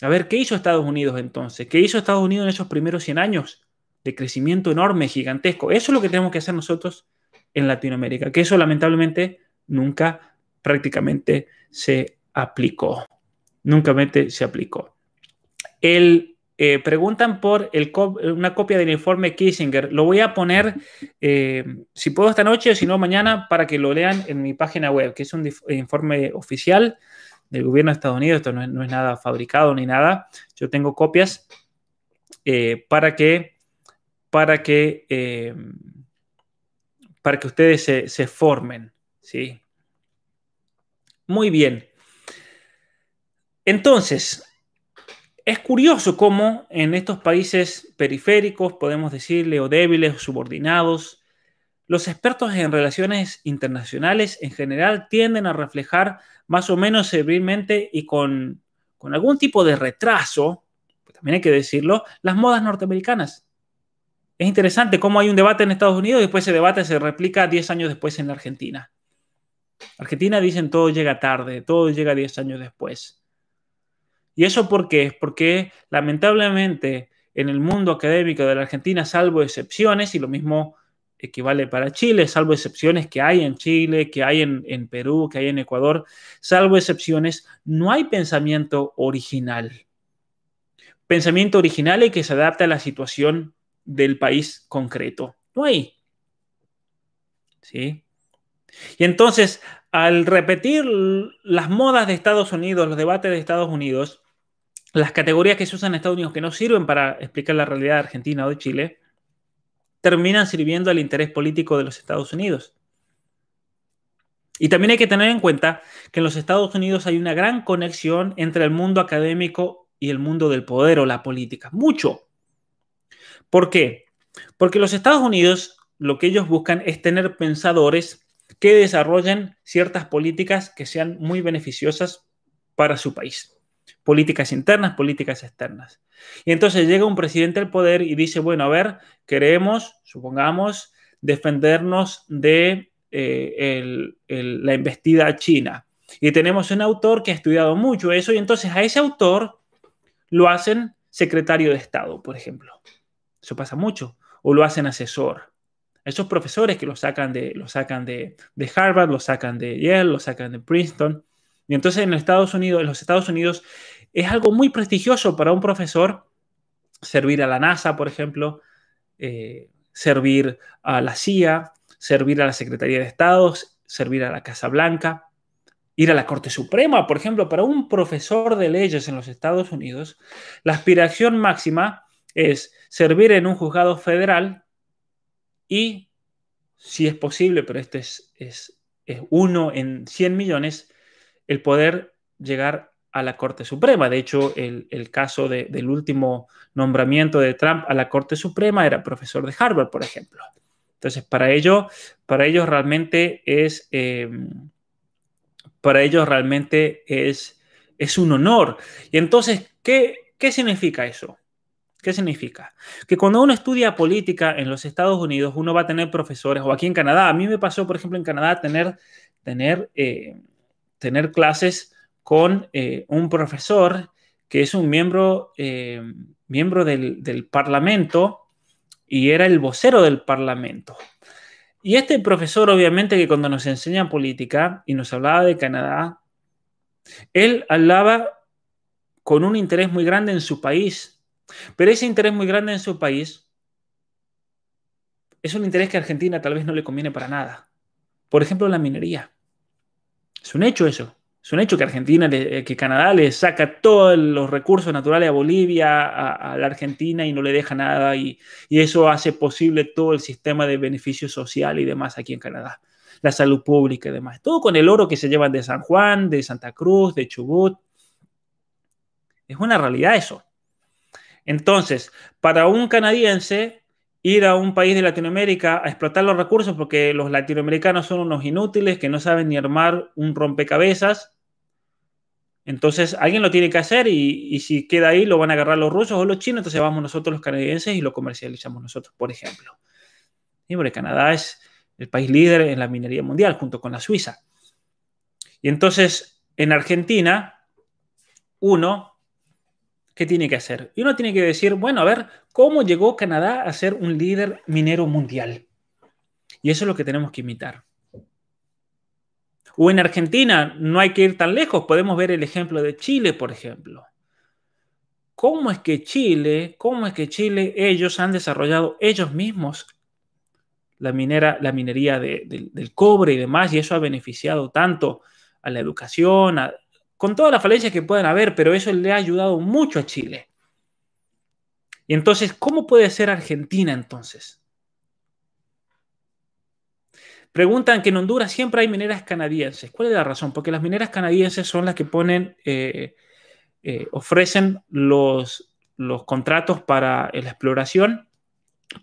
A ver, ¿qué hizo Estados Unidos entonces? ¿Qué hizo Estados Unidos en esos primeros 100 años de crecimiento enorme, gigantesco? Eso es lo que tenemos que hacer nosotros en Latinoamérica, que eso lamentablemente nunca prácticamente se aplicó. Nunca se aplicó. El eh, preguntan por una copia del informe Kissinger. Lo voy a poner, eh, si puedo esta noche o si no mañana, para que lo lean en mi página web, que es un informe oficial del gobierno de Estados Unidos. Esto no es, nada fabricado ni nada. Yo tengo copias eh, para que, para que, para que ustedes se, se formen. ¿sí? Muy bien. Entonces, es curioso cómo en estos países periféricos, podemos decirle, o débiles, o subordinados, los expertos en relaciones internacionales en general tienden a reflejar más o menos servilmente y con, algún tipo de retraso, también hay que decirlo, las modas norteamericanas. Es interesante cómo hay un debate en Estados Unidos y después ese debate se replica 10 años después en la Argentina. Argentina dicen todo llega tarde, todo llega 10 años después. ¿Y eso por qué? Porque lamentablemente en el mundo académico de la Argentina, salvo excepciones, y lo mismo equivale para Chile, salvo excepciones que hay en Chile, que hay en, Perú, que hay en Ecuador, salvo excepciones, no hay pensamiento original. Pensamiento original y que se adapte a la situación del país concreto. No hay. ¿Sí? Y entonces, al repetir las modas de Estados Unidos, los debates de Estados Unidos, las categorías que se usan en Estados Unidos que no sirven para explicar la realidad de Argentina o de Chile, terminan sirviendo al interés político de los Estados Unidos. Y también hay que tener en cuenta que en los Estados Unidos hay una gran conexión entre el mundo académico y el mundo del poder o la política. Mucho. ¿Por qué? Porque los Estados Unidos lo que ellos buscan es tener pensadores que desarrollen ciertas políticas que sean muy beneficiosas para su país políticas internas, políticas externas. Y entonces llega un presidente al poder y dice, bueno, a ver, queremos, supongamos, defendernos de eh, la embestida china. Y tenemos un autor que ha estudiado mucho eso y entonces a ese autor lo hacen secretario de Estado, por ejemplo. Eso pasa mucho. O lo hacen asesor. Esos profesores que lo sacan de, lo sacan de, de Harvard, lo sacan de Yale, lo sacan de Princeton, y entonces en Estados los Estados Unidos es algo muy prestigioso para un profesor servir a la NASA, por ejemplo, eh, servir a la CIA, servir a la Secretaría de Estado, servir a la Casa Blanca, ir a la Corte Suprema, por ejemplo, para un profesor de leyes en los Estados Unidos, la aspiración máxima es servir en un juzgado federal y, si es posible, pero esto es, es, es uno en 100 millones, el poder llegar a la Corte Suprema. De hecho, el, caso del último nombramiento de Trump a la Corte Suprema era profesor de Harvard, por ejemplo. Entonces, para ello, para ellos realmente es, em, para ellos realmente es, es un honor. Y entonces, ¿qué, ¿qué significa eso? ¿Qué significa? Que cuando uno estudia política en los Estados Unidos, uno va a tener profesores, o aquí en Canadá, a mí me pasó, por ejemplo, en Canadá, tener, tener eh, tener clases con eh, un profesor que es un miembro, eh, miembro del, Parlamento y era el vocero del Parlamento. Y este profesor, obviamente, que cuando nos enseña política y nos hablaba de Canadá, él hablaba con un interés muy grande en su país, pero ese interés muy grande en su país es un interés que a Argentina tal vez no le conviene para nada. Por ejemplo, la minería. Es un hecho eso. Es un hecho que Argentina, eh, que Canadá le saca todos los recursos naturales a Bolivia, a, la Argentina y no le deja nada y, eso hace posible todo el sistema de beneficio social y demás aquí en Canadá. la salud pública y demás. Todo con el oro que se llevan de San Juan, de Santa Cruz, de Chubut. Es una realidad eso. Entonces, para un canadiense, ir a un país de Latinoamérica a explotar los recursos porque los latinoamericanos son unos inútiles que no saben ni armar un rompecabezas. Entonces alguien lo tiene que hacer y, si queda ahí lo van a agarrar los rusos o los chinos, entonces vamos nosotros los canadienses y lo comercializamos nosotros, por ejemplo. Y porque Canadá es el país líder en la minería mundial junto con la Suiza. Y entonces en Argentina, uno ¿qué tiene que hacer? Y uno tiene que decir, bueno, a ver, ¿cómo llegó Canadá a ser un líder minero mundial? Y eso es lo que tenemos que imitar. O en Argentina, no hay que ir tan lejos, podemos ver el ejemplo de Chile, por ejemplo. ¿Cómo es que Chile, cómo es que Chile, ellos han desarrollado ellos mismos la, minera, la minería del cobre y demás, y eso ha beneficiado tanto a la educación, a, con todas las falencias que puedan haber, pero eso le ha ayudado mucho a Chile. Y entonces, ¿cómo puede ser Argentina entonces? Preguntan que en Honduras siempre hay mineras canadienses. ¿Cuál es la razón? Porque las mineras canadienses son las que ponen, eh, eh, ofrecen los, los contratos para la exploración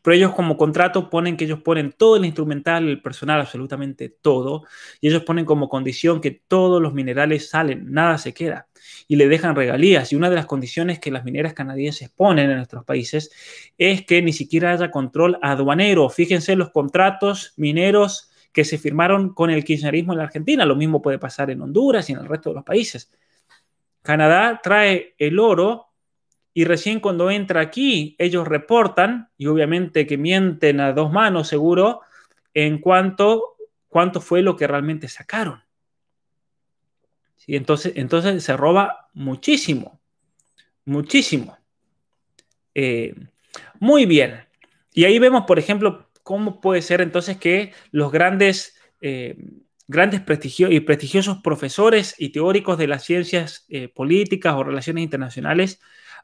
pero ellos como contrato ponen que ellos ponen todo el instrumental, el personal, absolutamente todo, y ellos ponen como condición que todos los minerales salen, nada se queda, y le dejan regalías. Y una de las condiciones que las mineras canadienses ponen en nuestros países es que ni siquiera haya control aduanero. Fíjense los contratos mineros que se firmaron con el kirchnerismo en la Argentina. Lo mismo puede pasar en Honduras y en el resto de los países. Canadá trae el oro y recién cuando entra aquí, ellos reportan, y obviamente que mienten a dos manos seguro, en cuanto cuánto fue lo que realmente sacaron. ¿Sí? Entonces, entonces se roba muchísimo, muchísimo. Eh, muy bien. Y ahí vemos, por ejemplo, cómo puede ser entonces que los grandes, eh, grandes y prestigiosos profesores y teóricos de las ciencias eh, políticas o relaciones internacionales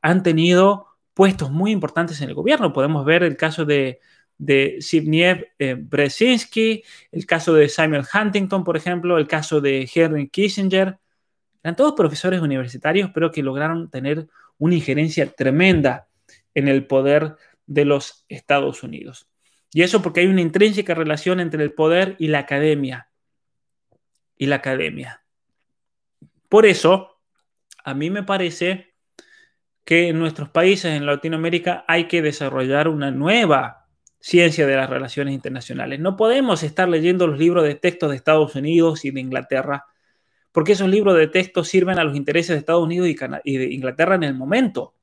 han tenido puestos muy importantes en el gobierno. Podemos ver el caso de, de Zbigniew eh, Brzezinski, el caso de Samuel Huntington, por ejemplo, el caso de Henry Kissinger. Eran todos profesores universitarios, pero que lograron tener una injerencia tremenda en el poder de los Estados Unidos. Y eso porque hay una intrínseca relación entre el poder y la academia. Y la academia. Por eso, a mí me parece que en nuestros países, en Latinoamérica, hay que desarrollar una nueva ciencia de las relaciones internacionales. No podemos estar leyendo los libros de texto de Estados Unidos y de Inglaterra, porque esos libros de texto sirven a los intereses de Estados Unidos y, de Inglaterra en el momento.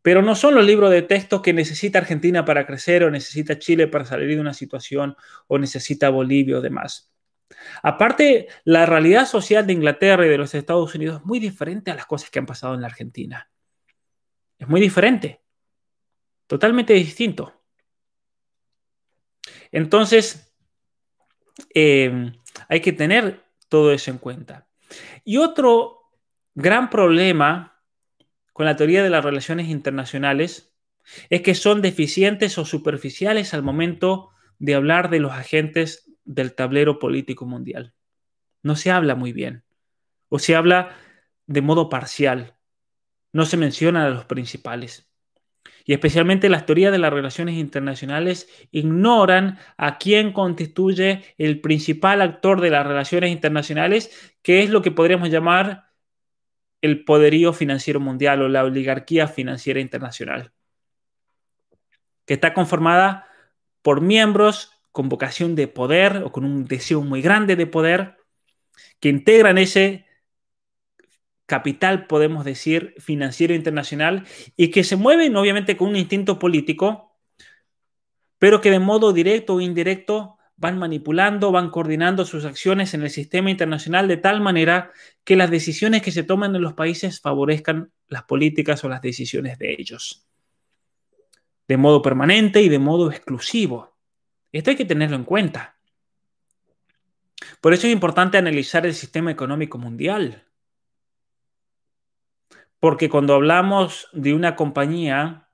Pero no son los libros de texto que necesita Argentina para crecer o necesita Chile para salir de una situación o necesita Bolivia o demás. Aparte, la realidad social de Inglaterra y de los Estados Unidos es muy diferente a las cosas que han pasado en la Argentina. Es muy diferente. Totalmente distinto. Entonces, em, hay que tener todo eso en cuenta. Y otro gran problema con la teoría de las relaciones internacionales es que son deficientes o superficiales al momento de hablar de los agentes del tablero político mundial. No se habla muy bien o se habla de modo parcial no se mencionan a los principales. Y especialmente las teorías de las relaciones internacionales ignoran a quién constituye el principal actor de las relaciones internacionales, que es lo que podríamos llamar el poderío financiero mundial o la oligarquía financiera internacional, que está conformada por miembros con vocación de poder o con un deseo muy grande de poder, que integran ese capital, podemos decir, financiero internacional y que se mueven obviamente con un instinto político, pero que de modo directo o indirecto van manipulando, van coordinando sus acciones en el sistema internacional de tal manera que las decisiones que se toman en los países favorezcan las políticas o las decisiones de ellos, de modo permanente y de modo exclusivo. Esto hay que tenerlo en cuenta. Por eso es importante analizar el sistema económico mundial porque cuando hablamos de una compañía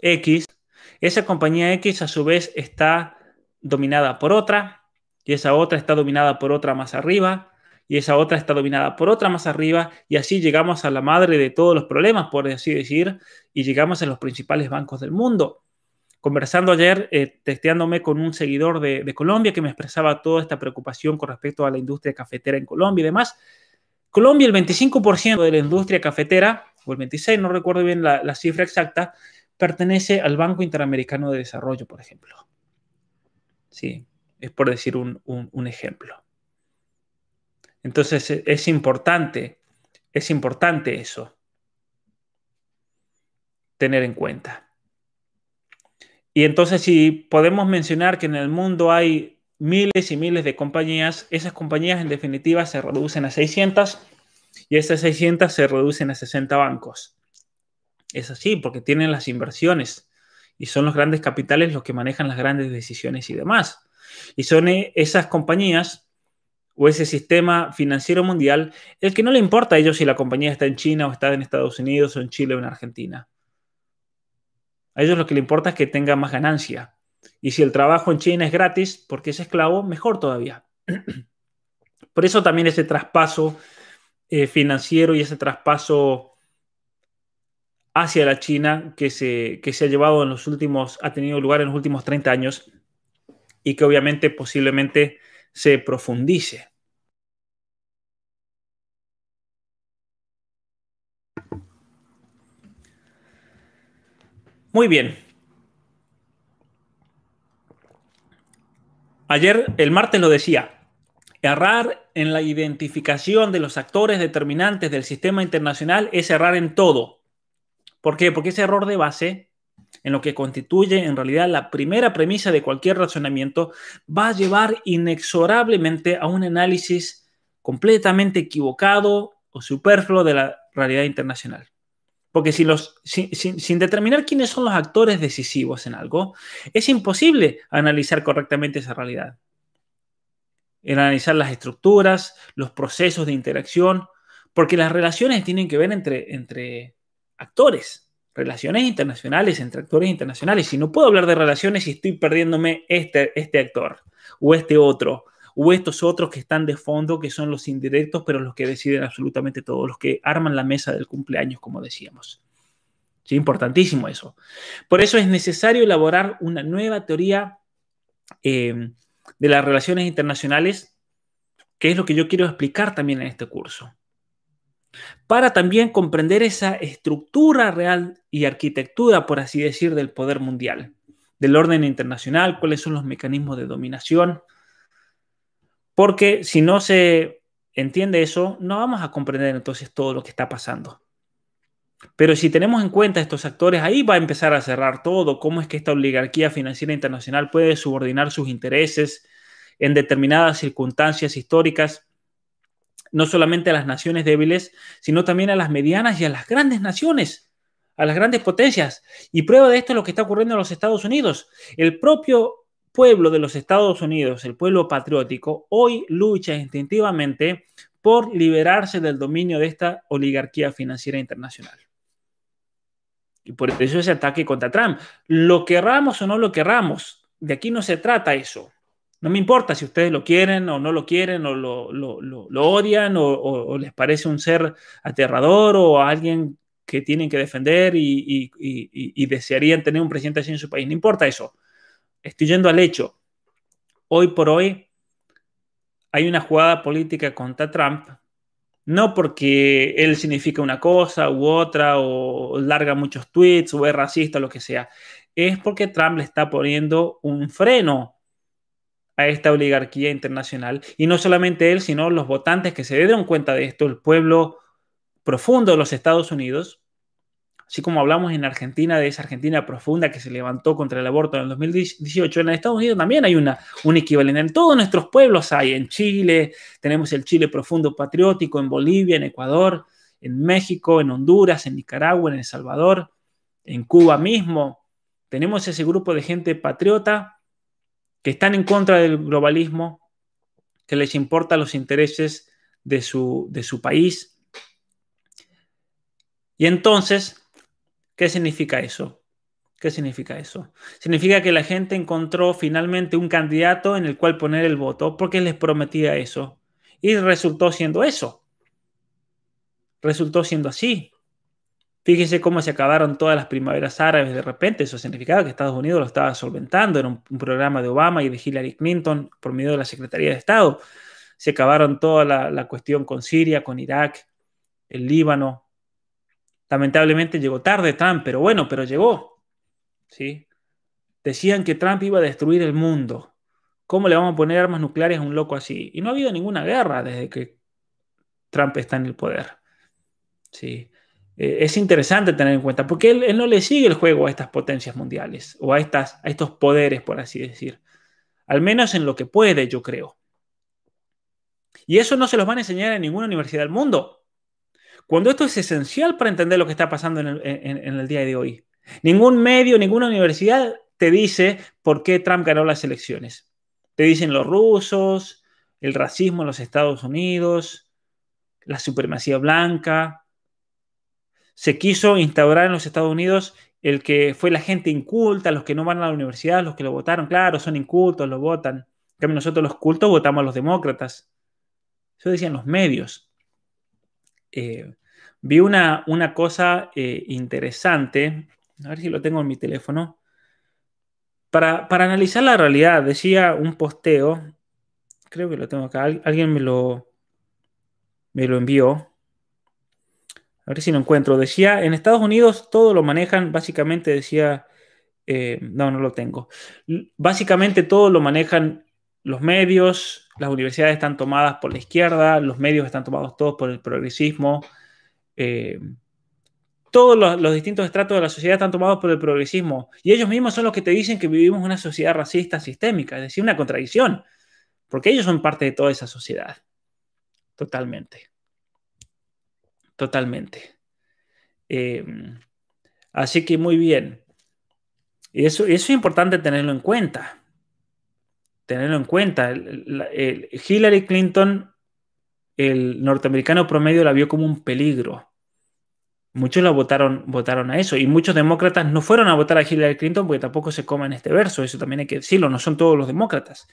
X, esa compañía X a su vez está dominada por otra, y esa otra está dominada por otra más arriba, y esa otra está dominada por otra más arriba, y así llegamos a la madre de todos los problemas, por así decir, y llegamos a los principales bancos del mundo. Conversando ayer, eh, testeándome con un seguidor de, de Colombia que me expresaba toda esta preocupación con respecto a la industria cafetera en Colombia y demás, Colombia, el 25% de la industria cafetera, o el 26%, no recuerdo bien la, cifra exacta, pertenece al Banco Interamericano de Desarrollo, por ejemplo. Sí, es por decir un, ejemplo. Entonces e, es importante, es importante eso, tener en cuenta. Y entonces si podemos mencionar que en el mundo hay miles y miles de compañías, esas compañías en definitiva se reducen a 600 y esas 600 se reducen a 60 bancos. Es así porque tienen las inversiones y son los grandes capitales los que manejan las grandes decisiones y demás. Y son eh, esas compañías o ese sistema financiero mundial el que no le importa a ellos si la compañía está en China o está en Estados Unidos o en Chile o en Argentina. A ellos lo que le importa es que tenga más ganancia. Y si el trabajo en China es gratis porque es esclavo, mejor todavía. Por eso también ese traspaso eh, financiero y ese traspaso hacia la China que se, que se ha llevado en los últimos, ha tenido lugar en los últimos 30 años y que obviamente posiblemente se profundice. Muy bien, Ayer, el martes lo decía, errar en la identificación de los actores determinantes del sistema internacional es errar en todo. ¿Por qué? Porque ese error de base, en lo que constituye en realidad la primera premisa de cualquier razonamiento, va a llevar inexorablemente a un análisis completamente equivocado o superfluo de la realidad internacional. Porque sin, determinar quiénes son los actores decisivos en algo, es imposible analizar correctamente esa realidad. En analizar las estructuras, los procesos de interacción, porque las relaciones tienen que ver entre, entre actores, relaciones internacionales entre actores internacionales. Si no puedo hablar de relaciones si estoy perdiéndome este, este actor o este otro, o estos otros que están de fondo, que son los indirectos, pero los que deciden absolutamente todo, los que arman la mesa del cumpleaños, como decíamos. Sí, importantísimo eso. Por eso es necesario elaborar una nueva teoría eh, de las relaciones internacionales, que es lo que yo quiero explicar también en este curso. Para también comprender esa estructura real y arquitectura, por así decir, del poder mundial, del orden internacional, cuáles son los mecanismos de dominación, porque si no se entiende eso, no vamos a comprender entonces todo lo que está pasando. Pero si tenemos en cuenta estos actores, ahí va a empezar a cerrar todo, cómo es que esta oligarquía financiera internacional puede subordinar sus intereses en determinadas circunstancias históricas, no solamente a las naciones débiles, sino también a las medianas y a las grandes naciones, a las grandes potencias. Y prueba de esto es lo que está ocurriendo en los Estados Unidos. El propio pueblo de los Estados Unidos, el pueblo patriótico, hoy lucha instintivamente por liberarse del dominio de esta oligarquía financiera internacional. Y por eso ese ataque contra Trump. Lo querramos o no lo querramos, de aquí no se trata eso. No me importa si ustedes lo quieren o no lo quieren, o lo, odian, o, les parece un ser aterrador, o alguien que tienen que defender y, y desearían tener un presidente así en su país. No importa eso estoy yendo al hecho. Hoy por hoy hay una jugada política contra Trump, no porque él significa una cosa u otra, o larga muchos tweets, o es racista, lo que sea. Es porque Trump le está poniendo un freno a esta oligarquía internacional. Y no solamente él, sino los votantes que se dieron cuenta de esto, el pueblo profundo de los Estados Unidos, así como hablamos en Argentina de esa Argentina profunda que se levantó contra el aborto en el 2018, en Estados Unidos también hay una, un equivalente. En todos nuestros pueblos hay, en Chile, tenemos el Chile profundo patriótico, en Bolivia, en Ecuador, en México, en Honduras, en Nicaragua, en El Salvador, en Cuba mismo. Tenemos ese grupo de gente patriota que están en contra del globalismo, que les importa los intereses de su, de su país. Y entonces ¿Qué significa eso? ¿Qué significa eso? Significa que la gente encontró finalmente un candidato en el cual poner el voto porque les prometía eso. Y resultó siendo eso. Resultó siendo así. Fíjense cómo se acabaron todas las primaveras árabes de repente. Eso significaba que Estados Unidos lo estaba solventando. Era un, programa de Obama y de Hillary Clinton por medio de la Secretaría de Estado. Se acabaron toda la, cuestión con Siria, con Irak, el Líbano. Lamentablemente llegó tarde Trump, pero bueno, pero llegó. ¿sí? Decían que Trump iba a destruir el mundo. ¿Cómo le vamos a poner armas nucleares a un loco así? Y no ha habido ninguna guerra desde que Trump está en el poder. ¿sí? Eh, es interesante tener en cuenta, porque él, no le sigue el juego a estas potencias mundiales o a, estas, a estos poderes, por así decir. Al menos en lo que puede, yo creo. Y eso no se los van a enseñar en ninguna universidad del mundo. Cuando esto es esencial para entender lo que está pasando en el día de hoy. Ningún medio, ninguna universidad te dice por qué Trump ganó las elecciones. Te dicen los rusos, el racismo en los Estados Unidos, la supremacía blanca. Se quiso instaurar en los Estados Unidos el que fue la gente inculta, los que no van a la universidad, los que lo votaron, claro, son incultos, lo votan. En nosotros los cultos votamos a los demócratas. Eso decían los medios. Eh, vi una, una cosa eh, interesante a ver si lo tengo en mi teléfono. Para, analizar la realidad, decía un posteo, creo que lo tengo acá, alguien me lo, me lo envió. A ver si lo encuentro. Decía, en Estados Unidos todo lo manejan, básicamente decía, eh, no, no lo tengo. Básicamente todo lo manejan los medios, las universidades están tomadas por la izquierda, los medios están tomados todos por el progresismo. Eh, todos los, distintos estratos de la sociedad están tomados por el progresismo y ellos mismos son los que te dicen que vivimos una sociedad racista sistémica, es decir, una contradicción, porque ellos son parte de toda esa sociedad. Totalmente. Totalmente. Em, así que muy bien. Eso es importante tenerlo en cuenta. Tenerlo en cuenta. Hillary Clinton, el norteamericano promedio, la vio como un peligro muchos la votaron, votaron a eso. Y muchos demócratas no fueron a votar a Hillary Clinton porque tampoco se come en este verso. Eso también hay que decirlo, no son todos los demócratas.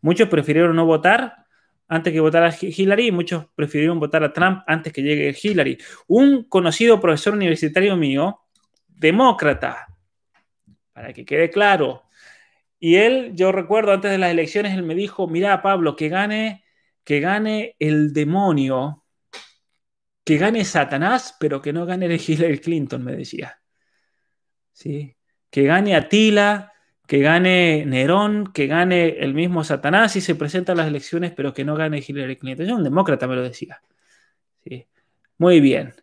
Muchos prefirieron no votar antes que votar a Hillary y muchos prefirieron votar a Trump antes que llegue Hillary. Un conocido profesor universitario mío, demócrata, para que quede claro. Y él, yo recuerdo antes de las elecciones, él me dijo, mira Pablo, que gane, que gane el demonio que gane Satanás, pero que no gane Hillary Clinton, me decía. ¿Sí? Que gane Atila, que gane Nerón, que gane el mismo Satanás y se presenta a las elecciones, pero que no gane Hillary Clinton. Yo un demócrata me lo decía. ¿Sí? Muy bien.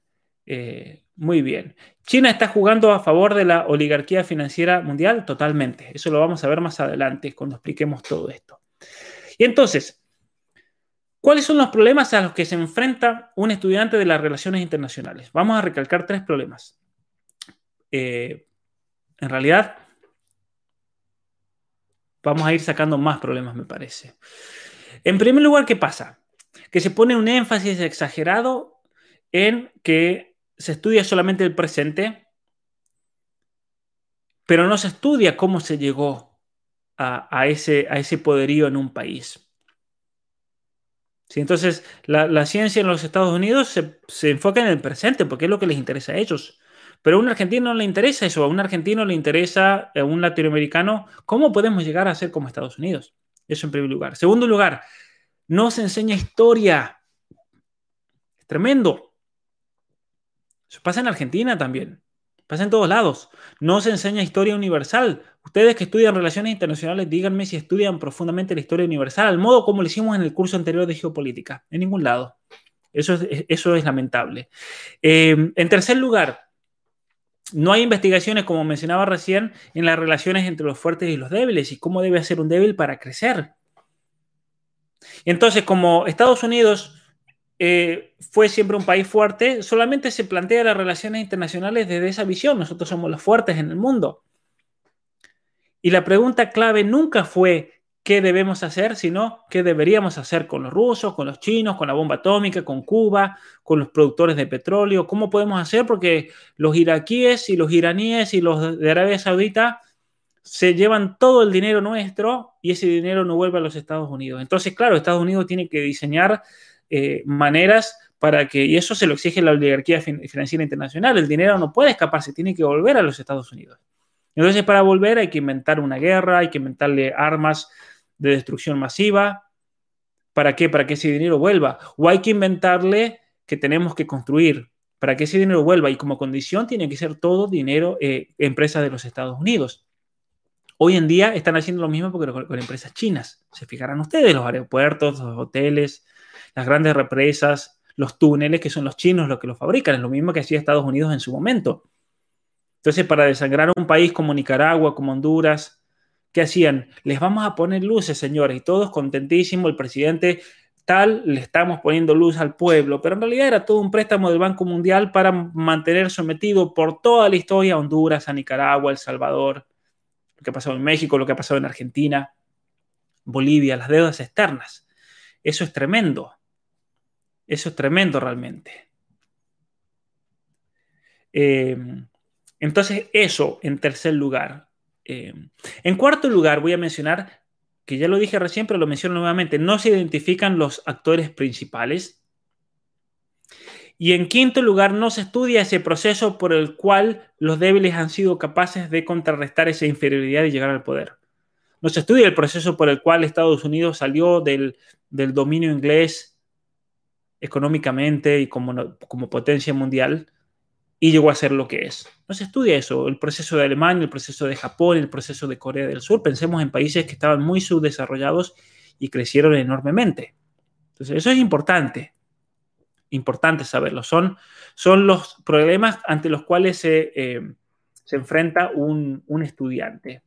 Eh, muy bien. ¿China está jugando a favor de la oligarquía financiera mundial? Totalmente. Eso lo vamos a ver más adelante cuando expliquemos todo esto. Y entonces, ¿Cuáles son los problemas a los que se enfrenta un estudiante de las relaciones internacionales? Vamos a recalcar tres problemas. Eh, en realidad, vamos a ir sacando más problemas, me parece. En primer lugar, ¿qué pasa? Que se pone un énfasis exagerado en que se estudia solamente el presente, pero no se estudia cómo se llegó a, ese, poderío en un país entonces, la, ciencia en los Estados Unidos se, enfoca en el presente porque es lo que les interesa a ellos. Pero a un argentino no le interesa eso, a un argentino le interesa, a un latinoamericano, ¿cómo podemos llegar a ser como Estados Unidos? Eso en primer lugar. Segundo lugar, no se enseña historia. Es tremendo. Eso pasa en Argentina también. Pasa en todos lados. No se enseña historia universal. Ustedes que estudian relaciones internacionales, díganme si estudian profundamente la historia universal, al modo como lo hicimos en el curso anterior de geopolítica. En ningún lado. Eso es, eso es lamentable. Eh, en tercer lugar, no hay investigaciones, como mencionaba recién, en las relaciones entre los fuertes y los débiles y cómo debe ser un débil para crecer. Entonces, como Estados Unidos eh, fue siempre un país fuerte, solamente se plantea las relaciones internacionales desde esa visión. Nosotros somos los fuertes en el mundo. Y la pregunta clave nunca fue qué debemos hacer, sino qué deberíamos hacer con los rusos, con los chinos, con la bomba atómica, con Cuba, con los productores de petróleo. ¿Cómo podemos hacer? Porque los iraquíes y los iraníes y los de Arabia Saudita se llevan todo el dinero nuestro y ese dinero no vuelve a los Estados Unidos. Entonces, claro, Estados Unidos tiene que diseñar eh, maneras para que, y eso se lo exige la oligarquía financiera internacional, el dinero no puede escaparse, tiene que volver a los Estados Unidos. Entonces, para volver hay que inventar una guerra, hay que inventarle armas de destrucción masiva. ¿Para qué? Para que ese dinero vuelva. O hay que inventarle que tenemos que construir para que ese dinero vuelva y como condición tiene que ser todo dinero, eh, empresas de los Estados Unidos. Hoy en día están haciendo lo mismo porque con, empresas chinas. Se fijarán ustedes, los aeropuertos, los hoteles, las grandes represas, los túneles, que son los chinos los que los fabrican. Es lo mismo que hacía Estados Unidos en su momento. Entonces, para desangrar un país como Nicaragua, como Honduras, ¿qué hacían? Les vamos a poner luces, señores, y todos contentísimos, el presidente tal, le estamos poniendo luz al pueblo, pero en realidad era todo un préstamo del Banco Mundial para mantener sometido por toda la historia a Honduras, a Nicaragua, El Salvador, lo que ha pasado en México, lo que ha pasado en Argentina, Bolivia, las deudas externas. Eso es tremendo. Eso es tremendo realmente. Eh, entonces, eso en tercer lugar. Eh, en cuarto lugar, voy a mencionar, que ya lo dije recién, pero lo menciono nuevamente, no se identifican los actores principales. Y en quinto lugar, no se estudia ese proceso por el cual los débiles han sido capaces de contrarrestar esa inferioridad y llegar al poder. No se estudia el proceso por el cual Estados Unidos salió del, dominio inglés económicamente y como, como potencia mundial y llegó a ser lo que es. No se estudia eso, el proceso de Alemania, el proceso de Japón, el proceso de Corea del Sur. Pensemos en países que estaban muy subdesarrollados y crecieron enormemente. Entonces, eso es importante, importante saberlo. Son, son los problemas ante los cuales se, eh, se enfrenta un, estudiante.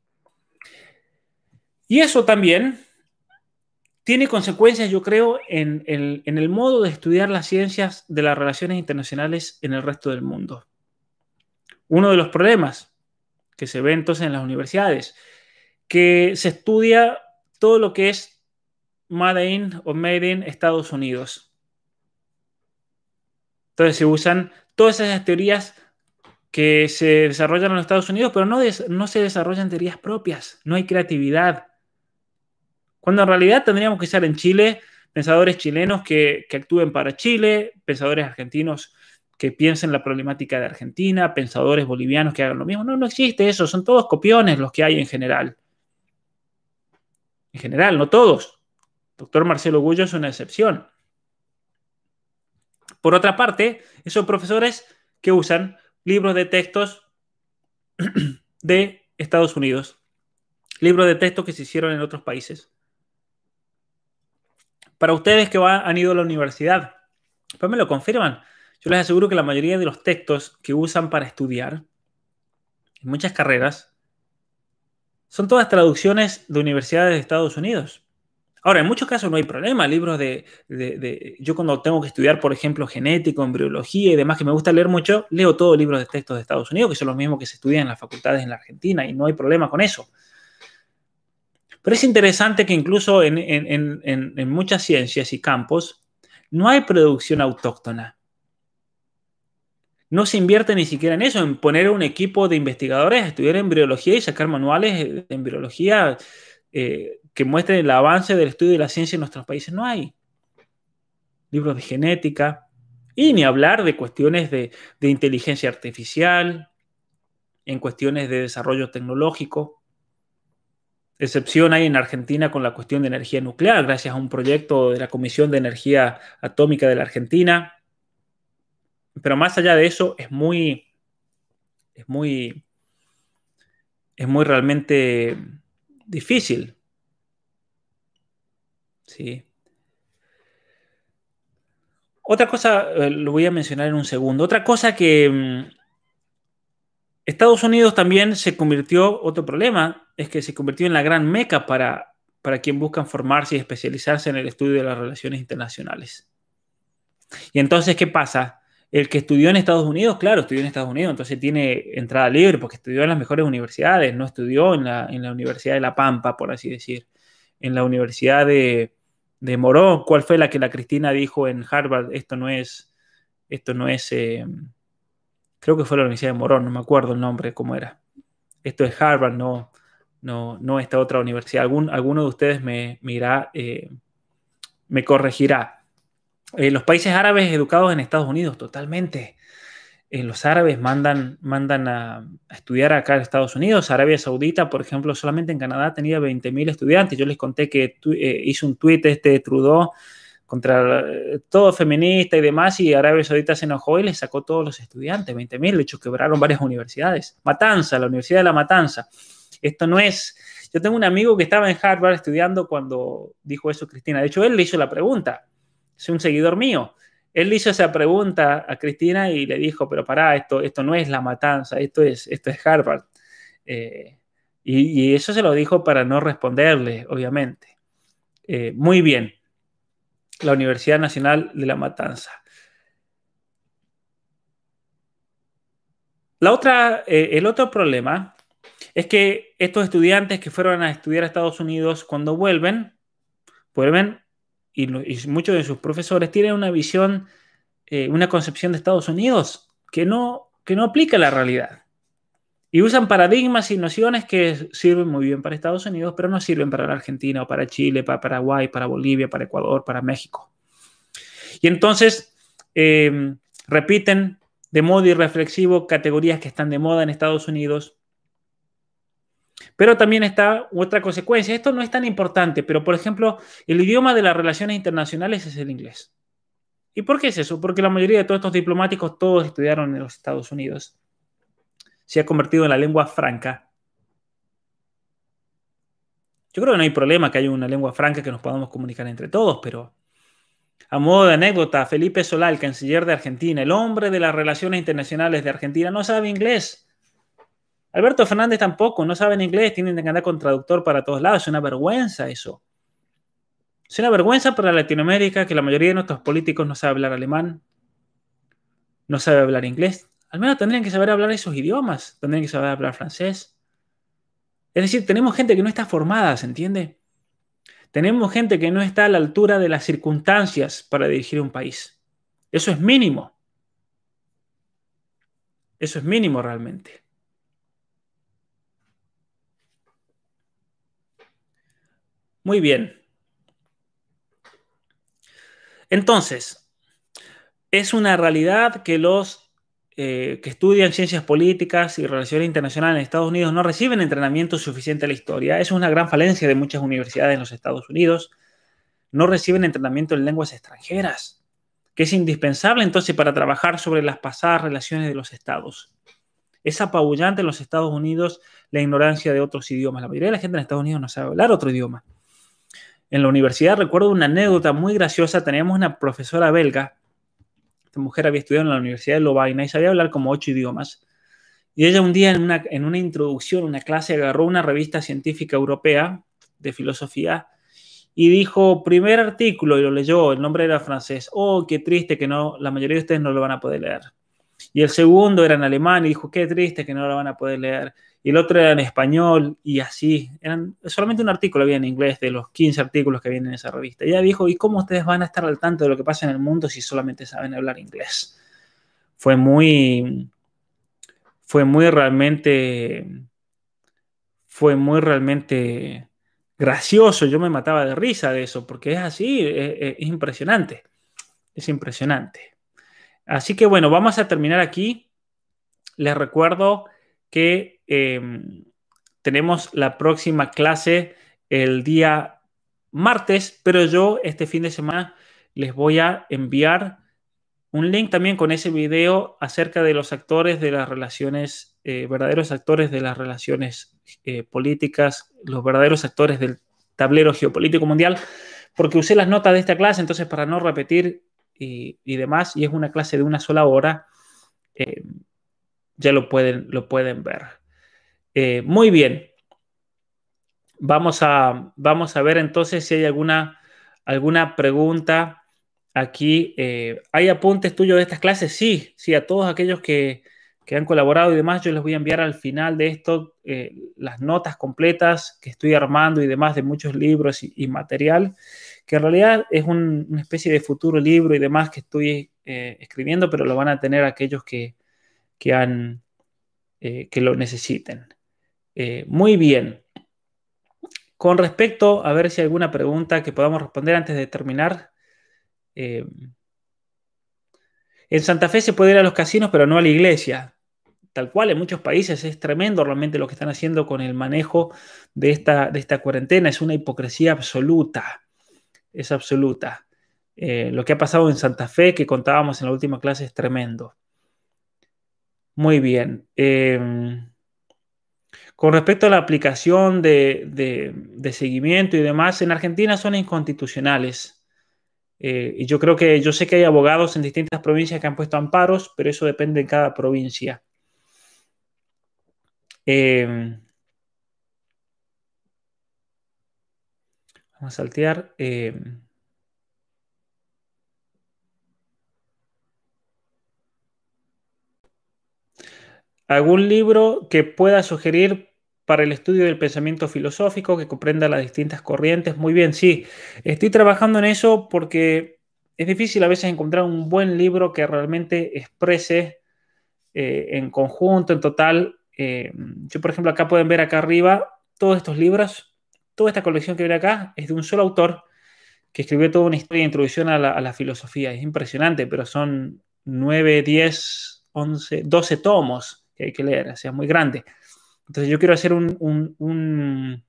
Y eso también tiene consecuencias, yo creo, en el, modo de estudiar las ciencias de las relaciones internacionales en el resto del mundo. Uno de los problemas que se ve entonces en las universidades, que se estudia todo lo que es Made in o Made in Estados Unidos. Entonces se usan todas esas teorías que se desarrollan en los Estados Unidos, pero no, no se desarrollan teorías propias, no hay creatividad, cuando en realidad tendríamos que ser en Chile pensadores chilenos que, actúen para Chile, pensadores argentinos que piensen la problemática de Argentina, pensadores bolivianos que hagan lo mismo. No, no existe eso, son todos copiones los que hay en general. En general, no todos. Doctor Marcelo Gullo es una excepción. Por otra parte, esos profesores que usan libros de textos de Estados Unidos, libros de texto que se hicieron en otros países, para ustedes que han ido a la universidad, pues me lo confirman. Yo les aseguro que la mayoría de los textos que usan para estudiar en muchas carreras son todas traducciones de universidades de Estados Unidos. Ahora, en muchos casos no hay problema. Libros de, Yo cuando tengo que estudiar, por ejemplo, genético, embriología y demás, que me gusta leer mucho, leo todos libros de textos de Estados Unidos, que son los mismos que se estudian en las facultades en la Argentina, y no hay problema con eso. Pero es interesante que incluso en, muchas ciencias y campos no hay producción autóctona. No se invierte ni siquiera en eso, en poner un equipo de investigadores a estudiar embriología y sacar manuales de embriología eh, que muestren el avance del estudio de la ciencia en nuestros países. No hay. Libros de genética, y ni hablar de cuestiones de, de, inteligencia artificial, en cuestiones de desarrollo tecnológico. Excepción hay en Argentina con la cuestión de energía nuclear, gracias a un proyecto de la Comisión de Energía Atómica de la Argentina. Pero más allá de eso, es muy, es muy, es muy realmente difícil. Sí. Otra cosa, eh, lo voy a mencionar en un segundo. Otra cosa que mm, Estados Unidos también se convirtió, otro problema, es que se convirtió en la gran meca para, para quien buscan formarse y especializarse en el estudio de las relaciones internacionales. Y entonces, ¿qué pasa? El que estudió en Estados Unidos, claro, estudió en Estados Unidos, entonces tiene entrada libre porque estudió en las mejores universidades, no estudió en la, Universidad de La Pampa, por así decir, en la Universidad de, de Morón. ¿Cuál fue la que la Cristina dijo en Harvard? Esto no es, esto no es, eh, creo que fue la Universidad de Morón, no me acuerdo el nombre, cómo era. Esto es Harvard, no, no, no esta otra universidad. Alguno de ustedes me, me, eh, me corregirá. Eh, los países árabes educados en Estados Unidos, totalmente. Eh, los árabes mandan, mandan a, estudiar acá en Estados Unidos. Arabia Saudita, por ejemplo, solamente en Canadá tenía 20.000 estudiantes. Yo les conté que hizo un tuit este Trudeau contra todo feminista y demás, y Arabia Saudita se enojó y le sacó todos los estudiantes, 20.000, de hecho quebraron varias universidades. Matanza, la Universidad de la Matanza. Esto no es... Yo tengo un amigo que estaba en Harvard estudiando cuando dijo eso Cristina. De hecho, él le hizo la pregunta. Es un seguidor mío. Él le hizo esa pregunta a Cristina y le dijo, pero pará, esto, esto no es la matanza, esto es, esto es Harvard. Eh, y, eso se lo dijo para no responderle, obviamente. Eh, muy bien. La Universidad Nacional de la Matanza. La otra, eh, el otro problema es que estos estudiantes que fueron a estudiar a Estados Unidos, cuando vuelven, vuelven y, muchos de sus profesores tienen una visión, eh, una concepción de Estados Unidos que no, que no aplica la realidad. Y usan paradigmas y nociones que sirven muy bien para Estados Unidos, pero no sirven para la Argentina o para Chile, para Paraguay, para Bolivia, para Ecuador, para México. Y entonces eh, repiten de modo irreflexivo categorías que están de moda en Estados Unidos pero también está otra consecuencia. Esto no es tan importante, pero por ejemplo, el idioma de las relaciones internacionales es el inglés. ¿Y por qué es eso? Porque la mayoría de todos estos diplomáticos, todos estudiaron en los Estados Unidos. Se ha convertido en la lengua franca. Yo creo que no hay problema que haya una lengua franca que nos podamos comunicar entre todos, pero a modo de anécdota, Felipe Solá, el canciller de Argentina, el hombre de las relaciones internacionales de Argentina, no sabe inglés. Alberto Fernández tampoco, no saben inglés, tienen que andar con traductor para todos lados. Es una vergüenza eso. Es una vergüenza para Latinoamérica que la mayoría de nuestros políticos no sabe hablar alemán, no sabe hablar inglés. Al menos tendrían que saber hablar esos idiomas, tendrían que saber hablar francés. Es decir, tenemos gente que no está formada, ¿se entiende? Tenemos gente que no está a la altura de las circunstancias para dirigir un país. Eso es mínimo. Eso es mínimo realmente. Muy bien. Entonces, es una realidad que los eh, que estudian ciencias políticas y relaciones internacionales en Estados Unidos no reciben entrenamiento suficiente a la historia. Es una gran falencia de muchas universidades en los Estados Unidos. No reciben entrenamiento en lenguas extranjeras, que es indispensable entonces para trabajar sobre las pasadas relaciones de los estados. Es apabullante en los Estados Unidos la ignorancia de otros idiomas. La mayoría de la gente en Estados Unidos no sabe hablar otro idioma en la universidad recuerdo una anécdota muy graciosa. Teníamos una profesora belga. Esta mujer había estudiado en la Universidad de Lovaina y sabía hablar como ocho idiomas. Y ella un día en una, en una introducción, una clase, agarró una revista científica europea de filosofía y dijo, primer artículo, y lo leyó, el nombre era francés. Oh, qué triste que no, la mayoría de ustedes no lo van a poder leer. Y el segundo era en alemán y dijo, qué triste que no lo van a poder leer y el otro era en español y así. Eran solamente un artículo había en inglés de los 15 artículos que vienen en esa revista. Y ella dijo, ¿y cómo ustedes van a estar al tanto de lo que pasa en el mundo si solamente saben hablar inglés? Fue muy, fue muy realmente, fue muy realmente gracioso. Yo me mataba de risa de eso, porque es así, es, es impresionante. Es impresionante. Así que bueno, vamos a terminar aquí. Les recuerdo que em, tenemos la próxima clase el día martes, pero yo este fin de semana les voy a enviar un link también con ese video acerca de los actores de las relaciones, eh, verdaderos actores de las relaciones eh, políticas, los verdaderos actores del tablero geopolítico mundial, porque usé las notas de esta clase, entonces para no repetir y, demás, y es una clase de una sola hora, eh, ya lo pueden, lo pueden ver. Eh, muy bien. Vamos a, vamos a ver entonces si hay alguna, alguna pregunta aquí. Eh, ¿Hay apuntes tuyos de estas clases? Sí, sí, a todos aquellos que, que han colaborado y demás. Yo les voy a enviar al final de esto las notas completas que estoy armando y demás de muchos libros y, material, que en realidad es una especie de futuro libro y demás que estoy eh, escribiendo, pero lo van a tener aquellos que, que, han, eh, que lo necesiten. muy bien. Con respecto a ver si hay alguna pregunta que podamos responder antes de terminar. En Santa Fe se puede ir a los casinos, pero no a la iglesia. Tal cual, en muchos países es tremendo realmente lo que están haciendo con el manejo de esta, de esta cuarentena. Es una hipocresía absoluta. Es absoluta. Eh, lo que ha pasado en Santa Fe, que contábamos en la última clase, es tremendo. Muy bien. Em, con respecto a la aplicación de, de, seguimiento y demás, en Argentina son inconstitucionales. Eh, y yo creo que yo sé que hay abogados en distintas provincias que han puesto amparos, pero eso depende de cada provincia. Eh, vamos a saltear. Eh, ¿Algún libro que pueda sugerir para el estudio del pensamiento filosófico que comprenda las distintas corrientes. Muy bien, sí, estoy trabajando en eso porque es difícil a veces encontrar un buen libro que realmente exprese eh, en conjunto, en total. Eh, yo, por ejemplo, acá pueden ver acá arriba todos estos libros, toda esta colección que ven acá es de un solo autor que escribió toda una historia de introducción a la, filosofía. Es impresionante, pero son 9, 10, 11, 12 tomos que hay que leer, o sea, es muy grande. Entonces yo quiero hacer un,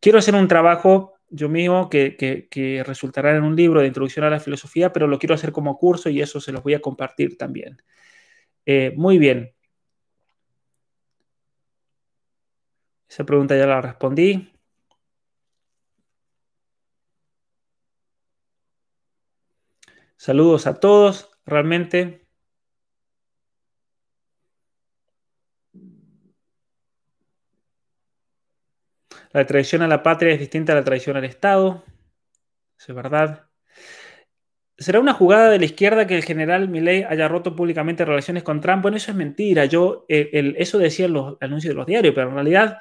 quiero hacer un trabajo yo mismo que, resultará en un libro de introducción a la filosofía, pero lo quiero hacer como curso y eso se los voy a compartir también. Eh, muy bien. Esa pregunta ya la respondí. Saludos a todos, realmente. La traición a la patria es distinta a la traición al Estado. Eso es verdad. ¿Será una jugada de la izquierda que el general Milley haya roto públicamente relaciones con Trump? Bueno, eso es mentira. Yo, eh, eso decían los anuncios de los diarios, pero en realidad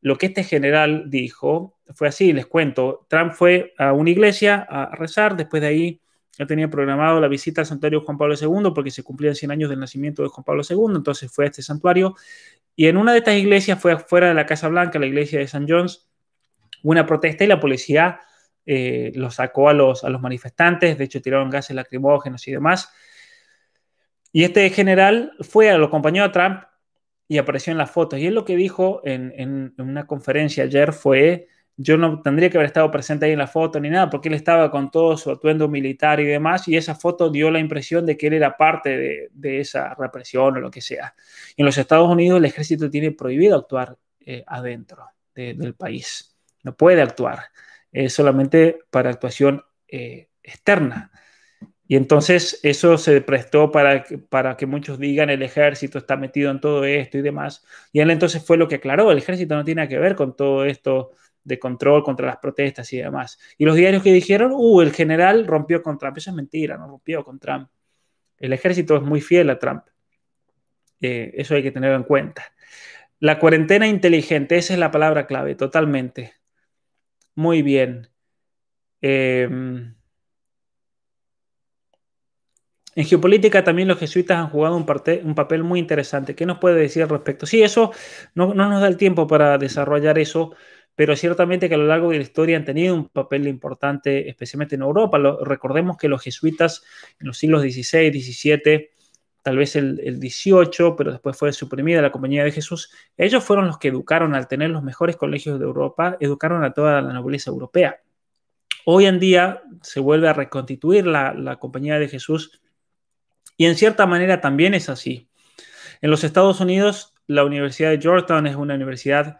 lo que este general dijo fue así, les cuento. Trump fue a una iglesia a rezar, después de ahí ya tenía programado la visita al santuario Juan Pablo II porque se cumplían 100 años del nacimiento de Juan Pablo II, entonces fue a este santuario y en una de estas iglesias fue afuera de la Casa Blanca, la iglesia de St. John's, una protesta y la policía eh, lo sacó a los, los manifestantes, de hecho tiraron gases lacrimógenos y demás. Y este general fue, lo acompañó a Trump y apareció en las fotos. Y él lo que dijo en una conferencia ayer fue yo no tendría que haber estado presente ahí en la foto ni nada, porque él estaba con todo su atuendo militar y demás, y esa foto dio la impresión de que él era parte de, esa represión o lo que sea. en los Estados Unidos el ejército tiene prohibido actuar eh, adentro del país, no puede actuar, es solamente para actuación eh, externa. Y entonces eso se prestó para que, para que muchos digan el ejército está metido en todo esto y demás. Y él entonces fue lo que aclaró, el ejército no tiene que ver con todo esto de control contra las protestas y demás. Y los diarios que dijeron, uh, el general rompió con Trump. Eso es mentira, no rompió con Trump. El ejército es muy fiel a Trump. Eh, eso hay que tenerlo en cuenta. La cuarentena inteligente, esa es la palabra clave, totalmente. Muy bien. Em, en geopolítica también los jesuitas han jugado un, un, papel muy interesante. ¿Qué nos puede decir al respecto? Sí, eso no, no, nos da el tiempo para desarrollar eso, pero ciertamente que a lo largo de la historia han tenido un papel importante, especialmente en Europa. recordemos que los jesuitas en los siglos XVI, XVII, tal vez el, el, 18, pero después fue suprimida la Compañía de Jesús, ellos fueron los que educaron, al tener los mejores colegios de Europa, educaron a toda la nobleza europea. Hoy en día se vuelve a reconstituir la Compañía de Jesús y en cierta manera también es así. En los Estados Unidos, la Universidad de Georgetown es una universidad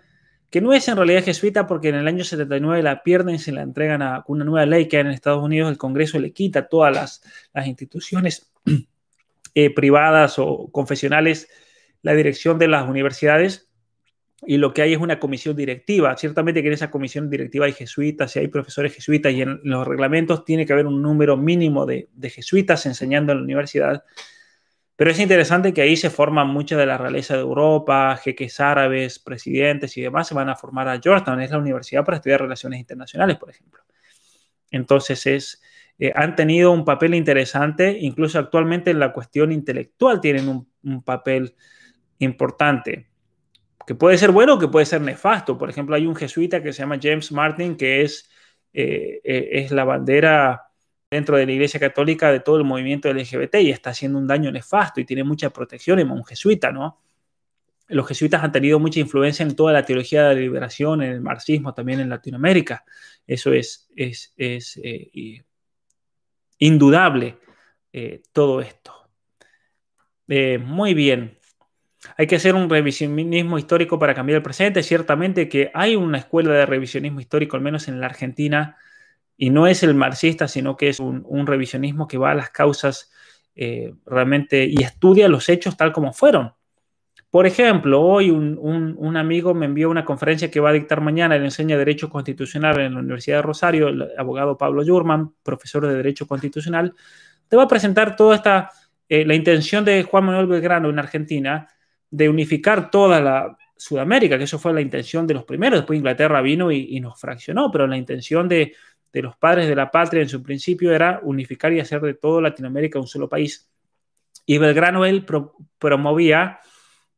que no es en realidad jesuita porque en el año 79 la pierden y se la entregan a una nueva ley que en Estados Unidos, el Congreso le quita todas las, instituciones eh, privadas o confesionales la dirección de las universidades y lo que hay es una comisión directiva. Ciertamente que en esa comisión directiva hay jesuitas y hay profesores jesuitas y en los reglamentos tiene que haber un número mínimo de, de jesuitas enseñando en la universidad Pero es interesante que ahí se forman mucha de la realeza de Europa, jeques árabes, presidentes y demás se van a formar a Georgetown, es la universidad para estudiar relaciones internacionales, por ejemplo. Entonces es, eh, han tenido un papel interesante, incluso actualmente en la cuestión intelectual tienen un, papel importante, que puede ser bueno o que puede ser nefasto. Por ejemplo, hay un jesuita que se llama James Martin, que es, eh, eh, es la bandera dentro de la Iglesia Católica de todo el movimiento LGBT y está haciendo un daño nefasto y tiene mucha protección, es un jesuita, ¿no? Los jesuitas han tenido mucha influencia en toda la teología de la liberación, en el marxismo, también en Latinoamérica. Eso es, es, eh, indudable, eh, todo esto. Eh, muy bien. Hay que hacer un revisionismo histórico para cambiar el presente. Ciertamente que hay una escuela de revisionismo histórico, al menos en la Argentina, y no es el marxista, sino que es un, revisionismo que va a las causas eh, realmente y estudia los hechos tal como fueron. Por ejemplo, hoy un, amigo me envió una conferencia que va a dictar mañana, él enseña Derecho Constitucional en la Universidad de Rosario, el abogado Pablo Yurman, profesor de Derecho Constitucional, te va a presentar toda esta, eh, la intención de Juan Manuel Belgrano en Argentina de unificar toda la Sudamérica, que eso fue la intención de los primeros, después Inglaterra vino y nos fraccionó, pero la intención de, de los padres de la patria en su principio era unificar y hacer de todo Latinoamérica un solo país. Y Belgrano él promovía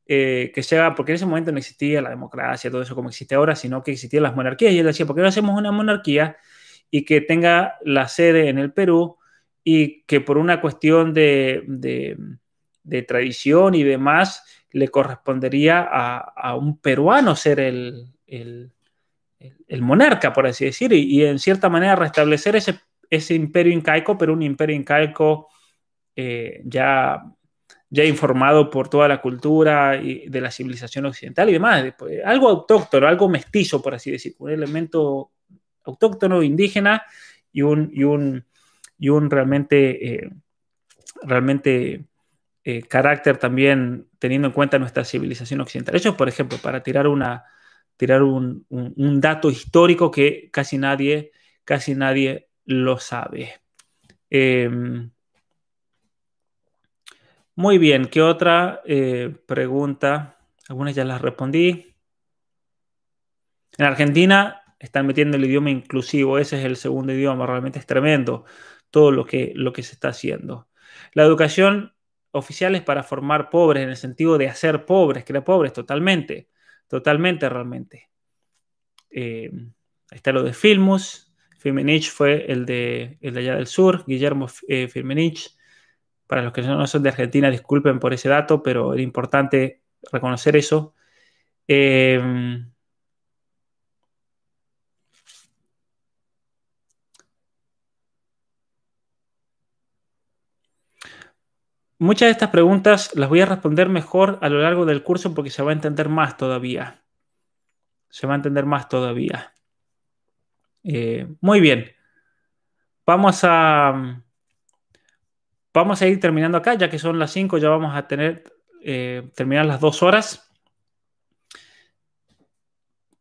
eh, que sea, porque en ese momento no existía la democracia, todo eso como existe ahora, sino que existían las monarquías. Y él decía, ¿por qué no hacemos una monarquía y que tenga la sede en el Perú y que por una cuestión de, tradición y demás le correspondería a, un peruano ser el el, monarca, por así decir, y, en cierta manera restablecer ese, imperio incaico, pero un imperio incaico eh, ya, ya informado por toda la cultura y de la civilización occidental y demás. algo autóctono, algo mestizo, por así decir, un elemento autóctono, indígena y un, y un, y un realmente, eh, realmente eh, carácter también teniendo en cuenta nuestra civilización occidental. Eso, por ejemplo, para tirar una, tirar un, dato histórico que casi nadie, casi nadie lo sabe. Em, muy bien, ¿qué otra eh, pregunta? Algunas ya las respondí. En Argentina están metiendo el idioma inclusivo, ese es el segundo idioma, realmente es tremendo todo lo que, lo que se está haciendo. La educación oficial es para formar pobres, en el sentido de hacer pobres, crear pobres totalmente. Totalmente, realmente. Eh, está lo de Filmus. Firmenich fue el de, el de allá del sur, Guillermo eh. Para los que no son de Argentina, disculpen por ese dato, pero es importante reconocer eso. Eh, Muchas de estas preguntas las voy a responder mejor a lo largo del curso porque se va a entender más todavía. Se va a entender más todavía. Eh, muy bien. Vamos a, vamos a ir terminando acá, ya que son las 5, ya vamos a tener eh, terminar las dos horas.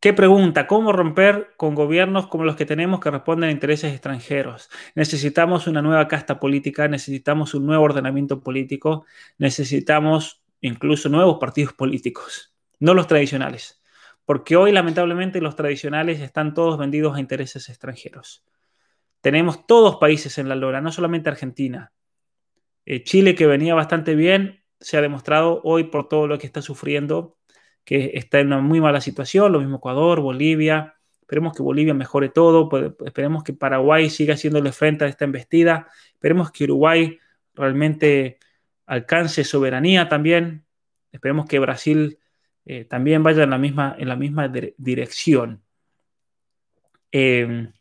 ¿Qué pregunta? ¿Cómo romper con gobiernos como los que tenemos que responden a intereses extranjeros? Necesitamos una nueva casta política, necesitamos un nuevo ordenamiento político, necesitamos incluso nuevos partidos políticos, no los tradicionales, porque hoy lamentablemente los tradicionales están todos vendidos a intereses extranjeros. Tenemos todos países en la lora, no solamente Argentina. Eh, Chile, que venía bastante bien, se ha demostrado hoy por todo lo que está sufriendo que está en una muy mala situación, lo mismo Ecuador, Bolivia. Esperemos que Bolivia mejore todo, esperemos que Paraguay siga haciéndole frente a esta embestida, esperemos que Uruguay realmente alcance soberanía también, esperemos que Brasil eh, también vaya en la misma, en la misma dirección. Eh,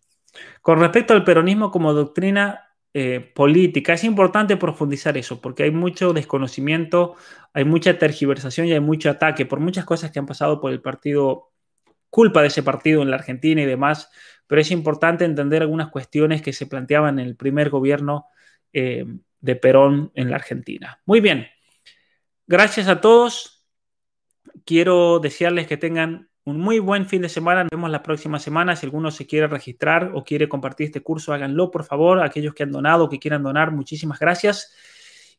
con respecto al peronismo como doctrina, eh, política. Es importante profundizar eso porque hay mucho desconocimiento, hay mucha tergiversación y hay mucho ataque por muchas cosas que han pasado por el partido, culpa de ese partido en la Argentina y demás, pero es importante entender algunas cuestiones que se planteaban en el primer gobierno eh, de Perón en la Argentina. Muy bien, gracias a todos. Quiero desearles que tengan un muy buen fin de semana. Nos vemos la próxima semana. Si alguno se quiere registrar o quiere compartir este curso, háganlo, por favor. Aquellos que han donado, que quieran donar, muchísimas gracias.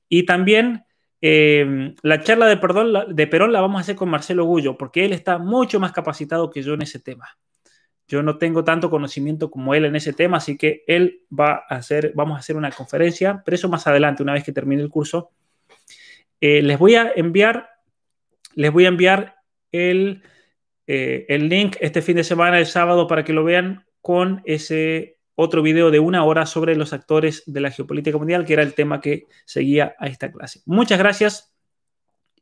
Y también eh, la charla de, perdón, de Perón la vamos a hacer con Marcelo Gullo, porque él está mucho más capacitado que yo en ese tema. Yo no tengo tanto conocimiento como él en ese tema, así que él va a hacer, vamos a hacer una conferencia, pero eso más adelante, una vez que termine el curso. Eh, les voy a enviar, les voy a enviar el, eh, el link este fin de semana, el sábado, para que lo vean con ese otro video de una hora sobre los actores de la geopolítica mundial, que era el tema que seguía a esta clase. Muchas gracias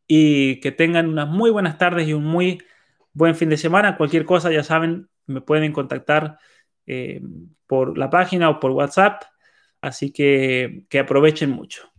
y que tengan unas muy buenas tardes y un muy buen fin de semana. Cualquier cosa, ya saben, me pueden contactar eh, por la página o por WhatsApp. Así que que aprovechen mucho.